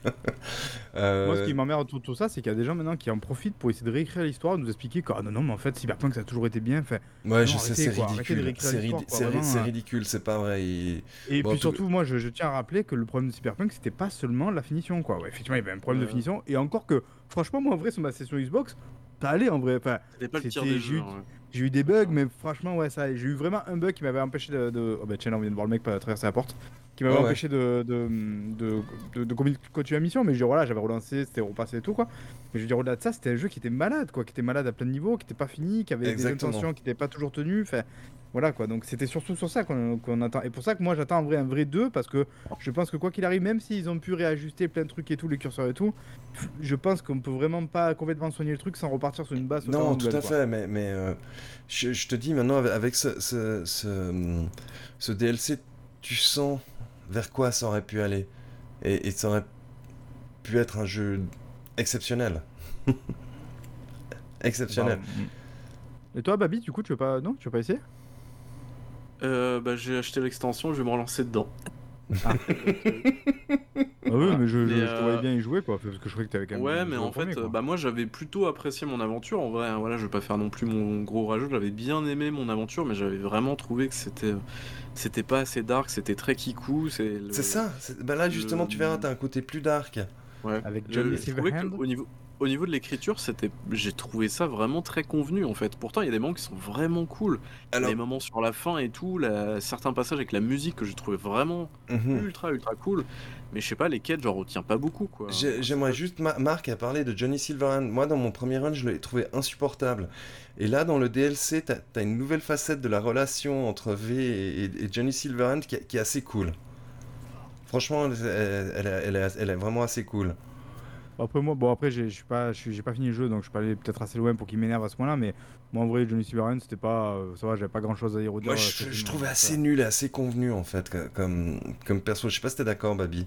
Moi, ce qui m'emmerde autour de tout ça, c'est qu'il y a des gens maintenant qui en profitent pour essayer de réécrire l'histoire, nous expliquer que ah, non, non, mais en fait, Cyberpunk, ça a toujours été bien fait. Ouais, je sais, c'est ridicule. C'est ridicule, c'est pas vrai. Et, puis surtout, moi, je, tiens à rappeler que le problème de Cyberpunk, c'était pas seulement la finition, quoi. effectivement, il y avait un problème de finition. Et encore que, franchement, moi, en vrai, sur ma session Xbox, ça allait en vrai. Enfin, pas le des jeux. J'ai eu des bugs, mais franchement, ouais, ça. J'ai eu vraiment un bug qui m'avait empêché de. de... Oh bah tiens, on vient de voir le mec traverser la porte. Qui m'avait empêché de, de, de, de, continuer la mission. Mais je voilà, j'avais relancé, c'était repassé et tout, quoi. Mais je veux dire, au-delà de ça, c'était un jeu qui était malade, quoi. Qui était malade à plein de niveaux, qui était pas fini, qui avait des intentions qui n'étaient pas toujours tenues. Enfin, voilà, quoi. Donc c'était surtout sur ça qu'on attend. Et pour ça que moi, j'attends en vrai un vrai 2, parce que je pense que quoi qu'il arrive, même s'ils ont pu réajuster plein de trucs et tout, les curseurs et tout, je pense qu'on peut vraiment pas complètement soigner le truc sans repartir sur une base. Non, tout à fait, mais, mais euh, je, te dis maintenant, avec ce, ce, ce, DLC, tu sens vers quoi ça aurait pu aller. Et, ça aurait pu être un jeu exceptionnel. exceptionnel. Et toi, Babi, du coup, tu veux pas, non, tu veux pas essayer? Euh, bah, j'ai acheté l'extension, je vais me relancer dedans. Ah. ah oui, mais je, te voyais euh, bien y jouer, quoi, parce que je croyais que t'avais quand même. Ouais, mais en fait, bah moi j'avais plutôt apprécié mon aventure. En vrai, hein, voilà, je vais pas faire non plus mon gros rajout. J'avais bien aimé mon aventure, mais j'avais vraiment trouvé que c'était c'était pas assez dark, c'était très kikou. C'est ça. Bah là justement, tu verras, t'as un côté plus dark. Ouais. Avec Johnny Silverhand. Au niveau au niveau de l'écriture, c'était, j'ai trouvé ça vraiment très convenu en fait. Pourtant, il y a des moments qui sont vraiment cool. Alors... Les moments sur la fin et tout, certains passages avec la musique que j'ai trouvé vraiment mhm. ultra ultra cool. Mais je sais pas, les quêtes, j'en retiens pas beaucoup quoi. J'aimerais juste, Marc a parlé de Johnny Silverhand. Moi, dans mon premier run, je l'ai trouvé insupportable. Et là, dans le DLC, t'as as une nouvelle facette de la relation entre V et, Johnny Silverhand qui, est assez cool. Franchement, elle est vraiment assez cool. Après moi, bon après j'ai pas, j'ai pas fini le jeu donc je suis pas allé peut-être assez loin pour qu'il m'énerve à ce moment-là, mais moi en vrai Johnny Silverhand c'était pas, euh, ça va, j'avais pas grand chose à dire au Moi je, je trouvais assez nul et assez convenu en fait comme, comme perso. Je sais pas si t'es d'accord, Babi.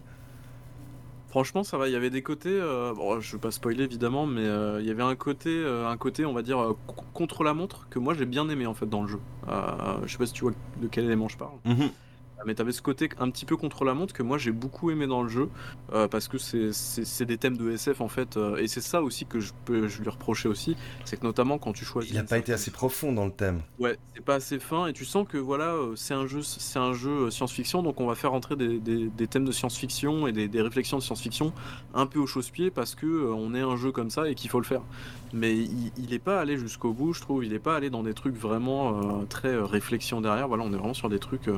Franchement, ça va. Il y avait des côtés. Euh, bon, je veux pas spoiler évidemment, mais euh, il y avait un côté, un côté, on va dire, contre la montre que moi j'ai bien aimé en fait dans le jeu. je sais pas si tu vois de quel élément je parle. Mhm. Mais t'avais ce côté un petit peu contre la montre que moi j'ai beaucoup aimé dans le jeu euh, parce que c'est des thèmes de SF en fait euh, et c'est ça aussi que je peux je lui reprocher aussi c'est que notamment quand tu choisis il n'a pas été assez profond dans le thème. Ouais c'est pas assez fin et tu sens que voilà euh, c'est un jeu c'est un jeu science-fiction donc on va faire entrer des, des, thèmes de science-fiction et des, des, réflexions de science-fiction un peu au chausse-pied parce que on est un jeu comme ça et qu'il faut le faire. Mais il, il est pas allé jusqu'au bout je trouve. Il est pas allé dans des trucs vraiment très réflexion derrière. Voilà on est vraiment sur des trucs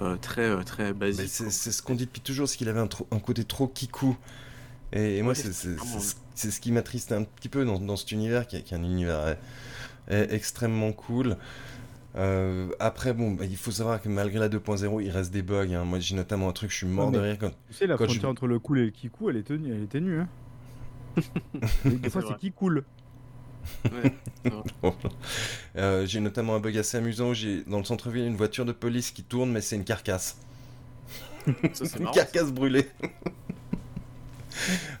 euh, très, euh, très basique. C'est ce qu'on dit depuis toujours, c'est qu'il avait un, un, côté trop kikou. Et, moi, c'est ce qui m'attriste un petit peu dans, dans cet univers, qui, est un univers extrêmement cool. Euh, après, bon, bah, il faut savoir que malgré la 2.0, il reste des bugs. Hein. Moi, j'ai notamment un truc, je suis mort de rire. Quand, tu sais, la frontière entre le cool et le kikou, elle est tenue. Elle est tenue hein. des fois, c'est qui cool. Euh, j'ai notamment un bug assez amusant. J'ai dans le centre-ville une voiture de police qui tourne, mais c'est une carcasse. une carcasse brûlée.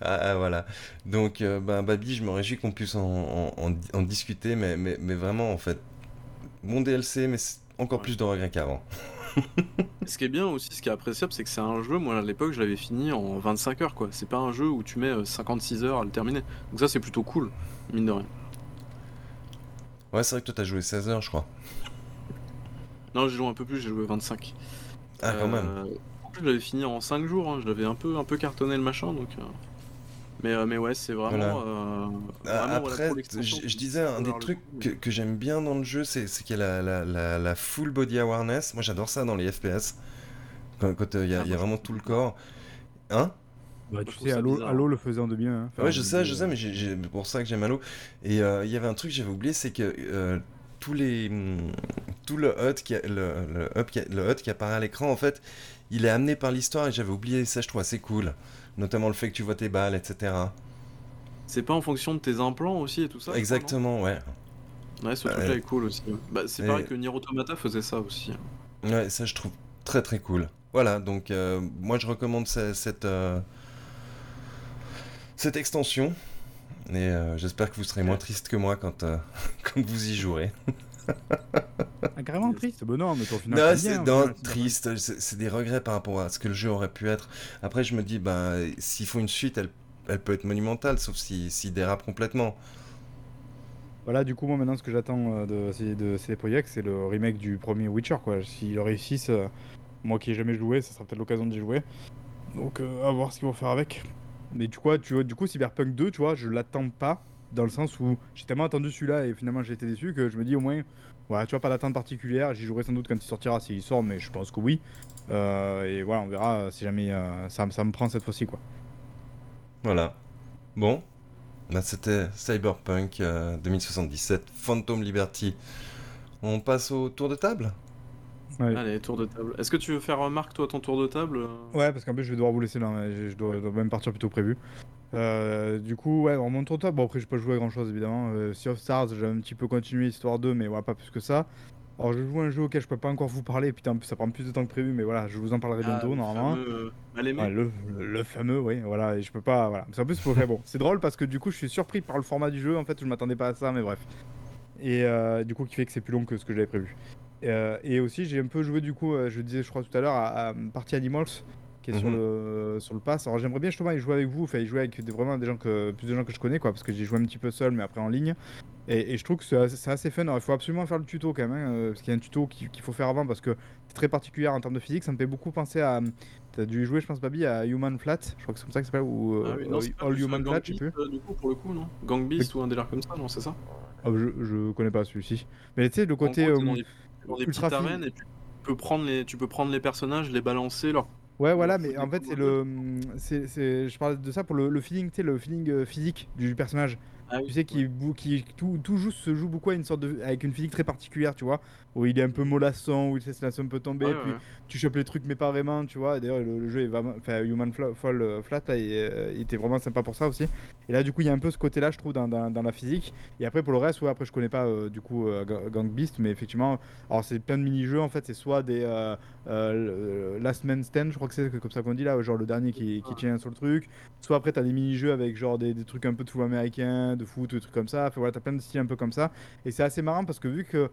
Ah, ah, voilà. Donc, euh, bah, Babi, je me réjouis qu'on puisse en, en, discuter, mais, mais, mais, vraiment, en fait, mon DLC, mais encore plus de regrets qu'avant. ce qui est bien aussi, ce qui est appréciable, c'est que c'est un jeu, moi à l'époque je l'avais fini en 25 heures quoi. C'est pas un jeu où tu mets 56 euh, heures à le terminer. Donc ça c'est plutôt cool, mine de rien. Ouais, c'est vrai que toi t'as joué 16 heures, je crois. Non, j'ai joué un peu plus, j'ai joué 25. Ah, quand même. Euh, en plus, je l'avais fini en 5 jours, hein. je l'avais un peu, un peu cartonné le machin, donc. Euh. Mais, euh, mais ouais, c'est vraiment. Après, je, disais, un des trucs que, j'aime bien dans le jeu, c'est qu'il y a la, la, la, full body awareness. Moi, j'adore ça dans les FPS. Quand il y, a, ah, y a vraiment tout le corps. Hein? Bah, tu sais, Halo, le faisait en 2001. Hein. ouais, je sais, je sais, mais c'est pour ça que j'aime Halo. Et euh, il y avait un truc que j'avais oublié, c'est que euh, tous les, mm, tout le HUD qui, le, le, qui, le HUD qui apparaît à l'écran, en fait, il est amené par l'histoire et j'avais oublié ça, je trouve assez cool. Notamment le fait que tu vois tes balles, etc. C'est pas en fonction de tes implants aussi et tout ça Exactement, ouais. Ouais, ce truc-là est cool aussi. Bah, c'est pareil que Nier Automata faisait ça aussi. Ouais, ça je trouve très très cool. Voilà, donc euh, moi je recommande cette, cette extension. Et euh, j'espère que vous serez moins triste que moi quand, euh, quand vous y jouerez. ah, carrément triste Bon non, mais au final. Non, c'est bien, triste, c'est des regrets par rapport à ce que le jeu aurait pu être. Après, je me dis, bah, s'il faut une suite, elle, elle peut être monumentale, sauf s'il si, dérape complètement. Voilà, du coup, moi maintenant, ce que j'attends euh, de, de CD Projekt, c'est le remake du premier Witcher, quoi. S'ils réussissent, euh, moi qui ai jamais joué, ça sera peut-être l'occasion d'y jouer. Donc, euh, à voir ce qu'ils vont faire avec. Mais du coup, du coup, Cyberpunk 2, tu vois, je l'attends pas dans le sens où j'ai tellement attendu celui-là et finalement j'ai été déçu que je me dis au moins, voilà, tu vois, pas d'attente particulière. J'y jouerai sans doute quand il sortira s'il sort, mais je pense que oui. Euh, et voilà, on verra si jamais euh, ça, ça, me prend cette fois-ci, quoi. Voilà. Bon, bah, c'était Cyberpunk 2077, Phantom Liberty. On passe au tour de table? Allez, tour de table. Est-ce que tu veux faire, euh, Marc, toi, ton tour de table Ouais, parce qu'en plus, je vais devoir vous laisser là. Je dois, même partir plus tôt prévu. Euh, du coup, ouais, on monte tour de table. Bon, après, je peux jouer à grand chose, évidemment. Euh, sea of Stars, j'ai un petit peu continué Histoire 2, mais voilà, pas plus que ça. Alors, je joue un jeu auquel je peux pas encore vous parler, putain, ça prend plus de temps que prévu, mais voilà, je vous en parlerai ah, bientôt, normalement. Fameux... le, le, fameux, oui, voilà, et je peux pas, voilà. C'est en plus, bon, c'est drôle parce que du coup, je suis surpris par le format du jeu, en fait, je m'attendais pas à ça, mais bref. Et du coup, qui fait que c'est plus long que ce que j'avais prévu. Euh, et aussi, j'ai un peu joué, du coup, euh, je disais, je crois tout à l'heure, à, Party Animals, qui est sur, mhm. le, sur le pass. Alors, j'aimerais bien justement y jouer avec vous, enfin, y jouer avec vraiment des gens que, plus de gens que je connais, quoi, parce que j'ai joué un petit peu seul, mais après en ligne. Et, je trouve que c'est assez, fun. Alors, il faut absolument faire le tuto quand même, hein, euh, parce qu'il y a un tuto qu'il faut faire avant, parce que très particulier en termes de physique. Ça me fait beaucoup penser à. T'as dû jouer, je pense, Babi, à Human Flat, je crois que c'est comme ça que ça s'appelle, ou ah All Human Flat, je sais plus. du coup, pour le coup, non? Gang Beast ou un délire comme ça, non, c'est ça? Ah, je, je connais pas celui-ci. Mais tu sais, le côté dans des petites arènes et tu peux prendre les, tu peux prendre les personnages, les balancer, leur Ouais, voilà, mais en fait, c'est le. c'est je parle de ça pour le, le feeling, tu sais, le feeling euh, physique du personnage. Ah tu sais, qui, qui tout, tout juste se joue beaucoup à une sorte de, avec une physique très particulière, tu vois, où il est un peu mollasson, où il se laisse un peu tomber, puis tu chopes les trucs, mais pas vraiment, tu vois. D'ailleurs, le, jeu est vraiment. Enfin, Human Fall euh, Flat, euh, il, était vraiment sympa pour ça aussi. Et là, du coup, il y a un peu ce côté-là, je trouve, dans, dans, la physique. Et après, pour le reste, ouais, après, je connais pas, euh, du coup, Gang Beast, mais effectivement, alors c'est plein de mini-jeux, en fait, c'est soit des Last Man Stand, je crois que c'est comme ça qu'on dit là, genre le dernier qui, qui tient sur le truc, soit après, t'as des mini-jeux avec genre des, des, trucs un peu de fou américain, de foot, des trucs comme ça. Enfin, voilà, t'as plein de styles un peu comme ça. Et c'est assez marrant parce que vu que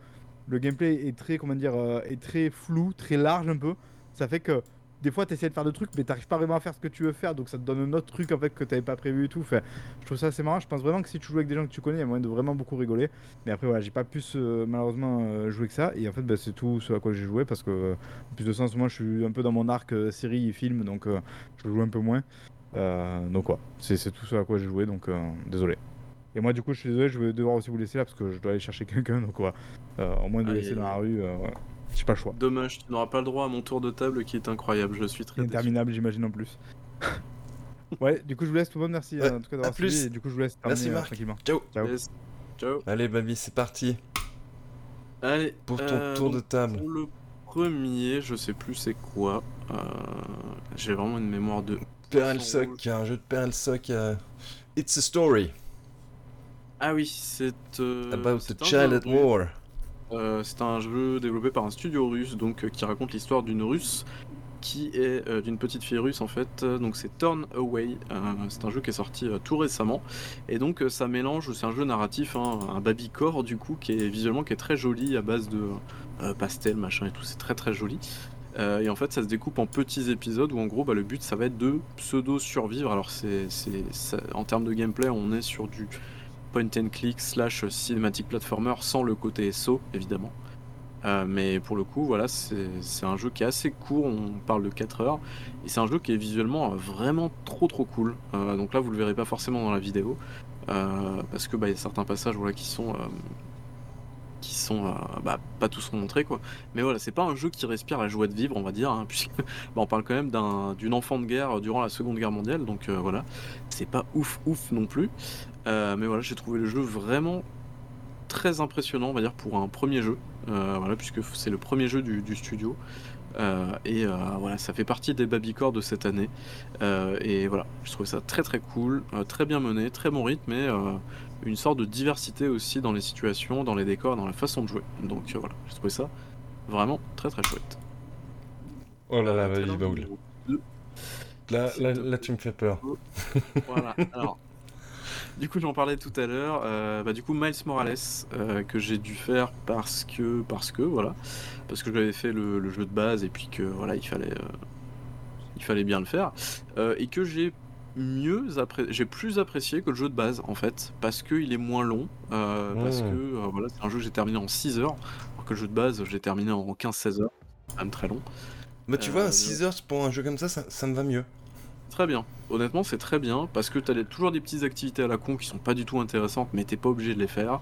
le gameplay est très, comment dire, euh, est très flou, très large un peu. Ça fait que des fois, tu essaies de faire des trucs, mais t'arrives pas vraiment à faire ce que tu veux faire, donc ça te donne un autre truc en fait que t'avais pas prévu et tout. Fait, je trouve ça assez marrant. Je pense vraiment que si tu joues avec des gens que tu connais, il y a moyen de vraiment beaucoup rigoler. Mais après, voilà, j'ai pas pu malheureusement euh, jouer que ça. Et en fait, bah, c'est tout ce à quoi j'ai joué parce que, en plus de ça, en ce moment, je suis un peu dans mon arc euh, série et film, donc je joue un peu moins. donc, quoi, c'est tout ce à quoi j'ai joué, donc désolé. Et moi, du coup, je suis désolé, je vais devoir aussi vous laisser là parce que je dois aller chercher quelqu'un. Donc, ouais, euh, au moins de laisser dans la rue, euh, j'ai pas le choix. Dommage, tu n'auras pas le droit à mon tour de table qui est incroyable. Je suis très Interminable, j'imagine en plus. ouais, du coup, je vous laisse tout le monde. Merci en tout cas d'avoir suivi. Et du coup, je vous laisse Merci euh, Marc. tranquillement. Ciao. Ciao. Allez, Baby, c'est parti. Allez. Pour ton tour de table. Pour le premier, je sais plus c'est quoi. J'ai vraiment une mémoire de. Perlsock, un jeu de Perlsock. It's a story. Ah oui, c'est. Euh, About the Child at War. Euh, c'est un jeu développé par un studio russe, donc euh, qui raconte l'histoire d'une russe qui est d'une petite fille russe en fait. Donc c'est Turn Away. c'est un jeu qui est sorti tout récemment et donc ça mélange. C'est un jeu narratif, hein, un babycore du coup qui est visuellement qui est très joli à base de pastel machin et tout. C'est très très joli. et en fait, ça se découpe en petits épisodes où en gros, bah, le but ça va être de pseudo survivre. Alors c'est, en termes de gameplay, on est sur du point and click slash cinématique platformer sans le côté SO évidemment. Euh, mais pour le coup, voilà, c'est un jeu qui est assez court, on parle de 4 heures, et c'est un jeu qui est visuellement vraiment trop trop cool. Euh, donc là, vous le verrez pas forcément dans la vidéo, euh, parce que bah, y a certains passages voilà, qui sont qui sont bah, pas tous montrés quoi. Mais voilà, c'est pas un jeu qui respire la joie de vivre, on va dire, hein, puisque bah, on parle quand même d'une enfant de guerre durant la Seconde Guerre mondiale, donc voilà, c'est pas ouf ouf non plus. Euh, mais voilà, j'ai trouvé le jeu vraiment très impressionnant, on va dire, pour un premier jeu. Euh, voilà, puisque c'est le premier jeu du, studio. Euh, et voilà, ça fait partie des Babycore de cette année. et voilà, je trouve ça très très cool, très bien mené, très bon rythme, et une sorte de diversité aussi dans les situations, dans les décors, dans la façon de jouer. Donc voilà, j'ai trouvé ça vraiment très très chouette. Oh là là, vas-y, Là, là, là, tu me fais peur. Voilà, alors du coup, j'en parlais tout à l'heure. Euh, bah, du coup, Miles Morales, euh, que j'ai dû faire parce que, parce que, voilà, parce que j'avais fait le, jeu de base et puis que, voilà, il fallait, il fallait bien le faire, et que j'ai mieux j'ai plus apprécié que le jeu de base en fait parce qu'il est moins long parce mmh. que voilà c'est un jeu que j'ai terminé en 6 heures alors que le jeu de base j'ai terminé en 15-16 heures même très long bah tu vois 6 heures pour un jeu comme ça, ça me va mieux Très bien. Honnêtement, c'est très bien parce que tu as toujours des petites activités à la con qui sont pas du tout intéressantes, mais t'es pas obligé de les faire.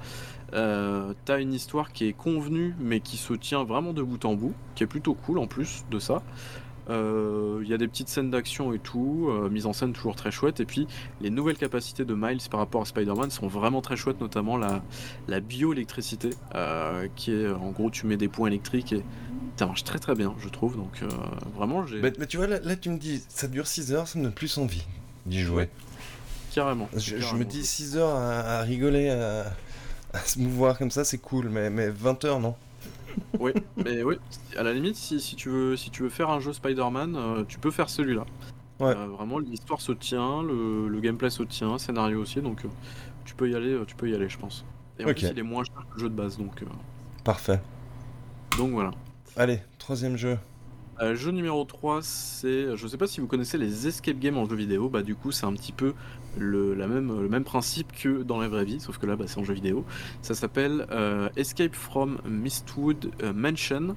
Euh, t'as une histoire qui est convenue, mais qui se tient vraiment de bout en bout, qui est plutôt cool en plus de ça. Il euh, y a des petites scènes d'action et tout, euh, mise en scène toujours très chouette. Et puis les nouvelles capacités de Miles par rapport à Spider-Man sont vraiment très chouettes, notamment la, la bioélectricité, qui est en gros tu mets des points électriques et ça marche très très bien, je trouve. Donc euh, vraiment, j'ai. Mais, tu vois, là, tu me dis, ça dure 6 heures, ça me donne plus envie d'y jouer. Carrément. Je, me dis 6 heures à, rigoler, à, se mouvoir comme ça, c'est cool, mais, mais 20 heures, non? Oui, mais oui, à la limite, si, si, tu, veux, si tu veux faire un jeu Spider-Man, euh, tu peux faire celui-là. Ouais. Euh, vraiment, l'histoire se tient, le, le, gameplay se tient, scénario aussi, donc tu peux y aller, tu peux y aller, je pense. Et en plus, il est moins cher que le jeu de base, donc. Parfait. Donc voilà. Allez, troisième jeu. Euh, jeu numéro 3, c'est. Je sais pas si vous connaissez les escape games en jeu vidéo. Bah, du coup, c'est un petit peu le, même, principe que dans la vraie vie, sauf que là, bah, c'est en jeu vidéo. Ça s'appelle euh, Escape from Mistwood euh, Mansion.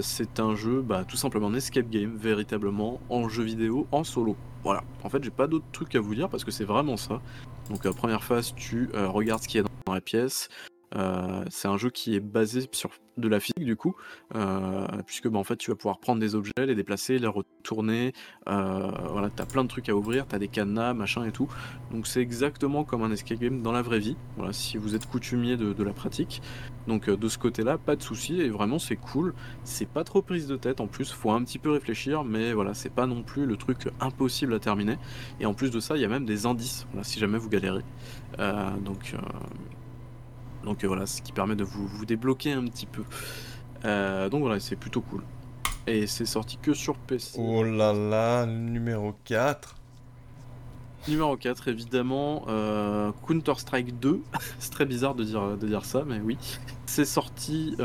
c'est un jeu, bah, tout simplement un escape game, véritablement en jeu vidéo, en solo. Voilà. En fait, j'ai pas d'autres trucs à vous dire parce que c'est vraiment ça. Donc, première phase, tu regardes ce qu'il y a dans la pièce. C'est un jeu qui est basé sur de la physique du coup, euh, puisque bah, en fait tu vas pouvoir prendre des objets, les déplacer, les retourner, euh, voilà, tu as plein de trucs à ouvrir, tu as des cadenas, machin et tout. Donc c'est exactement comme un escape game dans la vraie vie, voilà, si vous êtes coutumier de, la pratique. Donc euh, de ce côté-là, pas de souci, et vraiment c'est cool, c'est pas trop prise de tête en plus, faut un petit peu réfléchir, mais voilà, c'est pas non plus le truc impossible à terminer. Et en plus de ça, il y a même des indices, si jamais vous galérez. donc donc euh, voilà, ce qui permet de vous, vous débloquer un petit peu. Euh, donc voilà, c'est plutôt cool. Et c'est sorti que sur PC. Oh là là, numéro 4. Numéro 4, évidemment, euh, Counter-Strike 2. c'est très bizarre de dire, de dire ça, mais oui. C'est sorti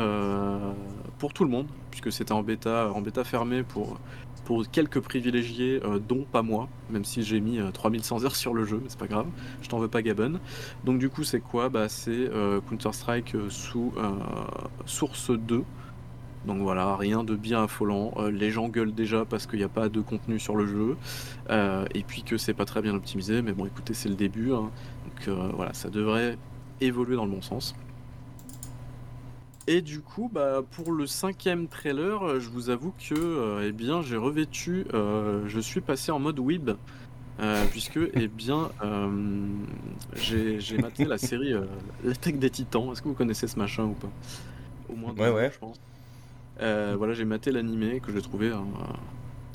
pour tout le monde, puisque c'était en bêta, en bêta fermée pour pour quelques privilégiés, euh, dont pas moi, même si j'ai mis 3100 euh, heures sur le jeu, mais c'est pas grave, je t'en veux pas Gabon. Donc du coup c'est quoi? Bah, C'est euh, Counter-Strike sous Source 2. Donc voilà, rien de bien affolant. les gens gueulent déjà parce qu'il n'y a pas de contenu sur le jeu. et puis que c'est pas très bien optimisé. Mais bon, écoutez, c'est le début. Hein. Donc voilà, ça devrait évoluer dans le bon sens. Et du coup, bah, pour le cinquième trailer, euh, je vous avoue que euh, eh bien, j'ai revêtu, euh, je suis passé en mode web, puisque eh bien, j'ai maté la série L'attaque des titans. Est-ce que vous connaissez ce machin ou pas? Au moins, ouais, ouais. je pense. voilà, j'ai maté l'animé que j'ai trouvé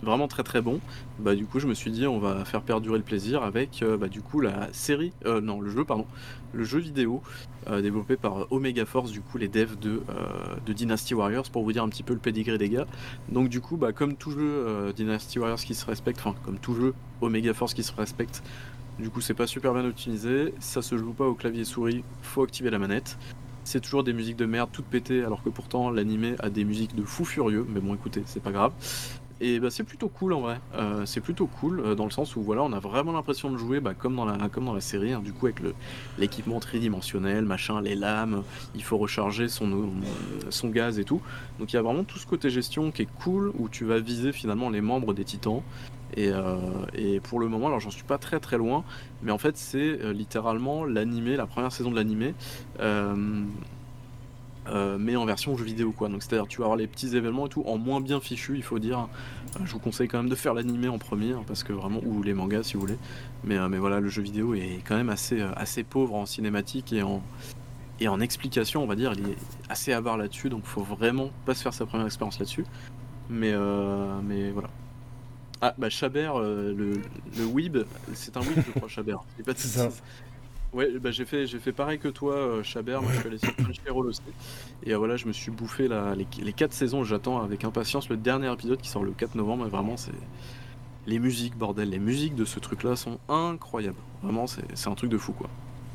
vraiment très très bon. Bah du coup je me suis dit on va faire perdurer le plaisir avec euh, bah, du coup la série, euh, non le jeu pardon, le jeu vidéo euh, développé par Omega Force du coup les devs de, de Dynasty Warriors pour vous dire un petit peu le pedigree des gars. Donc du coup bah comme tout jeu Dynasty Warriors qui se respecte, enfin comme tout jeu Omega Force qui se respecte, du coup c'est pas super bien optimisé, ça se joue pas au clavier souris, faut activer la manette. C'est toujours des musiques de merde toutes pétées alors que pourtant l'animé a des musiques de fou furieux, mais bon écoutez, c'est pas grave. Et bah, c'est plutôt cool en vrai. Euh, c'est plutôt cool euh, dans le sens où voilà, on a vraiment l'impression de jouer bah, comme, dans la, comme dans la série, hein, du coup avec l'équipement tridimensionnel, machin, les lames, il faut recharger son, son gaz et tout. Donc il y a vraiment tout ce côté gestion qui est cool où tu vas viser finalement les membres des titans. Et, euh, et pour le moment, alors j'en suis pas très très loin, mais en fait c'est littéralement l'animé, la première saison de l'animé. Euh, mais en version jeu vidéo quoi. Donc c'est-à-dire tu vas avoir les petits événements et tout en moins bien fichu, il faut dire. Euh, je vous conseille quand même de faire l'animé en premier hein, parce que vraiment ou les mangas si vous voulez. Mais, euh, mais voilà, le jeu vidéo est quand même assez assez pauvre en cinématique et en et en explication, on va dire, il est assez avare là-dessus, donc faut vraiment pas se faire sa première expérience là-dessus. Mais mais voilà. Ah bah Chabert, le, le Weeb, c'est un Weeb je crois Chabert. C'est ça. Ouais, bah j'ai fait, fait pareil que toi, euh, Chabert. Moi, je suis allé sur Crunchyroll aussi. Et euh, voilà, je me suis bouffé les, les 4 saisons. J'attends avec impatience le dernier épisode qui sort le 4 novembre. Et vraiment, c'est, les musiques, bordel, les musiques de ce truc-là sont incroyables. Vraiment, c'est un truc de fou, quoi.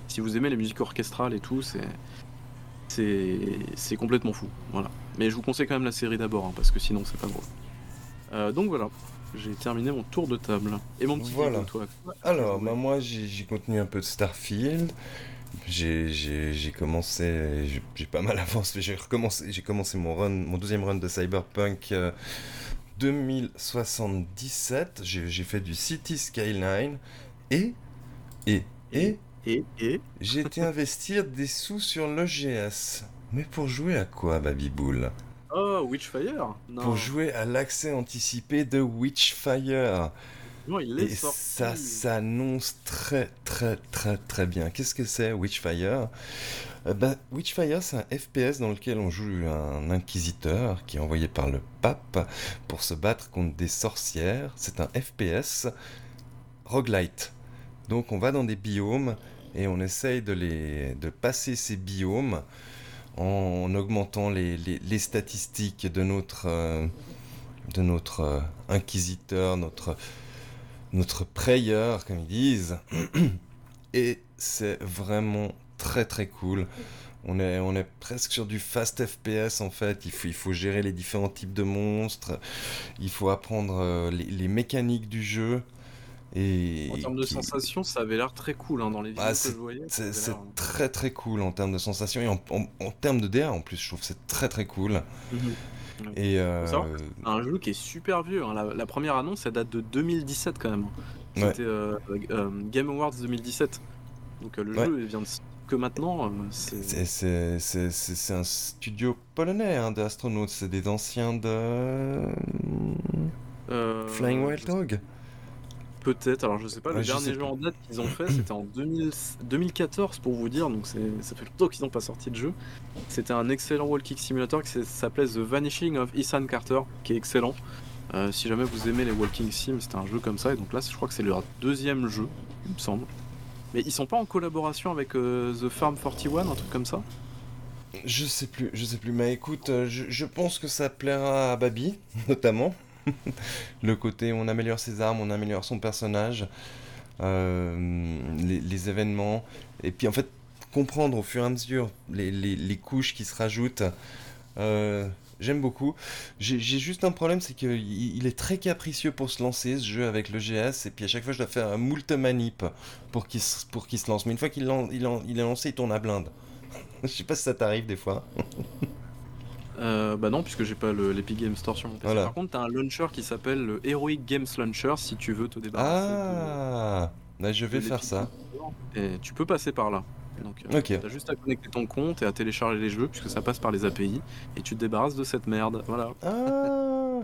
Si vous aimez les musiques orchestrales et tout, c'est c'est complètement fou. Voilà. Mais je vous conseille quand même la série d'abord, hein, parce que sinon c'est pas drôle. Euh, donc voilà, j'ai terminé mon tour de table. Et mon petit voilà. toi Alors, bah, moi j'ai continué un peu de Starfield. J'ai commencé, j'ai pas mal avancé, j'ai recommencé, j'ai commencé mon run, mon deuxième run de Cyberpunk 2077. Euh, j'ai fait du City Skyline et et et et, et J'ai été investir des sous sur l'EGS. Mais pour jouer à quoi, Babyboul Oh, Witchfire Pour jouer à l'accès anticipé de Witchfire. Non, il est Et ça s'annonce très très très très bien. Qu'est-ce que c'est Witchfire? Euh, bah, Witchfire, c'est un FPS dans lequel on joue un inquisiteur qui est envoyé par le pape pour se battre contre des sorcières. C'est un FPS roguelite. Donc on va dans des biomes et on essaye de, les, de passer ces biomes en augmentant les, les, statistiques de notre, euh, de notre euh, inquisiteur, notre, notre prayeur, comme ils disent. Et c'est vraiment très très cool. On est, on est presque sur du fast FPS en fait. Il faut, il faut gérer les différents types de monstres. Il faut apprendre euh, les, les mécaniques du jeu en termes de sensations, ça avait l'air très cool hein, dans les vidéos ah, que je voyais. C'est très très cool en termes de sensations et en, termes de DA en plus, je trouve que c'est très très cool. Mhm. Et euh... un jeu qui est super vieux. Hein. La, première annonce, ça date de 2017 quand même. C'était euh, euh, Game Awards 2017. Donc euh, le jeu vient de que maintenant. c'est un studio polonais hein, d'astronautes. C'est des anciens de Flying Wild Dog. Peut-être, alors je sais pas, le dernier jeu en date qu'ils ont fait, c'était en 2014 pour vous dire, donc ça fait longtemps qu'ils n'ont pas sorti de jeu. C'était un excellent walking simulator qui s'appelait The Vanishing of Ethan Carter, qui est excellent. Euh, si jamais vous aimez les walking sims, c'était un jeu comme ça, et donc là je crois que c'est leur deuxième jeu, il me semble. Mais ils sont pas en collaboration avec euh, The Farm 41, un truc comme ça? Je sais plus, je sais plus, mais écoute, euh, je, je pense que ça plaira à Babi, notamment. le côté on améliore ses armes, on améliore son personnage, euh, les, événements, et puis en fait comprendre au fur et à mesure les, couches qui se rajoutent. Euh, j'aime beaucoup. J'ai juste un problème, c'est qu'il il est très capricieux pour se lancer ce jeu avec le GS, et puis à chaque fois je dois faire un moult manip pour qu'il se lance. Mais une fois qu'il il, il est lancé, il tourne à blinde. Je sais pas si ça t'arrive des fois. Euh, bah non, puisque j'ai pas l'Epic Games Store sur mon PC. Par contre, t'as un launcher qui s'appelle le Heroic Games Launcher si tu veux te débarrasser. Ah, bah, je vais faire ça. Et tu peux passer par là. Donc, euh, t'as juste à connecter ton compte et à télécharger les jeux puisque ça passe par les API et tu te débarrasses de cette merde. Voilà. Ah.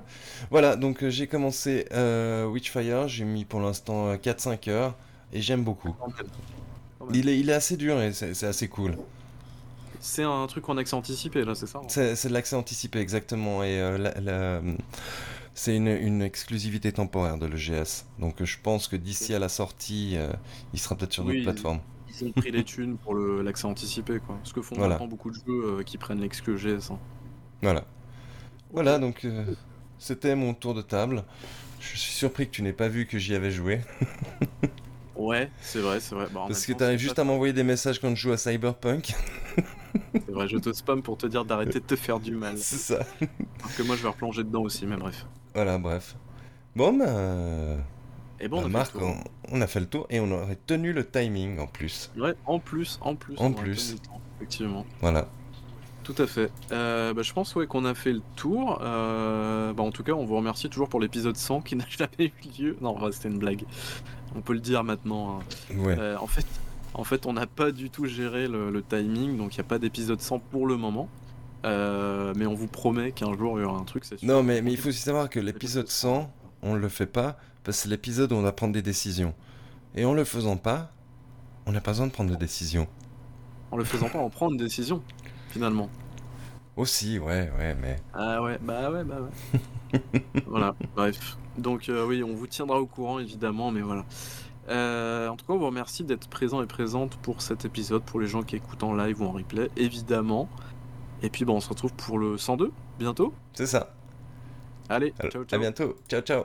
voilà, donc euh, j'ai commencé Witchfire, j'ai mis pour l'instant 4-5 heures et j'aime beaucoup. Il est, il est assez dur et c'est assez cool. C'est un truc en accès anticipé, là, c'est ça hein C'est de l'accès anticipé, exactement. Et euh, c'est une, exclusivité temporaire de l'EGS. Donc je pense que d'ici à la sortie, euh, il sera peut-être sur d'autres plateformes. Ils ont pris les thunes pour l'accès anticipé, quoi. Ce que font maintenant beaucoup de jeux euh, qui prennent l'exclu EGS. Hein. Voilà. Voilà, donc c'était mon tour de table. Je suis surpris que tu n'aies pas vu que j'y avais joué. Ouais, c'est vrai, c'est vrai. Parce que t'arrives juste à m'envoyer des messages quand je joue à Cyberpunk. c'est vrai, je te spam pour te dire d'arrêter de te faire du mal. C'est ça. Alors que moi je vais replonger dedans aussi, mais bref. Voilà, bref. Bon, bah. Et bon, bah, Marc, on, a fait le tour et on aurait tenu le timing en plus. Ouais, en plus, en plus. En plus. effectivement. Voilà. Tout à fait. Euh, bah, je pense ouais, qu'on a fait le tour. Euh, bah, en tout cas, on vous remercie toujours pour l'épisode 100 qui n'a jamais eu lieu. Non, c'était une blague. On peut le dire maintenant. Hein. Euh, en, fait, en fait, on n'a pas du tout géré le, timing, donc il n'y a pas d'épisode 100 pour le moment. Euh, mais on vous promet qu'un jour il y aura un truc, c'est Non, mais, mais il faut aussi savoir que l'épisode 100, on ne le fait pas parce que c'est l'épisode où on va prendre des décisions. Et en le faisant pas, on n'a pas besoin de prendre de décisions. En le faisant pas, on prend une décision, finalement. Aussi, ouais, ouais, mais. Ah ouais, bah ouais, bah ouais. voilà, bref. Donc euh, oui, on vous tiendra au courant évidemment, mais voilà. Euh, en tout cas, on vous remercie d'être présent et présente pour cet épisode, pour les gens qui écoutent en live ou en replay, évidemment. Et puis bon, on se retrouve pour le 102 bientôt. C'est ça. Allez, ciao ciao. À bientôt. Ciao ciao.